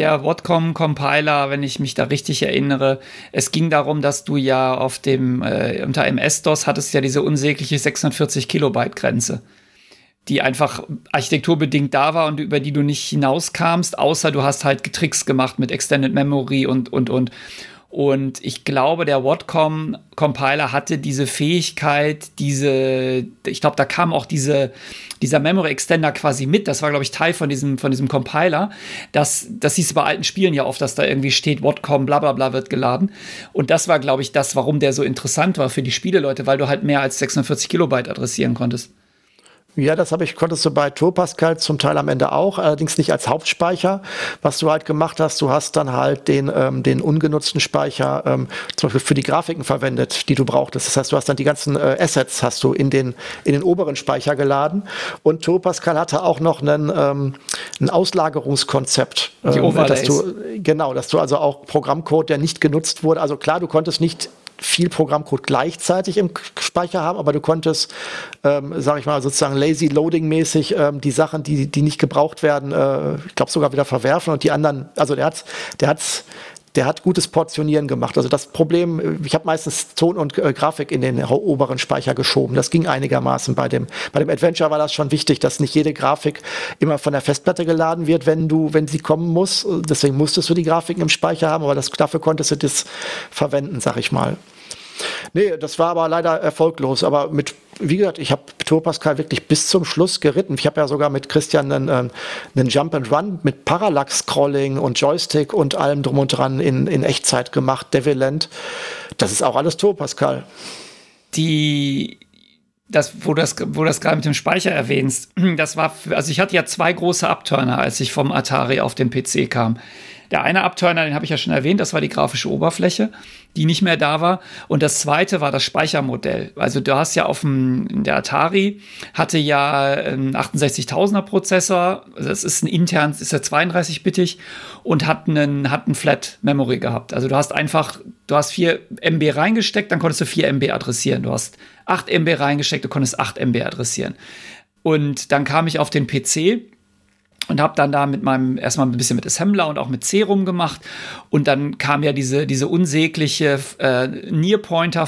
der Whatcom-Compiler, wenn ich mich da richtig erinnere. Es ging darum, dass du ja auf dem, äh, unter MS-DOS hattest ja diese unsägliche 640 Kilobyte-Grenze die einfach architekturbedingt da war und über die du nicht hinauskamst, außer du hast halt Tricks gemacht mit Extended Memory und, und, und. Und ich glaube, der Whatcom Compiler hatte diese Fähigkeit, diese, ich glaube, da kam auch diese, dieser Memory Extender quasi mit. Das war, glaube ich, Teil von diesem, von diesem Compiler. Das, das siehst du bei alten Spielen ja oft, dass da irgendwie steht, Whatcom, bla, bla, bla wird geladen. Und das war, glaube ich, das, warum der so interessant war für die Spieleleute, weil du halt mehr als 640 Kilobyte adressieren konntest. Ja, das habe ich, konntest du bei Turpascal zum Teil am Ende auch, allerdings nicht als Hauptspeicher. Was du halt gemacht hast, du hast dann halt den, ähm, den ungenutzten Speicher ähm, zum Beispiel für die Grafiken verwendet, die du brauchtest. Das heißt, du hast dann die ganzen äh, Assets hast du in den, in den oberen Speicher geladen. Und Turpascal hatte auch noch einen, ähm, ein Auslagerungskonzept. Die ähm, dass du, genau, dass du also auch Programmcode, der nicht genutzt wurde, also klar, du konntest nicht viel Programmcode gleichzeitig im Speicher haben, aber du konntest, ähm, sage ich mal, sozusagen lazy loading mäßig ähm, die Sachen, die, die nicht gebraucht werden, äh, ich glaube sogar wieder verwerfen und die anderen, also der hat, der hat's der hat gutes Portionieren gemacht. Also das Problem, äh, ich habe meistens Ton und äh, Grafik in den oberen Speicher geschoben. Das ging einigermaßen. Bei dem, bei dem Adventure war das schon wichtig, dass nicht jede Grafik immer von der Festplatte geladen wird, wenn du, wenn sie kommen muss. Deswegen musstest du die Grafiken im Speicher haben, aber das, dafür konntest du das verwenden, sag ich mal. Nee, das war aber leider erfolglos. Aber mit, wie gesagt, ich habe Tour Pascal wirklich bis zum Schluss geritten. Ich habe ja sogar mit Christian einen, äh, einen Jump and Run mit Parallax-Scrolling und Joystick und allem drum und dran in, in Echtzeit gemacht, Deviland. Das ist auch alles Tour Pascal. Die das, wo das, wo das gerade mit dem Speicher erwähnst, das war, also ich hatte ja zwei große Abturner, als ich vom Atari auf den PC kam. Der eine Abturner, den habe ich ja schon erwähnt, das war die grafische Oberfläche, die nicht mehr da war. Und das zweite war das Speichermodell. Also du hast ja auf dem, der Atari hatte ja einen 68.000er Prozessor. Das ist ein intern, ist ja 32-bittig und hat einen, hat einen Flat Memory gehabt. Also du hast einfach, du hast 4 MB reingesteckt, dann konntest du 4 MB adressieren. Du hast 8 MB reingesteckt, du konntest 8 MB adressieren. Und dann kam ich auf den PC und habe dann da mit meinem erstmal ein bisschen mit Assembler und auch mit C rumgemacht und dann kam ja diese diese unsägliche äh, Longpointer,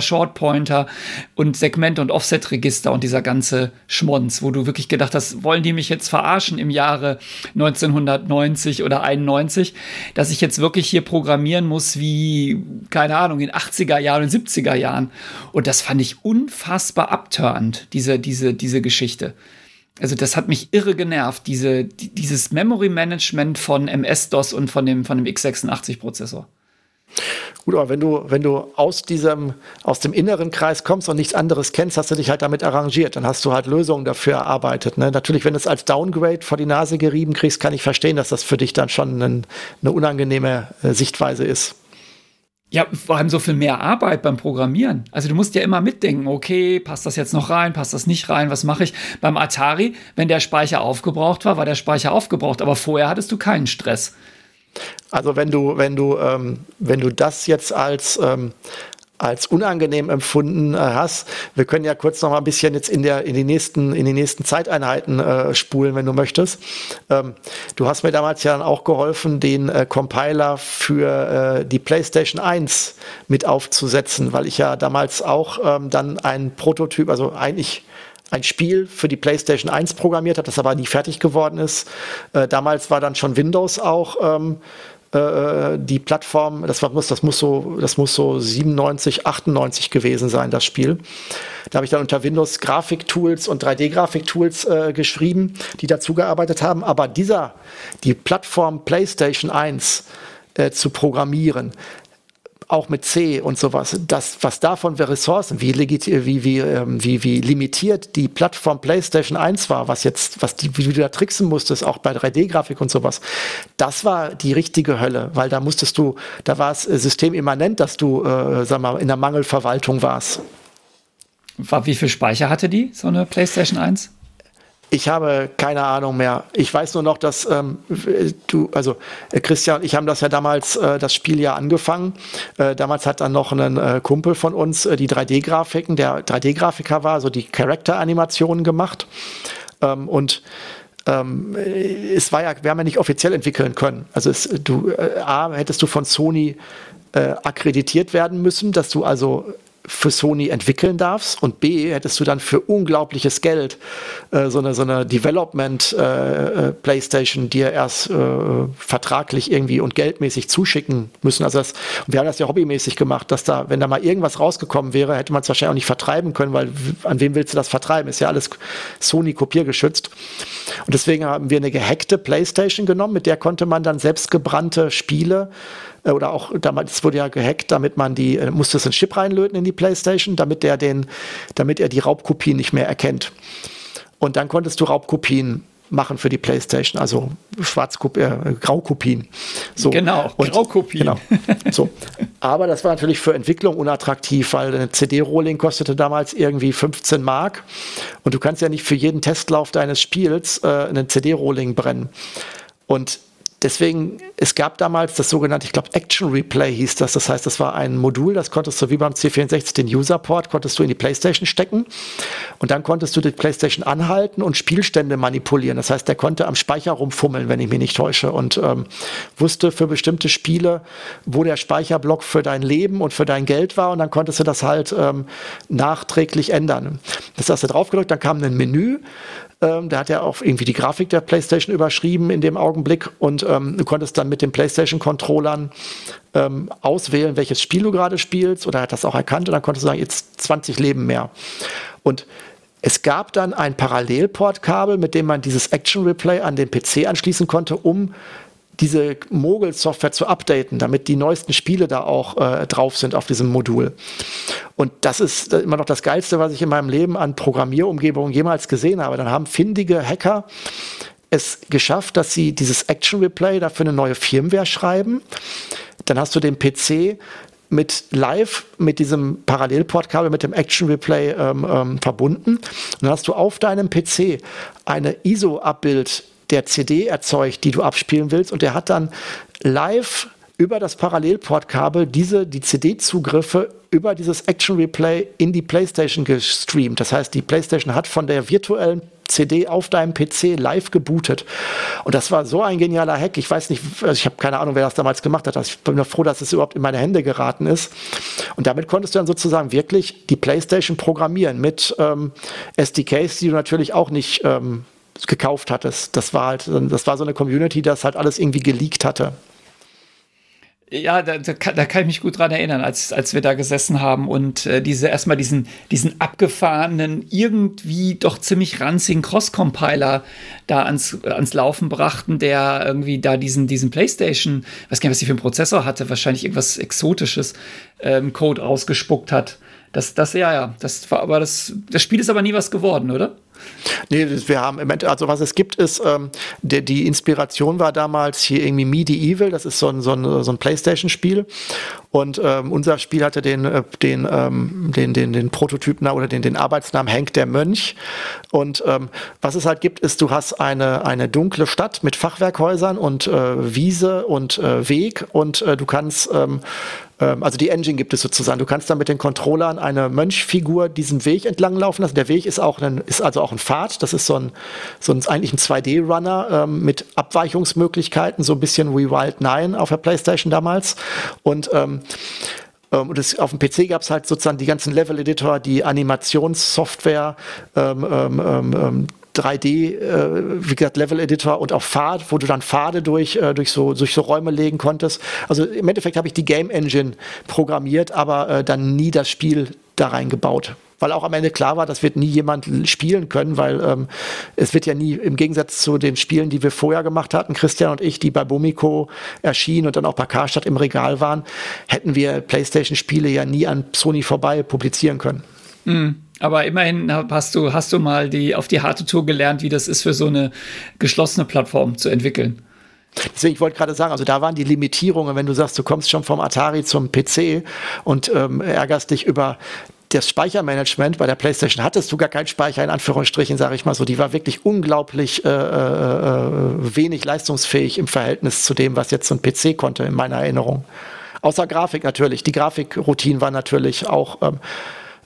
Shortpointer und Segment und Offset Register und dieser ganze Schmonz, wo du wirklich gedacht hast, wollen die mich jetzt verarschen im Jahre 1990 oder 91, dass ich jetzt wirklich hier programmieren muss wie keine Ahnung in 80er Jahren und 70er Jahren und das fand ich unfassbar abturnt diese diese diese Geschichte. Also das hat mich irre genervt, diese, dieses Memory Management von MS-DOS und von dem, von dem x86-Prozessor. Gut, aber wenn du, wenn du aus diesem, aus dem inneren Kreis kommst und nichts anderes kennst, hast du dich halt damit arrangiert. Dann hast du halt Lösungen dafür erarbeitet. Ne? Natürlich, wenn du es als Downgrade vor die Nase gerieben kriegst, kann ich verstehen, dass das für dich dann schon ein, eine unangenehme äh, Sichtweise ist. Ja, vor allem so viel mehr Arbeit beim Programmieren. Also du musst ja immer mitdenken, okay, passt das jetzt noch rein, passt das nicht rein, was mache ich? Beim Atari, wenn der Speicher aufgebraucht war, war der Speicher aufgebraucht, aber vorher hattest du keinen Stress. Also wenn du, wenn du, ähm, wenn du das jetzt als, ähm, als unangenehm empfunden äh, hast. Wir können ja kurz noch mal ein bisschen jetzt in der in die nächsten in die nächsten Zeiteinheiten äh, spulen, wenn du möchtest. Ähm, du hast mir damals ja dann auch geholfen, den äh, Compiler für äh, die PlayStation 1 mit aufzusetzen, weil ich ja damals auch ähm, dann ein Prototyp, also eigentlich ein Spiel für die PlayStation 1 programmiert habe, das aber nie fertig geworden ist. Äh, damals war dann schon Windows auch ähm, äh, die Plattform, das, war, das, muss so, das muss so 97, 98 gewesen sein, das Spiel. Da habe ich dann unter Windows Grafiktools und 3D-Grafiktools äh, geschrieben, die dazu gearbeitet haben. Aber dieser, die Plattform PlayStation 1 äh, zu programmieren, auch mit C und sowas, das, was davon für Ressourcen, wie, wie, wie, ähm, wie, wie limitiert die Plattform PlayStation 1 war, was jetzt, was die, wie du da tricksen musstest, auch bei 3D-Grafik und sowas, das war die richtige Hölle, weil da musstest du, da war es äh, systemimmanent, dass du, äh, sag mal, in der Mangelverwaltung warst. Wie viel Speicher hatte die, so eine PlayStation 1? Ich habe keine Ahnung mehr. Ich weiß nur noch, dass ähm, du, also äh, Christian und ich haben das ja damals, äh, das Spiel ja angefangen. Äh, damals hat dann noch ein äh, Kumpel von uns äh, die 3D-Grafiken, der 3D-Grafiker war, so die Charakteranimationen gemacht. Ähm, und ähm, es war ja, wir haben ja nicht offiziell entwickeln können. Also es, du, äh, A, hättest du von Sony akkreditiert werden müssen, dass du also für Sony entwickeln darfst und B, hättest du dann für unglaubliches Geld äh, so eine, so eine Development äh, äh, dir erst äh, vertraglich irgendwie und geldmäßig zuschicken müssen. Also das, wir haben das ja hobbymäßig gemacht, dass da, wenn da mal irgendwas rausgekommen wäre, hätte man es wahrscheinlich auch nicht vertreiben können, weil an wem willst du das vertreiben? Ist ja alles Sony kopiergeschützt. Und deswegen haben wir eine gehackte Playstation genommen, mit der konnte man dann selbstgebrannte Spiele oder auch damals wurde ja gehackt, damit man die, äh, musste es einen Chip reinlöten in die Playstation, damit der den, damit er die Raubkopien nicht mehr erkennt. Und dann konntest du Raubkopien machen für die PlayStation, also Schwarzkopien, äh, Graukopien. So. Genau, und, Graukopien. Genau. So. Aber das war natürlich für Entwicklung unattraktiv, weil eine CD-Rolling kostete damals irgendwie 15 Mark und du kannst ja nicht für jeden Testlauf deines Spiels äh, einen CD-Rolling brennen. Und deswegen, es gab damals das sogenannte, ich glaube, Action Replay hieß das. Das heißt, das war ein Modul, das konntest du wie beim C64 den User-Port, konntest du in die Playstation stecken und dann konntest du die Playstation anhalten und Spielstände manipulieren. Das heißt, der konnte am Speicher rumfummeln, wenn ich mich nicht täusche und ähm, wusste für bestimmte Spiele, wo der Speicherblock für dein Leben und für dein Geld war und dann konntest du das halt ähm, nachträglich ändern. Das hast du draufgedrückt, dann kam ein Menü, ähm, der hat ja auch irgendwie die Grafik der PlayStation überschrieben in dem Augenblick und ähm, du konntest dann mit den PlayStation-Controllern ähm, auswählen, welches Spiel du gerade spielst oder hat das auch erkannt und dann konntest du sagen, jetzt 20 Leben mehr. Und es gab dann ein Parallelportkabel, mit dem man dieses Action Replay an den PC anschließen konnte, um diese Mogul-Software zu updaten, damit die neuesten Spiele da auch äh, drauf sind auf diesem Modul. Und das ist immer noch das Geilste, was ich in meinem Leben an Programmierumgebungen jemals gesehen habe. Dann haben findige Hacker es geschafft, dass sie dieses Action Replay dafür eine neue Firmware schreiben. Dann hast du den PC mit live mit diesem Parallelportkabel mit dem Action Replay ähm, ähm, verbunden. Und dann hast du auf deinem PC eine ISO-Abbild der CD erzeugt, die du abspielen willst. Und der hat dann live über das Parallelportkabel diese, die CD-Zugriffe über dieses Action Replay in die PlayStation gestreamt. Das heißt, die PlayStation hat von der virtuellen CD auf deinem PC live gebootet. Und das war so ein genialer Hack. Ich weiß nicht, also ich habe keine Ahnung, wer das damals gemacht hat. Ich bin nur froh, dass es überhaupt in meine Hände geraten ist. Und damit konntest du dann sozusagen wirklich die PlayStation programmieren mit ähm, SDKs, die du natürlich auch nicht ähm, gekauft hattest. Das war halt, das war so eine Community, das halt alles irgendwie geleakt hatte. Ja, da, da, kann, da, kann, ich mich gut dran erinnern, als, als wir da gesessen haben und äh, diese erstmal diesen, diesen abgefahrenen, irgendwie doch ziemlich ranzigen Cross-Compiler da ans, ans Laufen brachten, der irgendwie da diesen, diesen PlayStation, weiß gar nicht, was die für einen Prozessor hatte, wahrscheinlich irgendwas Exotisches, ähm, Code ausgespuckt hat. Das, das, ja, ja, das war aber das, das Spiel ist aber nie was geworden, oder? Nee, wir haben im Endeffekt, also was es gibt, ist, ähm, der, die Inspiration war damals hier irgendwie Medieval, das ist so ein, so ein, so ein Playstation-Spiel. Und ähm, unser Spiel hatte den, äh, den, ähm, den, den, den Prototypen oder den, den Arbeitsnamen Henk der Mönch. Und ähm, was es halt gibt, ist, du hast eine, eine dunkle Stadt mit Fachwerkhäusern und äh, Wiese und äh, Weg und äh, du kannst ähm, ähm, also die Engine gibt es sozusagen. Du kannst dann mit den Controllern eine Mönchfigur diesen Weg entlang laufen lassen. Der Weg ist auch ein, ist also auch ein Pfad. Das ist so ein, so ein eigentlich ein 2D-Runner ähm, mit Abweichungsmöglichkeiten, so ein bisschen wie Wild Nine auf der PlayStation damals. Und ähm und das, auf dem PC gab es halt sozusagen die ganzen Level-Editor, die Animationssoftware, ähm, ähm, ähm 3D, äh, wie gesagt, Level-Editor und auch Pfad, wo du dann Pfade durch, äh, durch, so, durch so Räume legen konntest. Also im Endeffekt habe ich die Game Engine programmiert, aber äh, dann nie das Spiel da reingebaut. Weil auch am Ende klar war, das wird nie jemand spielen können, weil ähm, es wird ja nie im Gegensatz zu den Spielen, die wir vorher gemacht hatten, Christian und ich, die bei Bumiko erschienen und dann auch bei Karstadt im Regal waren, hätten wir PlayStation-Spiele ja nie an Sony vorbei publizieren können. Mhm. Aber immerhin hast du, hast du mal die, auf die harte Tour gelernt, wie das ist, für so eine geschlossene Plattform zu entwickeln. Deswegen, ich wollte gerade sagen, also da waren die Limitierungen, wenn du sagst, du kommst schon vom Atari zum PC und ähm, ärgerst dich über das Speichermanagement bei der PlayStation hattest du gar keinen Speicher, in Anführungsstrichen, sage ich mal so. Die war wirklich unglaublich äh, äh, wenig leistungsfähig im Verhältnis zu dem, was jetzt so ein PC konnte, in meiner Erinnerung. Außer Grafik natürlich. Die Grafikroutinen war natürlich auch ähm,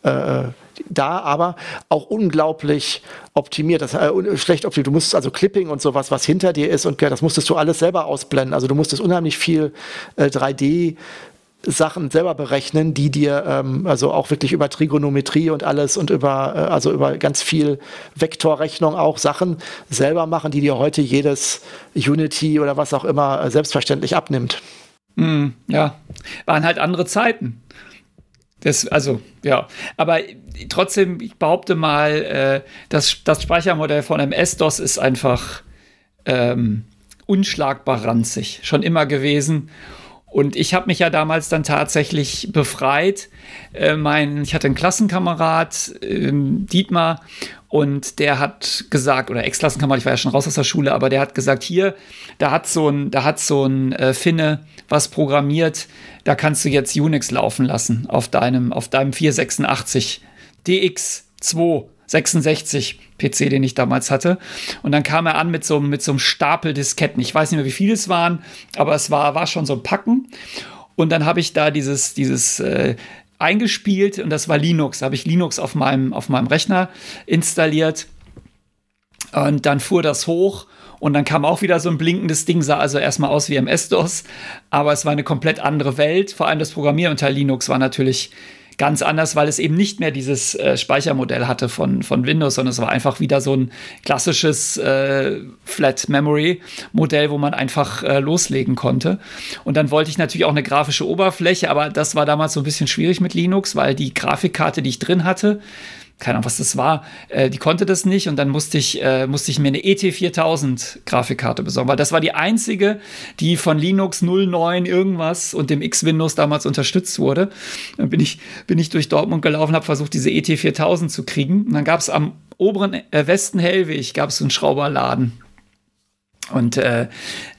äh, da, aber auch unglaublich optimiert. Das, äh, schlecht optimiert. Du musstest also Clipping und sowas, was hinter dir ist, und das musstest du alles selber ausblenden. Also du musstest unheimlich viel äh, 3D Sachen selber berechnen, die dir ähm, also auch wirklich über Trigonometrie und alles und über äh, also über ganz viel Vektorrechnung auch Sachen selber machen, die dir heute jedes Unity oder was auch immer äh, selbstverständlich abnimmt. Mm, ja, waren halt andere Zeiten. Das, also, ja. Aber trotzdem, ich behaupte mal, äh, das, das Speichermodell von MS-DOS ist einfach ähm, unschlagbar ranzig. Schon immer gewesen. Und ich habe mich ja damals dann tatsächlich befreit. Äh, mein, ich hatte einen Klassenkamerad, äh, Dietmar, und der hat gesagt, oder Ex-Klassenkamerad, ich war ja schon raus aus der Schule, aber der hat gesagt, hier, da hat so ein, da hat so ein äh, Finne was programmiert, da kannst du jetzt Unix laufen lassen auf deinem, auf deinem 486 DX2 66 PC, den ich damals hatte. Und dann kam er an mit so, mit so einem Stapel Disketten. Ich weiß nicht mehr, wie viele es waren, aber es war, war schon so ein Packen. Und dann habe ich da dieses, dieses äh, eingespielt und das war Linux. Da habe ich Linux auf meinem, auf meinem Rechner installiert. Und dann fuhr das hoch und dann kam auch wieder so ein blinkendes Ding, sah also erstmal aus wie MS-DOS, aber es war eine komplett andere Welt. Vor allem das Programmieren unter Linux war natürlich ganz anders, weil es eben nicht mehr dieses äh, Speichermodell hatte von, von Windows, sondern es war einfach wieder so ein klassisches äh, Flat Memory Modell, wo man einfach äh, loslegen konnte. Und dann wollte ich natürlich auch eine grafische Oberfläche, aber das war damals so ein bisschen schwierig mit Linux, weil die Grafikkarte, die ich drin hatte, keine Ahnung, was das war, äh, die konnte das nicht und dann musste ich, äh, musste ich mir eine ET4000 Grafikkarte besorgen, weil das war die einzige, die von Linux 09 irgendwas und dem X-Windows damals unterstützt wurde. Dann bin ich, bin ich durch Dortmund gelaufen, habe versucht, diese ET4000 zu kriegen. Und dann gab es am oberen äh, Westen Hellweg gab es so einen Schrauberladen. Und äh,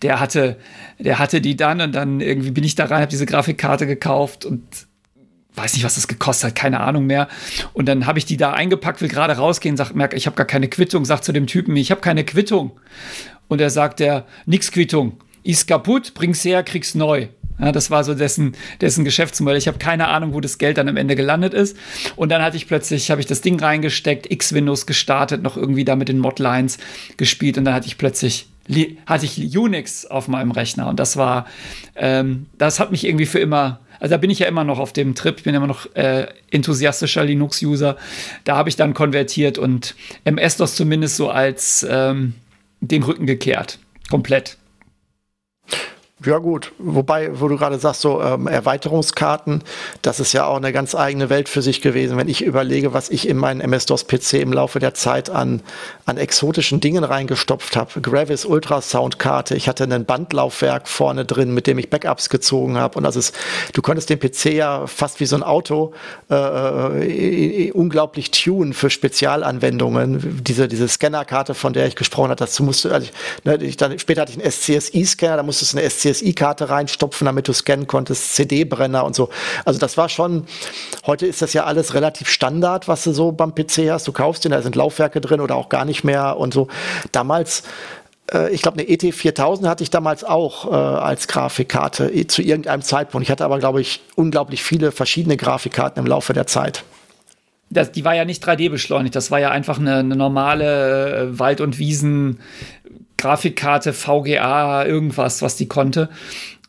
der hatte, der hatte die dann und dann irgendwie bin ich da rein, habe diese Grafikkarte gekauft und weiß nicht, was das gekostet hat, keine Ahnung mehr. Und dann habe ich die da eingepackt, will gerade rausgehen, sag, merke, ich habe gar keine Quittung, sag zu dem Typen, ich habe keine Quittung. Und er sagt, der, nix Quittung, ist kaputt, bring's her, krieg's neu. Ja, das war so dessen, dessen Geschäftsmodell. Ich habe keine Ahnung, wo das Geld dann am Ende gelandet ist. Und dann hatte ich plötzlich, habe ich das Ding reingesteckt, X-Windows gestartet, noch irgendwie da mit den Modlines gespielt und dann hatte ich plötzlich hatte ich Unix auf meinem Rechner und das war, ähm, das hat mich irgendwie für immer also da bin ich ja immer noch auf dem Trip, ich bin immer noch äh, enthusiastischer Linux-User. Da habe ich dann konvertiert und MS-DOS zumindest so als ähm, den Rücken gekehrt. Komplett. Ja gut, wobei, wo du gerade sagst, so ähm, Erweiterungskarten, das ist ja auch eine ganz eigene Welt für sich gewesen. Wenn ich überlege, was ich in meinen MS-DOS-PC im Laufe der Zeit an, an exotischen Dingen reingestopft habe. Gravis Ultrasound-Karte, ich hatte ein Bandlaufwerk vorne drin, mit dem ich Backups gezogen habe. Und das ist, du konntest den PC ja fast wie so ein Auto äh, äh, unglaublich tunen für Spezialanwendungen. Diese, diese Scannerkarte, von der ich gesprochen habe, dazu musste, also ich, ne, ich, dann, später hatte ich einen SCSI-Scanner, da musstest du eine SCSI CSI-Karte reinstopfen, damit du scannen konntest, CD-Brenner und so. Also das war schon, heute ist das ja alles relativ Standard, was du so beim PC hast. Du kaufst den, da sind Laufwerke drin oder auch gar nicht mehr und so. Damals äh, ich glaube, eine ET4000 hatte ich damals auch äh, als Grafikkarte äh, zu irgendeinem Zeitpunkt. Ich hatte aber, glaube ich, unglaublich viele verschiedene Grafikkarten im Laufe der Zeit. Das, die war ja nicht 3D beschleunigt, das war ja einfach eine, eine normale äh, Wald- und Wiesen- Grafikkarte, VGA, irgendwas, was die konnte.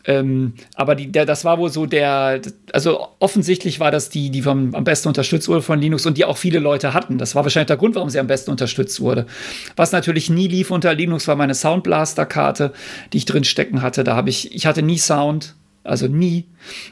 Ähm, aber die, der, das war wohl so der, also offensichtlich war das die, die vom, am besten unterstützt wurde von Linux und die auch viele Leute hatten. Das war wahrscheinlich der Grund, warum sie am besten unterstützt wurde. Was natürlich nie lief unter Linux, war meine Soundblaster-Karte, die ich drin stecken hatte. Da habe ich, ich hatte nie Sound, also nie.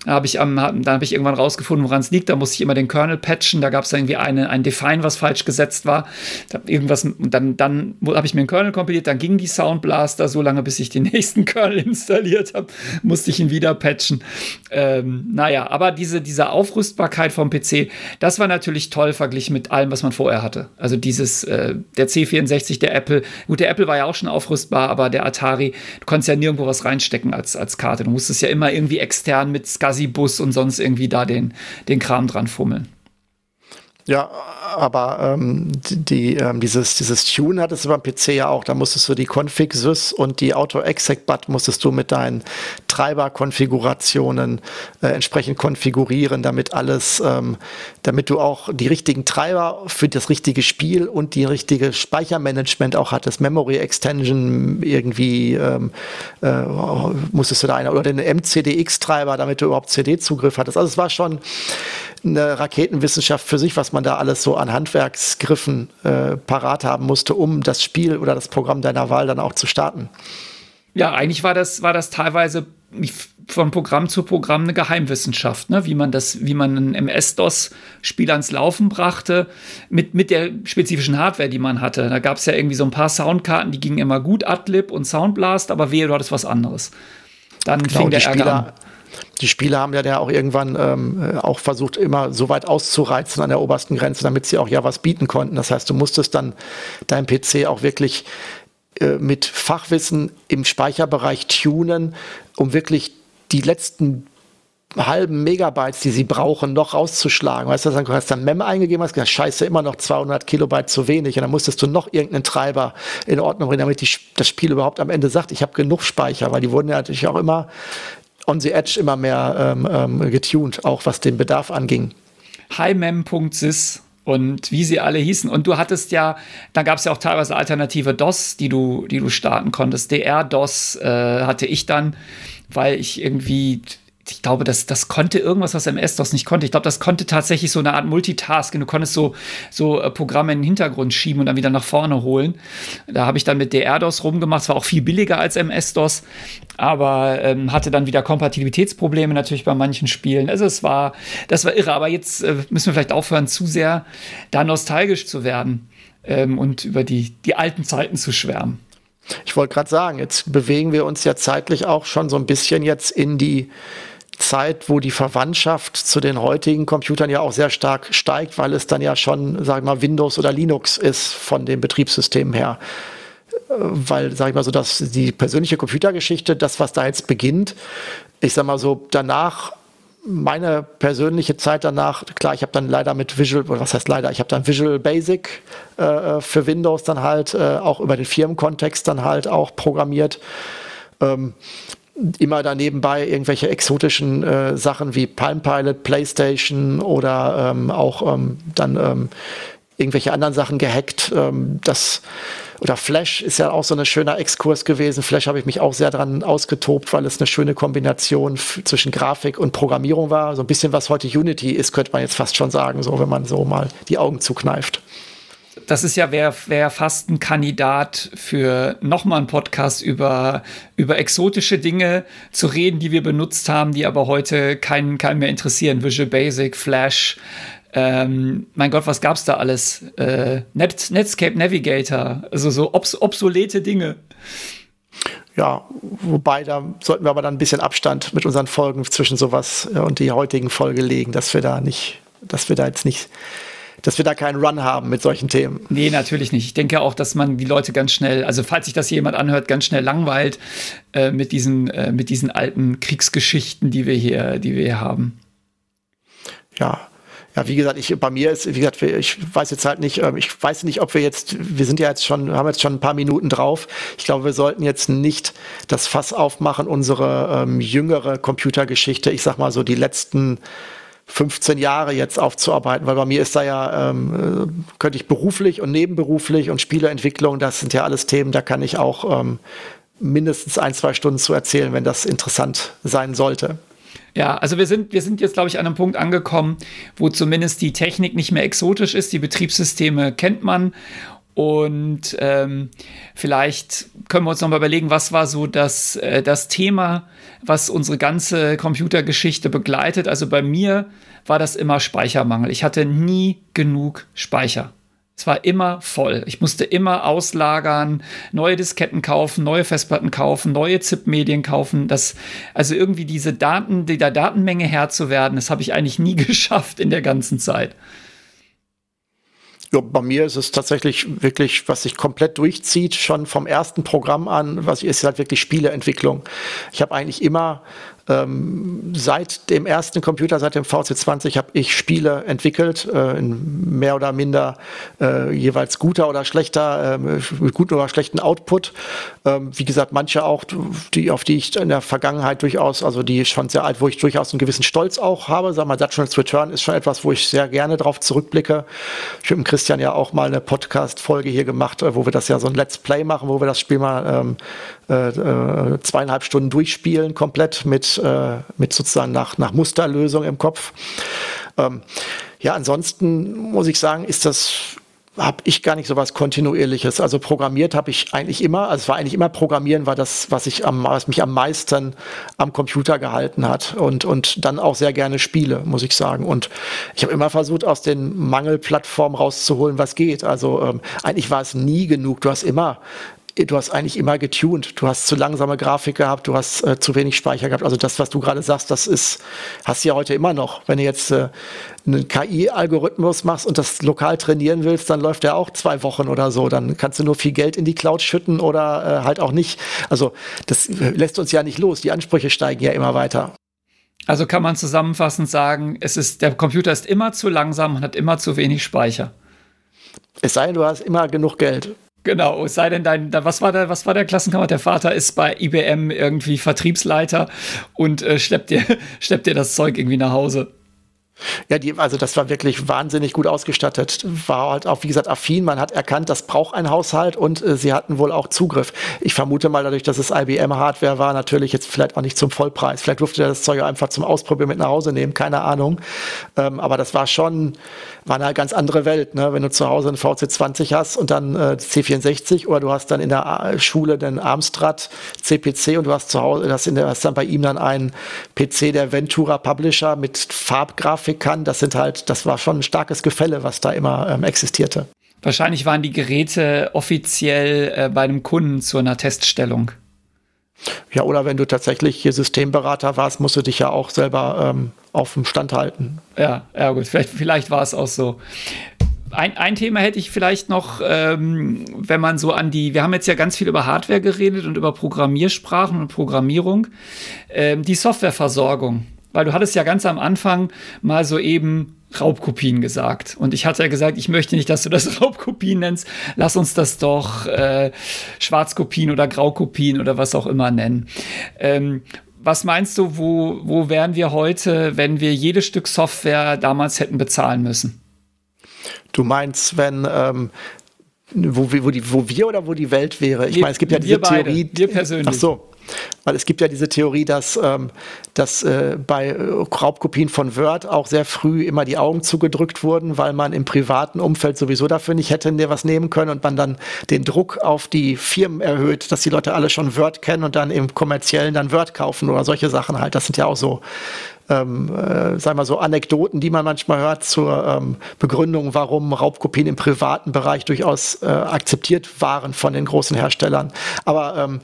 Da habe ich, ähm, hab ich irgendwann rausgefunden, woran es liegt. Da musste ich immer den Kernel patchen. Da gab es irgendwie eine, ein Define, was falsch gesetzt war. Da irgendwas, dann, dann habe ich mir einen Kernel kompiliert, dann ging die Soundblaster so lange, bis ich den nächsten Kernel installiert habe, musste ich ihn wieder patchen. Ähm, naja, aber diese, diese Aufrüstbarkeit vom PC, das war natürlich toll verglichen mit allem, was man vorher hatte. Also dieses, äh, der C64, der Apple, gut, der Apple war ja auch schon aufrüstbar, aber der Atari, du konntest ja nirgendwo was reinstecken als, als Karte. Du musstest ja immer irgendwie extern mit SCSI-Bus und sonst irgendwie da den, den Kram dran fummeln. Ja, aber ähm, die, ähm, dieses, dieses Tune hattest du beim PC ja auch. Da musstest du die Config Sys und die Auto-Exec-Bat musstest du mit deinen Treiber-Konfigurationen äh, entsprechend konfigurieren, damit alles, ähm, damit du auch die richtigen Treiber für das richtige Spiel und die richtige Speichermanagement auch hattest. Memory Extension irgendwie ähm, äh, musstest du da einer oder den MCDX-Treiber, damit du überhaupt CD-Zugriff hattest. Also es war schon eine Raketenwissenschaft für sich, was man da alles so an Handwerksgriffen äh, parat haben musste, um das Spiel oder das Programm deiner Wahl dann auch zu starten. Ja, eigentlich war das, war das teilweise von Programm zu Programm eine Geheimwissenschaft, ne? wie man das, wie man ein MS-DOS-Spiel ans Laufen brachte, mit, mit der spezifischen Hardware, die man hatte. Da gab es ja irgendwie so ein paar Soundkarten, die gingen immer gut, Adlib und Soundblast, aber wehe, du hattest was anderes. Dann genau, fing der Ärger Spieler, an die Spieler haben ja auch irgendwann ähm, auch versucht, immer so weit auszureizen an der obersten Grenze, damit sie auch ja was bieten konnten. Das heißt, du musstest dann dein PC auch wirklich äh, mit Fachwissen im Speicherbereich tunen, um wirklich die letzten halben Megabytes, die sie brauchen, noch rauszuschlagen. Weißt du, dann hast du dann Mem eingegeben, hast gesagt, scheiße, immer noch 200 Kilobyte zu wenig. Und dann musstest du noch irgendeinen Treiber in Ordnung bringen, damit die, das Spiel überhaupt am Ende sagt, ich habe genug Speicher, weil die wurden ja natürlich auch immer on the edge immer mehr ähm, ähm, getuned, auch was den Bedarf anging. HiMem.sys und wie sie alle hießen. Und du hattest ja, da gab es ja auch teilweise alternative DOS, die du, die du starten konntest. DR-DOS äh, hatte ich dann, weil ich irgendwie ich glaube, das, das konnte irgendwas, was MS-DOS nicht konnte. Ich glaube, das konnte tatsächlich so eine Art Multitasking. Du konntest so, so äh, Programme in den Hintergrund schieben und dann wieder nach vorne holen. Da habe ich dann mit DR-DOS rumgemacht. Es war auch viel billiger als MS-DOS, aber ähm, hatte dann wieder Kompatibilitätsprobleme natürlich bei manchen Spielen. Also es war, das war irre. Aber jetzt äh, müssen wir vielleicht aufhören, zu sehr da nostalgisch zu werden ähm, und über die, die alten Zeiten zu schwärmen. Ich wollte gerade sagen, jetzt bewegen wir uns ja zeitlich auch schon so ein bisschen jetzt in die Zeit, wo die Verwandtschaft zu den heutigen Computern ja auch sehr stark steigt, weil es dann ja schon, sag ich mal, Windows oder Linux ist von dem Betriebssystem her. Äh, weil, sag ich mal so, dass die persönliche Computergeschichte, das, was da jetzt beginnt, ich sag mal so, danach meine persönliche Zeit danach, klar, ich habe dann leider mit Visual, was heißt leider, ich habe dann Visual Basic äh, für Windows dann halt äh, auch über den Firmenkontext dann halt auch programmiert. Ähm, immer daneben bei irgendwelche exotischen äh, Sachen wie Palm Pilot, PlayStation oder ähm, auch ähm, dann ähm, irgendwelche anderen Sachen gehackt. Ähm, das oder Flash ist ja auch so ein schöner Exkurs gewesen. Flash habe ich mich auch sehr dran ausgetobt, weil es eine schöne Kombination zwischen Grafik und Programmierung war. So ein bisschen was heute Unity ist, könnte man jetzt fast schon sagen, so wenn man so mal die Augen zukneift das ist ja wär, wär fast ein Kandidat für nochmal einen Podcast über, über exotische Dinge zu reden, die wir benutzt haben, die aber heute keinen, keinen mehr interessieren. Visual Basic, Flash, ähm, mein Gott, was gab's da alles? Äh, Net, Netscape Navigator, also so obs obsolete Dinge. Ja, wobei da sollten wir aber dann ein bisschen Abstand mit unseren Folgen zwischen sowas äh, und die heutigen Folge legen, dass wir da nicht, dass wir da jetzt nicht dass wir da keinen Run haben mit solchen Themen. Nee, natürlich nicht. Ich denke auch, dass man die Leute ganz schnell, also falls sich das jemand anhört, ganz schnell langweilt äh, mit, diesen, äh, mit diesen alten Kriegsgeschichten, die wir hier, die wir hier haben. Ja, ja, wie gesagt, ich, bei mir ist, wie gesagt, ich weiß jetzt halt nicht, ähm, ich weiß nicht, ob wir jetzt, wir sind ja jetzt schon, haben jetzt schon ein paar Minuten drauf. Ich glaube, wir sollten jetzt nicht das Fass aufmachen, unsere ähm, jüngere Computergeschichte, ich sag mal so die letzten 15 Jahre jetzt aufzuarbeiten, weil bei mir ist da ja, ähm, äh, könnte ich beruflich und nebenberuflich und Spieleentwicklung, das sind ja alles Themen, da kann ich auch ähm, mindestens ein, zwei Stunden zu erzählen, wenn das interessant sein sollte. Ja, also wir sind, wir sind jetzt, glaube ich, an einem Punkt angekommen, wo zumindest die Technik nicht mehr exotisch ist. Die Betriebssysteme kennt man Und ähm, vielleicht können wir uns noch mal überlegen, was war so das, äh, das Thema, was unsere ganze Computergeschichte begleitet. Also bei mir war das immer Speichermangel. Ich hatte nie genug Speicher. Es war immer voll. Ich musste immer auslagern, neue Disketten kaufen, neue Festplatten kaufen, neue ZIP-Medien kaufen. Das, also irgendwie diese Daten, der Datenmenge Herr zu werden, das habe ich eigentlich nie geschafft in der ganzen Zeit. Ja, bei mir ist es tatsächlich wirklich, was sich komplett durchzieht, schon vom ersten Programm an, was ist halt wirklich Spieleentwicklung. Ich habe eigentlich immer ähm, seit dem ersten Computer, seit dem VC20, habe ich Spiele entwickelt, äh, in mehr oder minder äh, jeweils guter oder schlechter, äh, mit gutem oder schlechten Output. Ähm, wie gesagt, manche auch, die, auf die ich in der Vergangenheit durchaus, also die schon sehr alt, wo ich durchaus einen gewissen Stolz auch habe. Sag mal, Dutchman's Return ist schon etwas, wo ich sehr gerne drauf zurückblicke. Ich habe mit Christian ja auch mal eine Podcast-Folge hier gemacht, äh, wo wir das ja so ein Let's Play machen, wo wir das Spiel mal ähm, äh, äh, zweieinhalb Stunden durchspielen, komplett mit, äh, mit sozusagen nach, nach Musterlösung im Kopf. Ähm, ja, ansonsten muss ich sagen, ist das habe ich gar nicht so was kontinuierliches. Also programmiert habe ich eigentlich immer, also es war eigentlich immer Programmieren, war das, was ich am, was mich am meisten am Computer gehalten hat und und dann auch sehr gerne Spiele, muss ich sagen. Und ich habe immer versucht, aus den Mangelplattformen rauszuholen, was geht. Also ähm, eigentlich war es nie genug. Du hast immer du hast eigentlich immer getuned. Du hast zu langsame Grafik gehabt, du hast äh, zu wenig Speicher gehabt. Also das, was du gerade sagst, das ist, hast du ja heute immer noch. Wenn du jetzt äh, einen KI-Algorithmus machst und das lokal trainieren willst, dann läuft der auch zwei Wochen oder so. Dann kannst du nur viel Geld in die Cloud schütten oder äh, halt auch nicht. Also das äh, lässt uns ja nicht los. Die Ansprüche steigen ja immer weiter. Also kann man zusammenfassend sagen, es ist, der Computer ist immer zu langsam und hat immer zu wenig Speicher. Es sei denn, du hast immer genug Geld. Genau, es sei denn, dein, was war der, was war der Klassenkamerad? Der Vater ist bei IBM irgendwie Vertriebsleiter und äh, schleppt, dir, schleppt dir das Zeug irgendwie nach Hause. Ja, die, also das war wirklich wahnsinnig gut ausgestattet. War halt auch, wie gesagt, affin. Man hat erkannt, das braucht ein Haushalt und äh, sie hatten wohl auch Zugriff. Ich vermute mal, dadurch, dass es IBM-Hardware war, natürlich jetzt vielleicht auch nicht zum Vollpreis. Vielleicht durfte er das Zeug einfach zum Ausprobieren mit nach Hause nehmen, keine Ahnung. Ähm, aber das war schon, war eine ganz andere Welt, ne? wenn du zu Hause einen VC20 hast und dann äh, C64 oder du hast dann in der Schule den Amstrad CPC und du hast zu Hause, das in der, hast dann bei ihm dann einen PC der Ventura Publisher mit Farbgrafik. Das sind halt, das war schon ein starkes Gefälle, was da immer ähm, existierte. Wahrscheinlich waren die Geräte offiziell äh, bei einem Kunden zu einer Teststellung. Ja, oder wenn du tatsächlich hier Systemberater warst, musst du dich ja auch selber ähm, auf dem Stand halten. Ja, ja gut, vielleicht, vielleicht war es auch so. Ein, ein Thema hätte ich vielleicht noch, ähm, wenn man so an die, wir haben jetzt ja ganz viel über Hardware geredet und über Programmiersprachen und Programmierung, ähm, die Softwareversorgung. Weil du hattest ja ganz am Anfang mal so eben Raubkopien gesagt. Und ich hatte ja gesagt, ich möchte nicht, dass du das Raubkopien nennst. Lass uns das doch äh, Schwarzkopien oder Graukopien oder was auch immer nennen. Ähm, was meinst du, wo, wo wären wir heute, wenn wir jedes Stück Software damals hätten bezahlen müssen? Du meinst, wenn ähm, wo, wo, die, wo wir oder wo die Welt wäre? Ich meine, es gibt ja diese beide, Theorie. Wir persönlich. Ach so. Weil es gibt ja diese Theorie, dass, ähm, dass äh, bei äh, Raubkopien von Word auch sehr früh immer die Augen zugedrückt wurden, weil man im privaten Umfeld sowieso dafür nicht hätte was nehmen können und man dann den Druck auf die Firmen erhöht, dass die Leute alle schon Word kennen und dann im kommerziellen dann Word kaufen oder solche Sachen halt. Das sind ja auch so ähm, äh, sagen wir so, Anekdoten, die man manchmal hört zur ähm, Begründung, warum Raubkopien im privaten Bereich durchaus äh, akzeptiert waren von den großen Herstellern. Aber ähm,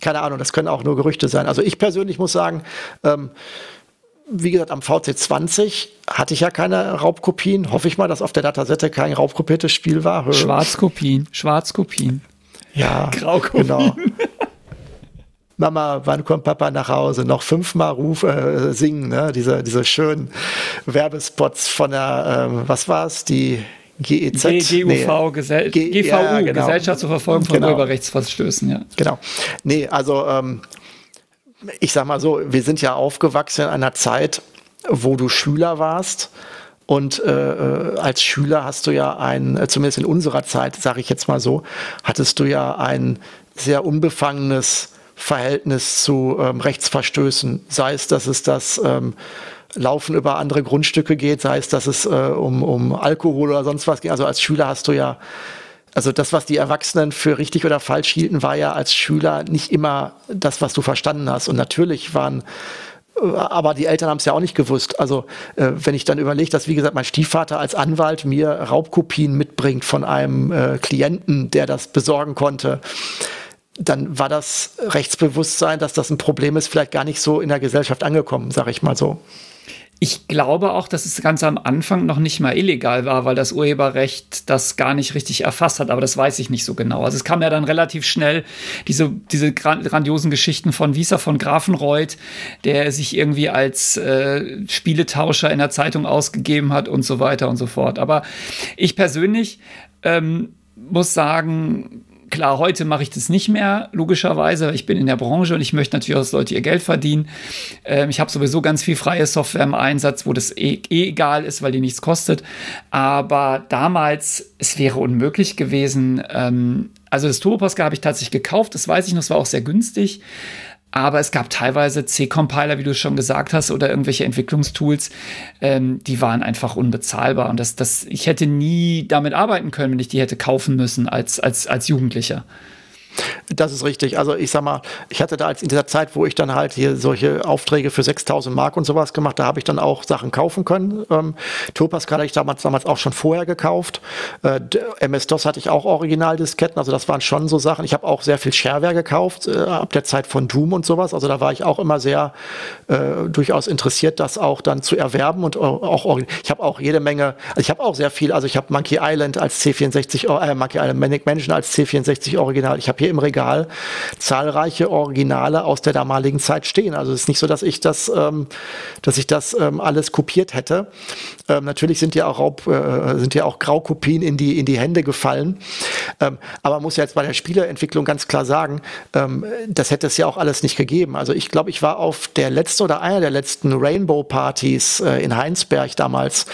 keine Ahnung, das können auch nur Gerüchte sein. Also ich persönlich muss sagen, ähm, wie gesagt, am VC20 hatte ich ja keine Raubkopien. Hoffe ich mal, dass auf der Datasette kein raubkopiertes Spiel war. Schwarzkopien, Schwarzkopien. Ja, Graukopien. genau. Mama, wann kommt Papa nach Hause? Noch fünfmal ruf, äh, singen, ne? diese, diese schönen Werbespots von der, ähm, was war es, die GEZ? GUV, nee. Gesell G GVU, ja, genau. Gesellschaft zur Verfolgung von genau. Urheberrechtsverstößen, ja. Genau. Nee, also ähm, ich sag mal so, wir sind ja aufgewachsen in einer Zeit, wo du Schüler warst. Und äh, äh als Schüler hast du ja ein, äh, zumindest in unserer Zeit, sage ich jetzt mal so, hattest du ja ein sehr unbefangenes Verhältnis zu ähm, Rechtsverstößen, sei es, dass es das ähm, Laufen über andere Grundstücke geht, sei es, dass es äh, um, um Alkohol oder sonst was geht. Also als Schüler hast du ja also das, was die Erwachsenen für richtig oder falsch hielten, war ja als Schüler nicht immer das, was du verstanden hast. Und natürlich waren äh, aber die Eltern haben es ja auch nicht gewusst. Also äh, wenn ich dann überlege, dass wie gesagt mein Stiefvater als Anwalt mir Raubkopien mitbringt von einem äh, Klienten, der das besorgen konnte, dann war das Rechtsbewusstsein, dass das ein Problem ist, vielleicht gar nicht so in der Gesellschaft angekommen, sage ich mal so. Ich glaube auch, dass es ganz am Anfang noch nicht mal illegal war, weil das Urheberrecht das gar nicht richtig erfasst hat, aber das weiß ich nicht so genau. Also es kam ja dann relativ schnell diese, diese grandiosen Geschichten von Wieser von Grafenreuth, der sich irgendwie als äh, Spieletauscher in der Zeitung ausgegeben hat und so weiter und so fort. Aber ich persönlich ähm, muss sagen, Klar, heute mache ich das nicht mehr, logischerweise. Ich bin in der Branche und ich möchte natürlich dass Leute ihr Geld verdienen. Ähm, ich habe sowieso ganz viel freie Software im Einsatz, wo das eh, eh, egal ist, weil die nichts kostet. Aber damals, es wäre unmöglich gewesen. Ähm, also das Turbo Pascal habe ich tatsächlich gekauft, das weiß ich noch, es war auch sehr günstig. Aber es gab teilweise C-Compiler, wie du schon gesagt hast, oder irgendwelche Entwicklungstools, ähm, die waren einfach unbezahlbar. Und das, das, ich hätte nie damit arbeiten können, wenn ich die hätte kaufen müssen als, als, als Jugendlicher. Das ist richtig. Also ich sag mal, ich hatte da als in dieser Zeit, wo ich dann halt hier solche Aufträge für 6000 Mark und sowas gemacht, da habe ich dann auch Sachen kaufen können. Ähm, Turpascal hatte ich damals, damals auch schon vorher gekauft. Äh, MS-DOS hatte ich auch Originaldisketten, also das waren schon so Sachen. Ich habe auch sehr viel Shareware gekauft, äh, ab der Zeit von Doom und sowas. Also da war ich auch immer sehr äh, durchaus interessiert, das auch dann zu erwerben und auch, ich habe auch jede Menge, also ich habe auch sehr viel, also ich habe Monkey Island als C64, äh, Monkey Island Manic Mansion als C64 Original. Ich habe hier im Regal zahlreiche Originale aus der damaligen Zeit stehen. Also es ist nicht so, dass ich das, ähm, dass ich das ähm, alles kopiert hätte. Ähm, natürlich sind ja auch Raub, äh, sind ja auch Graukopien in die in die Hände gefallen. Ähm, aber man muss ja jetzt bei der Spieleentwicklung ganz klar sagen, ähm, das hätte es ja auch alles nicht gegeben. Also ich glaube, ich war auf der letzten oder einer der letzten Rainbow Partys äh, in Heinsberg damals.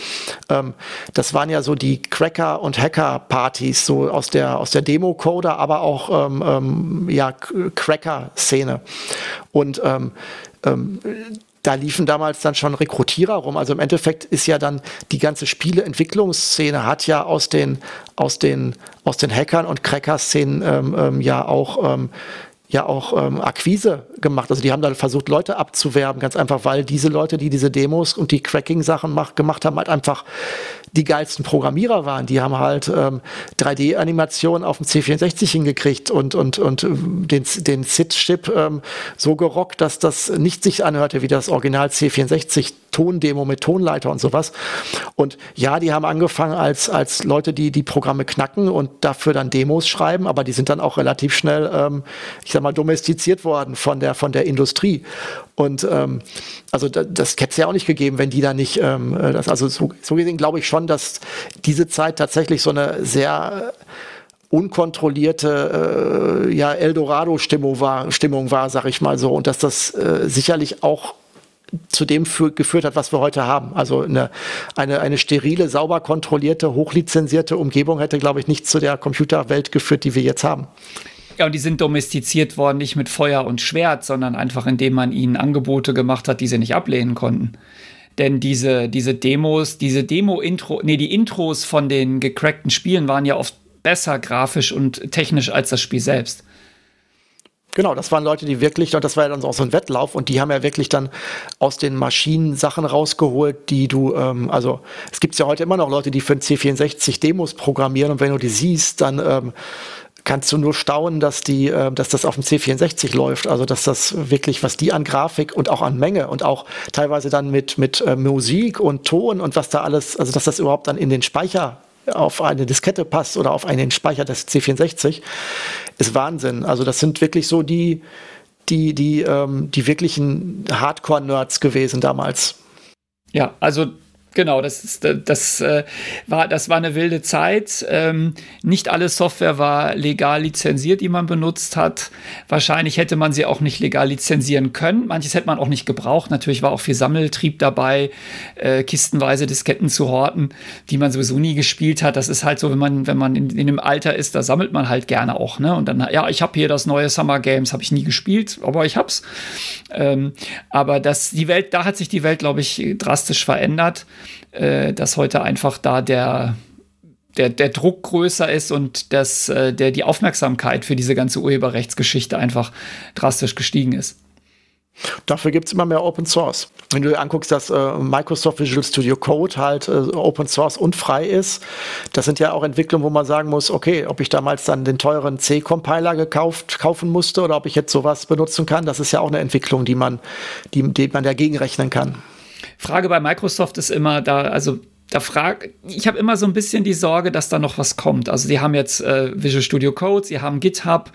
Ähm, das waren ja so die Cracker und Hacker Partys so aus der aus der Demo Coder, aber auch ähm, ja, Cracker-Szene. Und ähm, ähm, da liefen damals dann schon Rekrutierer rum. Also im Endeffekt ist ja dann die ganze Spieleentwicklungsszene hat ja aus den, aus den, aus den Hackern und Cracker-Szenen ähm, ähm, ja auch ähm, ja auch ähm, Akquise gemacht. Also die haben dann versucht, Leute abzuwerben, ganz einfach, weil diese Leute, die diese Demos und die Cracking-Sachen gemacht haben, halt einfach die geilsten Programmierer waren. Die haben halt ähm, 3D-Animationen auf dem C64 hingekriegt und, und, und äh, den, den SID-Chip ähm, so gerockt, dass das nicht sich anhörte wie das Original C64 Tondemo mit Tonleiter und sowas. Und ja, die haben angefangen als, als Leute, die die Programme knacken und dafür dann Demos schreiben, aber die sind dann auch relativ schnell, ähm, ich sag mal, domestiziert worden von der, von der Industrie. Und ähm, also das, das hätte es ja auch nicht gegeben, wenn die da nicht, ähm, äh, das, also so, so gesehen glaube ich schon, dass diese Zeit tatsächlich so eine sehr unkontrollierte äh, ja Eldorado-Stimmung war, Stimmung war, sag ich mal so, und dass das äh, sicherlich auch zu dem für, geführt hat, was wir heute haben. Also eine, eine, eine sterile, sauber kontrollierte, hochlizenzierte Umgebung hätte, glaube ich, nicht zu der Computerwelt geführt, die wir jetzt haben. Ja, und die sind domestiziert worden, nicht mit Feuer und Schwert, sondern einfach, indem man ihnen Angebote gemacht hat, die sie nicht ablehnen konnten. Denn diese, diese Demos, diese Demo-Intro, nee, die Intros von den gecrackten Spielen waren ja oft besser grafisch und technisch als das Spiel selbst. Genau, das waren Leute, die wirklich, das war ja dann auch so ein Wettlauf, und die haben ja wirklich dann aus den Maschinen Sachen rausgeholt, die du, ähm, also es gibt ja heute immer noch Leute, die für ein C64 Demos programmieren, und wenn du die siehst, dann ähm, kannst du nur staunen, dass die, äh, dass das auf dem C64 läuft. Also dass das wirklich, was die an Grafik und auch an Menge und auch teilweise dann mit, mit äh, Musik und Ton und was da alles, also dass das überhaupt dann in den Speicher auf eine Diskette passt oder auf einen Speicher des C64, ist Wahnsinn. Also das sind wirklich so die, die, die, ähm, die wirklichen Hardcore-Nerds gewesen damals. Ja, also Genau, das, ist, das, äh, war, das war eine wilde Zeit. Ähm, nicht alle Software war legal lizenziert, die man benutzt hat. Wahrscheinlich hätte man sie auch nicht legal lizenzieren können. Manches hätte man auch nicht gebraucht. Natürlich war auch viel Sammeltrieb dabei, äh, kistenweise Disketten zu horten, die man sowieso nie gespielt hat. Das ist halt so, wenn man, wenn man in, in einem Alter ist, da sammelt man halt gerne auch. Ne? Und dann, ja, ich habe hier das neue Summer Games, habe ich nie gespielt, aber ich hab's. Ähm, aber das, die Welt, da hat sich die Welt, glaube ich, drastisch verändert äh, dass heute einfach da der, der, der Druck größer ist und dass äh, der, die Aufmerksamkeit für diese ganze Urheberrechtsgeschichte einfach drastisch gestiegen ist. Dafür gibt es immer mehr Open Source. Wenn du dir anguckst, dass äh, Microsoft Visual Studio Code halt äh, Open Source und frei ist, das sind ja auch Entwicklungen, wo man sagen muss, okay, ob ich damals dann den teuren C-Compiler gekauft kaufen musste oder ob ich jetzt sowas benutzen kann, das ist ja auch eine Entwicklung, die man, die, die man dagegen rechnen kann. Frage bei Microsoft ist immer da, also da frag, ich habe immer so ein bisschen die Sorge, dass da noch was kommt. Also sie haben jetzt äh, Visual Studio Code, sie haben GitHub,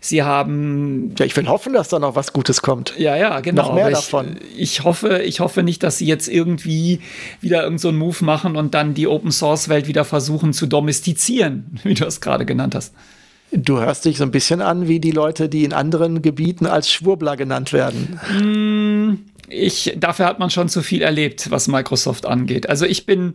sie haben. Ja, ich will hoffen, dass da noch was Gutes kommt. Ja, ja, genau. Noch mehr ich, davon. Ich hoffe, ich hoffe nicht, dass sie jetzt irgendwie wieder irgendeinen so einen Move machen und dann die Open Source Welt wieder versuchen zu domestizieren, wie du es gerade genannt hast. Du hörst dich so ein bisschen an wie die Leute, die in anderen Gebieten als Schwurbler genannt werden. Mm ich, dafür hat man schon zu viel erlebt, was Microsoft angeht. Also ich bin,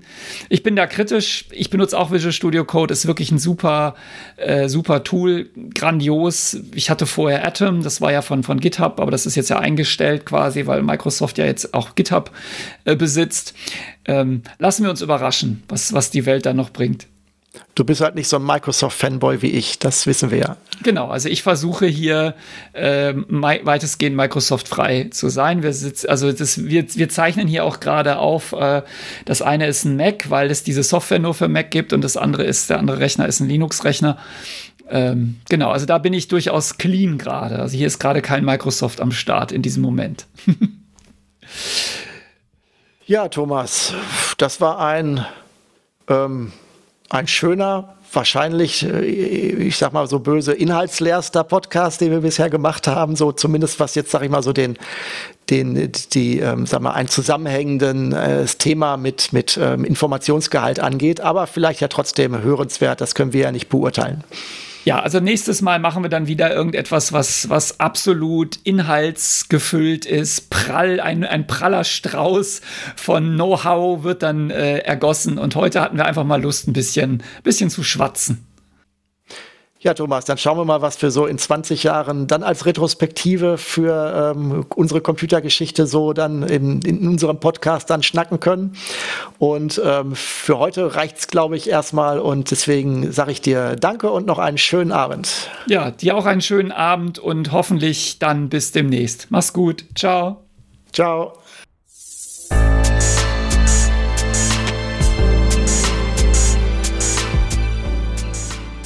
ich bin da kritisch. Ich benutze auch Visual Studio Code, ist wirklich ein super, äh, super Tool, grandios. Ich hatte vorher Atom, das war ja von, von GitHub, aber das ist jetzt ja eingestellt quasi, weil Microsoft ja jetzt auch GitHub äh, besitzt. Ähm, lassen wir uns überraschen, was, was die Welt da noch bringt. Du bist halt nicht so ein Microsoft-Fanboy wie ich, das wissen wir ja. Genau, also ich versuche hier äh, weitestgehend Microsoft-frei zu sein. Wir, sitz, also das, wir, wir zeichnen hier auch gerade auf, äh, das eine ist ein Mac, weil es diese Software nur für Mac gibt und das andere ist, der andere Rechner ist ein Linux-Rechner. Ähm, genau, also da bin ich durchaus clean gerade. Also hier ist gerade kein Microsoft am Start in diesem Moment. ja, Thomas, das war ein ähm, ein schöner, wahrscheinlich, äh, ich sag mal so böse, inhaltsleerster Podcast, den wir bisher gemacht haben, so zumindest was jetzt, sag ich mal, so den, den, die, ähm, sag mal, ein zusammenhängenden äh, Thema mit, mit ähm, Informationsgehalt angeht, aber vielleicht ja trotzdem hörenswert, das können wir ja nicht beurteilen. Ja, also nächstes Mal machen wir dann wieder irgendetwas, was, was absolut inhaltsgefüllt ist. Prall, ein, ein praller Strauß von Know-how wird dann äh, ergossen. Und heute hatten wir einfach mal Lust, ein bisschen, bisschen zu schwatzen. Ja, Thomas, dann schauen wir mal, was wir so in 20 Jahren dann als Retrospektive für ähm, unsere Computergeschichte so dann in, in unserem Podcast dann schnacken können. Und ähm, für heute reicht es, glaube ich, erstmal. Und deswegen sage ich dir Danke und noch einen schönen Abend. Ja, dir auch einen schönen Abend und hoffentlich dann bis demnächst. Mach's gut. Ciao. Ciao.